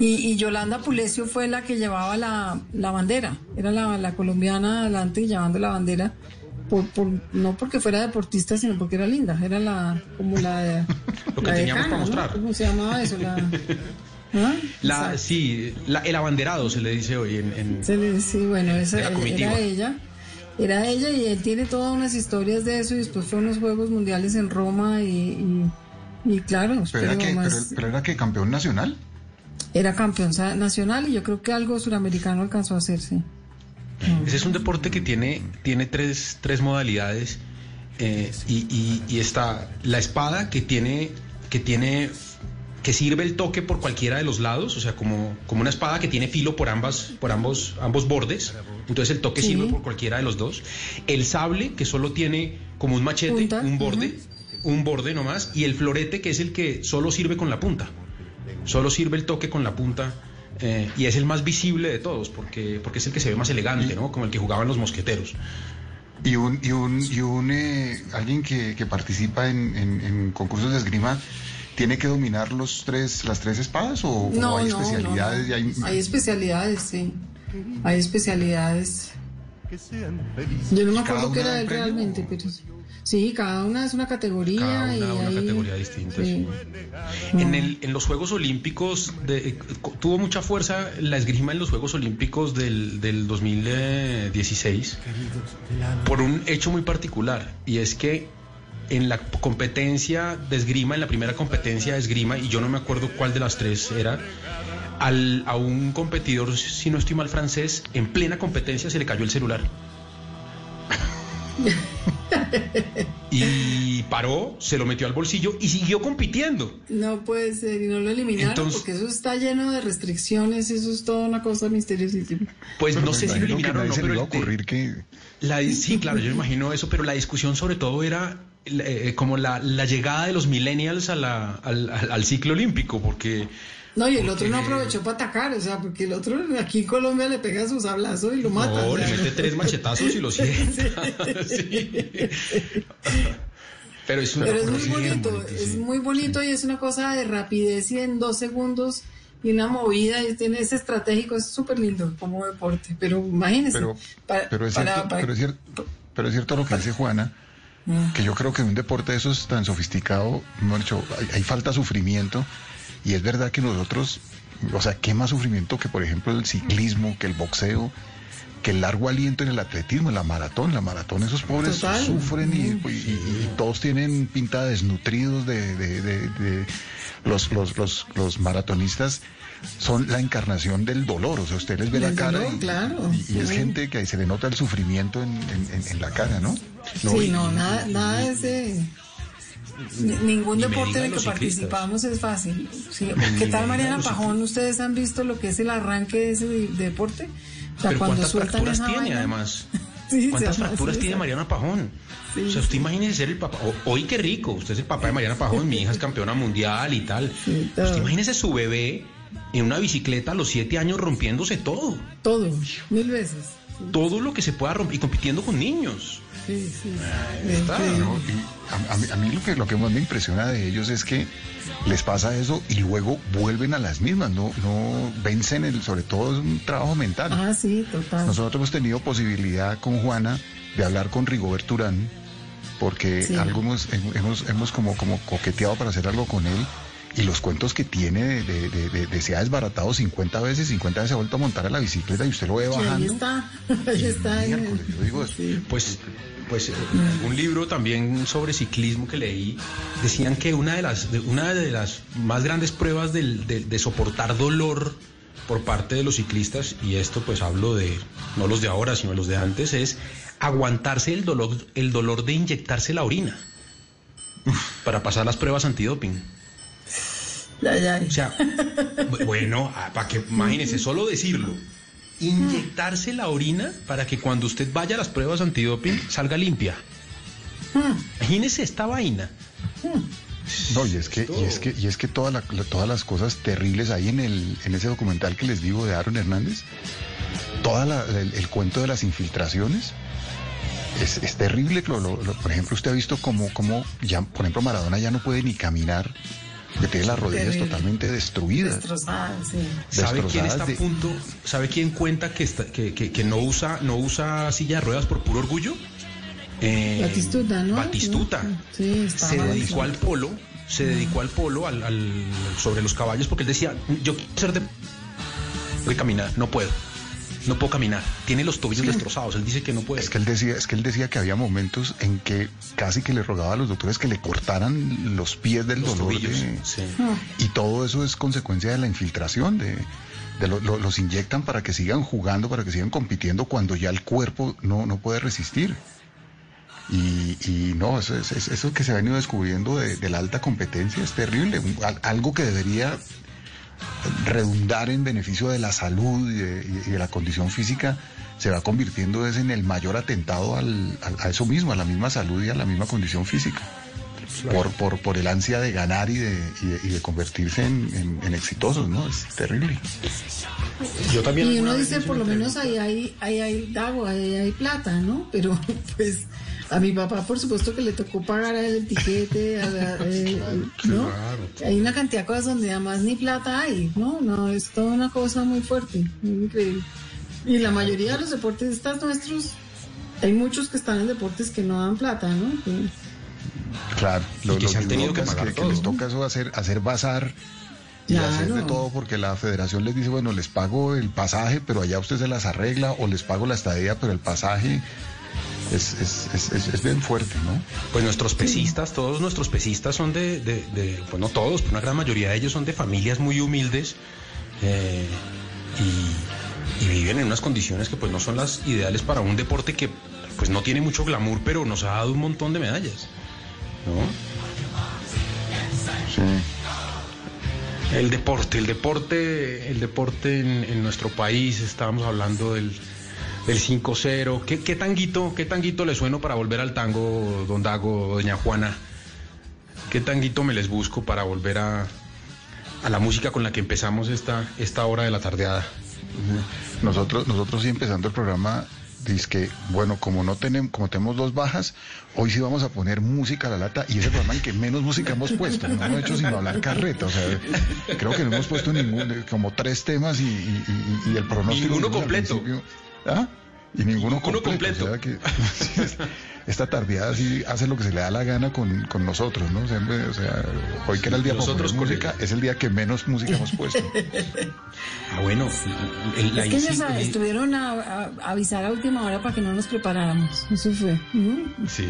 Y, y Yolanda Pulecio fue la que llevaba la, la bandera, era la, la colombiana adelante llevando la bandera, por, por, no porque fuera deportista, sino porque era linda, era la como la, Lo que la teníamos decana, para ¿no? mostrar. ¿Cómo se llamaba eso? La, ¿Ah? La, sí, la- el abanderado se le dice hoy en, en- Se le- sí, bueno, esa la era, ella. Era ella y él tiene todas unas historias de eso y después fue a unos Juegos Mundiales en Roma y, y, y claro, Pero era, que, más- pero, pero era que campeón nacional. era campeón nacional y yo creo que algo suramericano alcanzó a hacerse. Ese es un deporte que tiene, tiene tres, tres modalidades eh, y, y- y está la espada que tiene, que tiene, que sirve el toque por cualquiera de los lados, o sea, como, como una espada que tiene filo por ambas, por ambos, ambos bordes. Entonces el toque Sí. sirve por cualquiera de los dos. El sable, que solo tiene como un machete, Punta, un borde, un borde nomás, y el florete, que es el que solo sirve con la punta. Solo sirve el toque con la punta. Eh, y es el más visible de todos, porque, porque es el que se ve más elegante, ¿no? Como el que jugaban los mosqueteros. Y un, y un, y un eh, alguien que, que participa en, en- en concursos de esgrima tiene que dominar los tres, las tres espadas o, o No, hay no, especialidades no, y hay- Hay especialidades, sí. Hay especialidades. Yo no me acuerdo qué era él realmente, pero sí, cada una es una categoría Cada y una una hay- categoría distinta. sí. En, el, en los Juegos Olímpicos de- eh, tuvo mucha fuerza la esgrima en los Juegos Olímpicos del, del 2016 por un hecho muy particular y es que en la competencia de esgrima, en la primera competencia de esgrima, y yo no me acuerdo cuál de las tres era, al, a un competidor, si no estoy mal francés, en plena competencia se le cayó el celular. y paró, se lo metió al bolsillo y siguió compitiendo. No puede ser, y no lo eliminaron Entonces- porque eso está lleno de restricciones, eso es toda una cosa misteriosísima. Pues no sé si lo eliminaron o no, se le pero iba a el te- ocurrir que la, sí, claro, yo imagino eso, pero la discusión sobre todo era eh, como la, la llegada de los millennials a la- al, al- al ciclo olímpico, porque No, y el otro no aprovechó para atacar, o sea, porque el otro aquí en Colombia le pega sus sablazos y lo mata. no, o le mete tres machetazos y lo sienta. Sí. Pero es, una Pero es cosa muy bonito, es muy bonito y es una cosa de rapidez y en dos segundos y una movida y tiene ese estratégico, es súper lindo como deporte, pero imagínense. Pero, para- pero, es para- cierto, para- pero, es cierto, pero es cierto lo que dice Juana, Mm. que yo creo que un deporte de esos tan sofisticado, dicho, hay, hay falta sufrimiento, y es verdad que nosotros, o sea, ¿qué más sufrimiento que, por ejemplo, el ciclismo, que el boxeo, que el largo aliento en el atletismo, en la maratón? La maratón, esos pobres Total. sufren y, y- y- y todos tienen pinta de desnutridos de, de- de- de- los, los, los, los maratonistas son la encarnación del dolor, o sea, usted les ve la cara dolor, y, claro, y- y es sí. gente que se le nota el sufrimiento en, en- en- en la cara, ¿no? sí, y- no, nada, nada de ese... Ni- Ningún deporte en el que ciclistas. participamos es fácil. Sí, ¿Qué tal Mariana Pajón? ¿Ustedes han visto lo que es el arranque de ese de- deporte? O sea, Pero cuando ¿cuántas sueltan fracturas tiene vaina- además? Sí, ¿Cuántas fracturas tiene. Mariana Pajón? o sea, usted imagínese ser el papá. Hoy qué rico, usted es el papá de Mariana Pajón, mi hija es campeona mundial y tal. usted imagínese su bebé en una bicicleta a los siete años rompiéndose todo. Todo, mil veces. Todo lo que se pueda romper y compitiendo con niños. Sí, sí. Está, ¿no? Y a, a mí, a mí lo, que, lo que más me impresiona de ellos es que les pasa eso y luego vuelven a las mismas, no, no vencen, el, sobre todo es un trabajo mental. Ah, sí, total. Nosotros hemos tenido posibilidad con Juana de hablar con Rigobert Urán, porque Sí. algunos hemos, hemos, hemos como, como coqueteado para hacer algo con él. Y los cuentos que tiene de, de, de- de- se ha desbaratado 50 veces, 50 veces se ha vuelto a montar a la bicicleta y usted lo ve Sí, ahí bajando. está, ahí está. en el- Pues, pues eh, un libro también sobre ciclismo que leí decían que una de las, una de las más grandes pruebas de soportar dolor por parte de los ciclistas, y esto pues hablo de no los de ahora, sino los de antes, es aguantarse el dolor, el dolor de inyectarse la orina para pasar las pruebas antidoping. O sea, bu- bueno, ah, para que imagínese, solo decirlo. Inyectarse la orina para que cuando usted vaya a las pruebas antidoping salga limpia. Imagínese esta vaina. No, y es que, y es que, y es que toda la- la- todas las cosas terribles ahí en el, en ese documental que les digo de Aaron Hernández, toda la- el, el cuento de las infiltraciones, es, es terrible. lo- lo- lo- por ejemplo, usted ha visto cómo, cómo ya, por ejemplo, Maradona ya no puede ni caminar, que tiene las rodillas Terrible. totalmente destruidas. Destrozada, sí. ¿Sabe quién está a destrozadas de- punto? ¿Sabe quién cuenta que, está- que, que- que no usa no usa silla de ruedas por puro orgullo? Eh, Batistuta, ¿no? Batistuta. Sí, está se dedicó al polo, se dedicó al polo, al, al- sobre los caballos, porque él decía, yo quiero ser de... Voy a caminar, no puedo. No puedo caminar. Tiene los tobillos destrozados. Él dice que no puede. Es que él decía, es que él decía que había momentos en que casi que le rogaba a los doctores que le cortaran los pies del Los dolor. tobillos, de- sí. Y todo eso es consecuencia de la infiltración, de, de lo- lo- los inyectan para que sigan jugando, para que sigan compitiendo cuando ya el cuerpo no, no puede resistir. Y, y no, eso, es, es- eso que se ha venido descubriendo de, de la alta competencia es terrible. Algo que debería redundar en beneficio de la salud y de, y de la condición física se va convirtiendo es en el mayor atentado al- a eso mismo, a la misma salud y a la misma condición física. Por, por, por el ansia de ganar y de, y de, y de convertirse en, en- en exitosos, ¿no? Es terrible. Yo también. Y uno dice, por lo menos ahí hay, ahí hay agua, ahí hay plata, ¿no? Pero pues a mi papá, por supuesto que le tocó pagar el tiquete, a la- eh, ¿no? Hay una cantidad de cosas donde además ni plata hay, ¿no? No, es toda una cosa muy fuerte, muy increíble. Y la mayoría de los deportistas nuestros, hay muchos que están en deportes que no dan plata, ¿no? Que- Claro, Y los, que se han tenido que pagar que, que les toca eso hacer, hacer bazar y Claro. hacer de todo porque la federación les dice, bueno, les pago el pasaje, pero allá usted se las arregla, o les pago la estadía, pero el pasaje es, es, es, bien fuerte, ¿no? Pues nuestros pesistas, todos nuestros pesistas son de, de, de- pues no todos, pero una gran mayoría de ellos son de familias muy humildes eh, y, y viven en unas condiciones que pues no son las ideales para un deporte que pues no tiene mucho glamour, pero nos ha dado un montón de medallas. ¿no? El deporte, el deporte, el deporte en, en nuestro país, estábamos hablando del, del 5-0. ¿Qué, qué tanguito, qué tanguito le sueno para volver al tango, don Dago, doña Juana? ¿Qué tanguito me les busco para volver a, a la música con la que empezamos esta, esta hora de la tardeada? Nosotros, nosotros sí empezando el programa, dice que, bueno, como no tenemos, como tenemos dos bajas, hoy sí vamos a poner música a la lata y es el programa en que menos música hemos puesto, no hemos hecho sino hablar carreta, o sea, creo que no hemos puesto ningún, como tres temas y, y- y- el pronóstico. Ninguno completo. ¿Ah? Y ninguno, Ninguno completo. o sea que, esta tardeada sí hace lo que se le da la gana con, con nosotros, ¿no? Siempre, o sea, hoy que era el día para Nosotros con música, es el día que menos música hemos puesto. Ah, bueno, el- es que a- el- estuvieron a, avisar a última hora para que no nos preparáramos. Eso fue. Sí.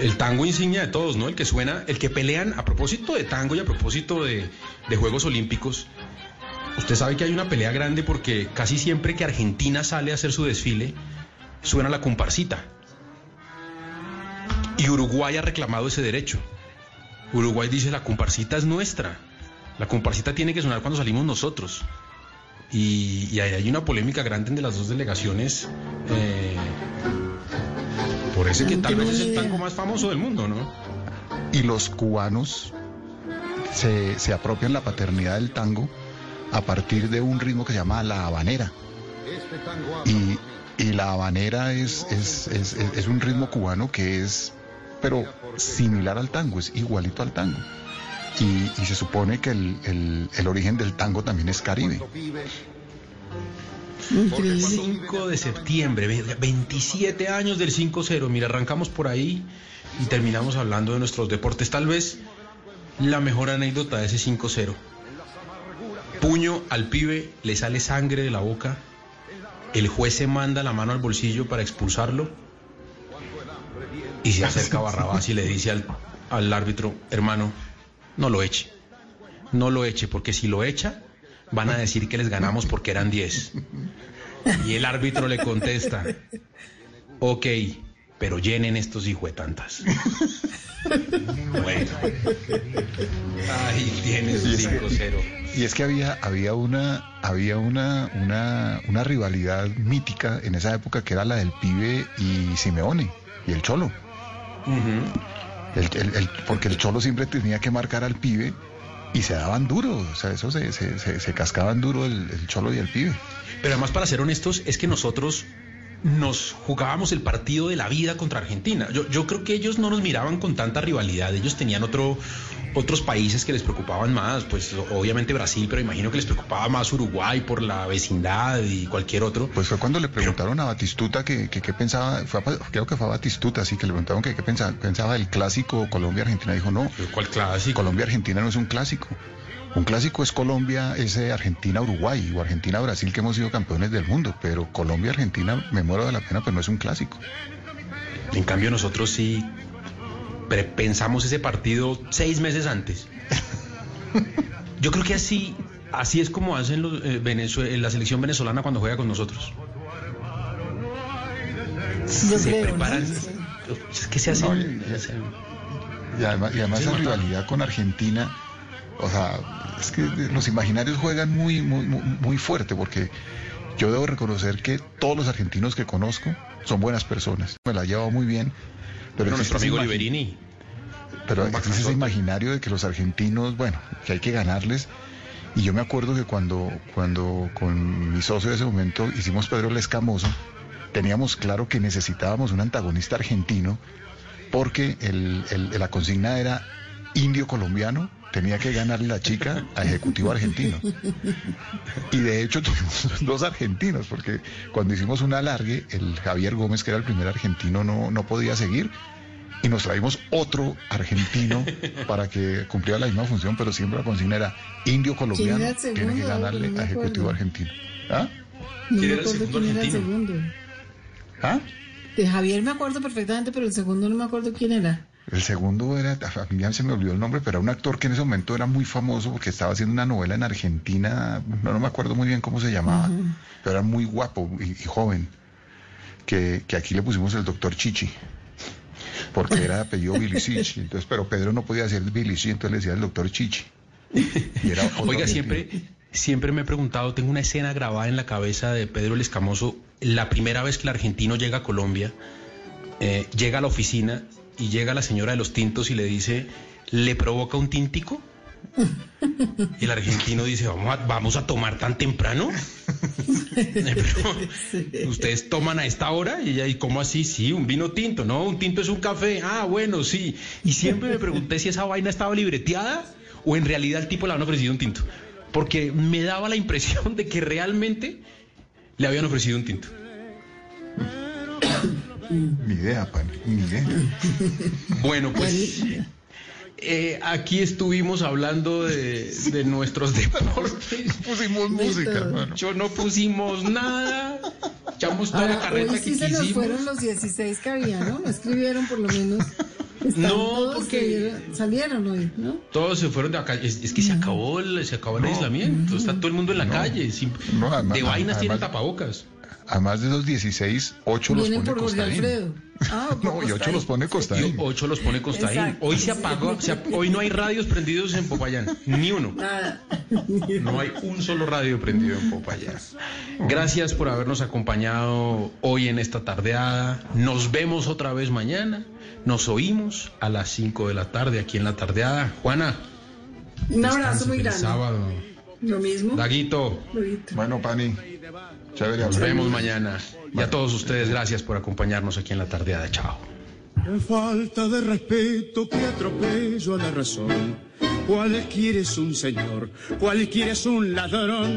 El tango insignia de todos, ¿no? El que suena, el que pelean a propósito de tango y a propósito de, de Juegos Olímpicos. Usted sabe que hay una pelea grande porque casi siempre que Argentina sale a hacer su desfile, suena la comparsita. Y Uruguay ha reclamado ese derecho. Uruguay dice la comparsita es nuestra. La comparsita tiene que sonar cuando salimos nosotros. Y, y hay, hay una polémica grande entre las dos delegaciones eh, por ese que tal vez es el tango más famoso del mundo, ¿no? Y los cubanos se, se apropian la paternidad del tango a partir de un ritmo que se llama la habanera. Y, la habanera es, es, es, un ritmo cubano que es, pero similar al tango, es igualito al tango. Y, se supone que el, el- origen del tango también es caribe. 5 de septiembre, ve- 27 años del 5-0. Mira, arrancamos por ahí y terminamos hablando de nuestros deportes. Tal vez la mejor anécdota de ese 5-0. Puño al pibe, le sale sangre de la boca. El juez se manda la mano al bolsillo para expulsarlo. Y se acerca a Barrabás y le dice al, al árbitro, hermano, no lo eche. No lo eche, porque si lo echa, van a decir que les ganamos porque eran 10. Y el árbitro le contesta, ok, pero llenen estos hijuetantas. Bueno. Ahí tienes Y es que- 5-0. Y es que había, había, una, había una, una, una rivalidad mítica en esa época que era la del pibe y Simeone y el Cholo. El- el- el- porque el Cholo siempre tenía que marcar al pibe y se daban duro. O sea, eso se, se, se- se cascaban duro el, el Cholo y el pibe. Pero además, para ser honestos, es que nosotros nos jugábamos el partido de la vida contra Argentina. Yo, yo creo que ellos no nos miraban con tanta rivalidad. Ellos tenían otro, otros países que les preocupaban más. Pues obviamente Brasil, pero imagino que les preocupaba más Uruguay por la vecindad y cualquier otro. Pues fue cuando le preguntaron a Batistuta que que qué pensaba, fue a- creo que fue a Batistuta, así que le preguntaron que qué pensaba, pensaba del clásico Colombia-Argentina. Dijo, no, ¿Cuál clásico? Colombia-Argentina no es un clásico. Un clásico es Colombia, es Argentina-Uruguay o Argentina-Brasil que hemos sido campeones del mundo, pero Colombia-Argentina me muero de la pena, pero no es un clásico. En cambio, nosotros sí pensamos ese partido seis meses antes. Yo creo que así, así es como hacen los, eh, Venezue- la selección venezolana cuando juega con nosotros. Yo se creo, ¿no? preparan. Es que se hacen. No, y- se hacen- Y además, y además Sí, esa rivalidad con Argentina, o sea, es que los imaginarios juegan muy, muy, muy, fuerte porque yo debo reconocer que todos los argentinos que conozco son buenas personas. Me la he llevado muy bien. Pero Bueno, nuestro amigo Liberini. Pero existe ese imaginario de que los argentinos, bueno, que hay que ganarles. Y yo me acuerdo que cuando, cuando con mi socio de ese momento hicimos Pedro el Escamoso, teníamos claro que necesitábamos un antagonista argentino porque el- el- la consigna era indio colombiano, tenía que ganarle la chica a ejecutivo argentino. Y de hecho tuvimos dos argentinos, porque cuando hicimos un alargue, el Javier Gómez, que era el primer argentino, no, no podía seguir. Y nos traímos otro argentino para que cumpliera la misma función, pero siempre la consigna era indio ¿Quién colombiano, tiene que ganarle No a ejecutivo argentino. ¿Ah? No ¿Quién me era el acuerdo segundo quién era el argentino? segundo. ¿Ah? De Javier me acuerdo perfectamente, pero el segundo no me acuerdo quién era. El segundo era, a mí ya se me olvidó el nombre, pero era un actor que en ese momento era muy famoso porque estaba haciendo una novela en Argentina, no, no me acuerdo muy bien cómo se llamaba, pero era muy guapo y, y joven, que, que aquí le pusimos el doctor Chichi, porque era de apellido Bilicic, entonces, pero Pedro no podía ser Bilicic, entonces le decía el doctor Chichi. Y era Oiga, argentino. siempre, siempre me he preguntado, tengo una escena grabada en la cabeza de Pedro el Escamoso, la primera vez que el argentino llega a Colombia, eh, llega a la oficina y llega la señora de los tintos y le dice, ¿le provoca un tintico? Y el argentino dice, ¿vamos a, vamos a tomar tan temprano? Pero, ¿Ustedes toman a esta hora? Y ella, ¿y cómo así? Sí, un vino tinto. No, un tinto es un café. Ah, bueno, sí. Y siempre me pregunté si esa vaina estaba libreteada o en realidad el tipo le habían ofrecido un tinto. Porque me daba la impresión de que realmente le habían ofrecido un tinto. Ni idea, pan, ni idea. Bueno, pues eh, aquí estuvimos hablando de, de nuestros deportes. Pusimos música, hermano. Yo no pusimos nada. Echamos toda la Ahora, carreta hoy que sí se nos fueron los 16 que había, ¿no? No escribieron por lo menos. Están No, todos porque- que salieron hoy, ¿no? Todos se fueron de acá. Es, es que se acabó el, se acabó el aislamiento. Está todo el mundo en la calle. sin- No, además- de vainas además- tienen tapabocas. Además de esos 16, 8 los Vienen pone por Jorge Costaín. Alfredo. Ah, por No, y 8 Costaín. los pone Costaín. Y ocho los pone Costaín. Exacto. Hoy se apagó, se ap- hoy no hay radios prendidos en Popayán, ni uno. Nada. No hay un solo radio prendido en Popayán. Gracias por habernos acompañado hoy en esta tardeada. Nos vemos otra vez mañana. Nos oímos a las 5 de la tarde aquí en la tardeada. Juana. Un abrazo muy grande. sábado. Lo mismo. Daguito. Bueno, Pani. Chévere Nos vemos mañana. Y a todos ustedes, gracias por acompañarnos aquí en la tardeada. Chao. Qué falta de respeto, que atropello a la razón. Cualquiera es un señor, cualquiera es un ladrón.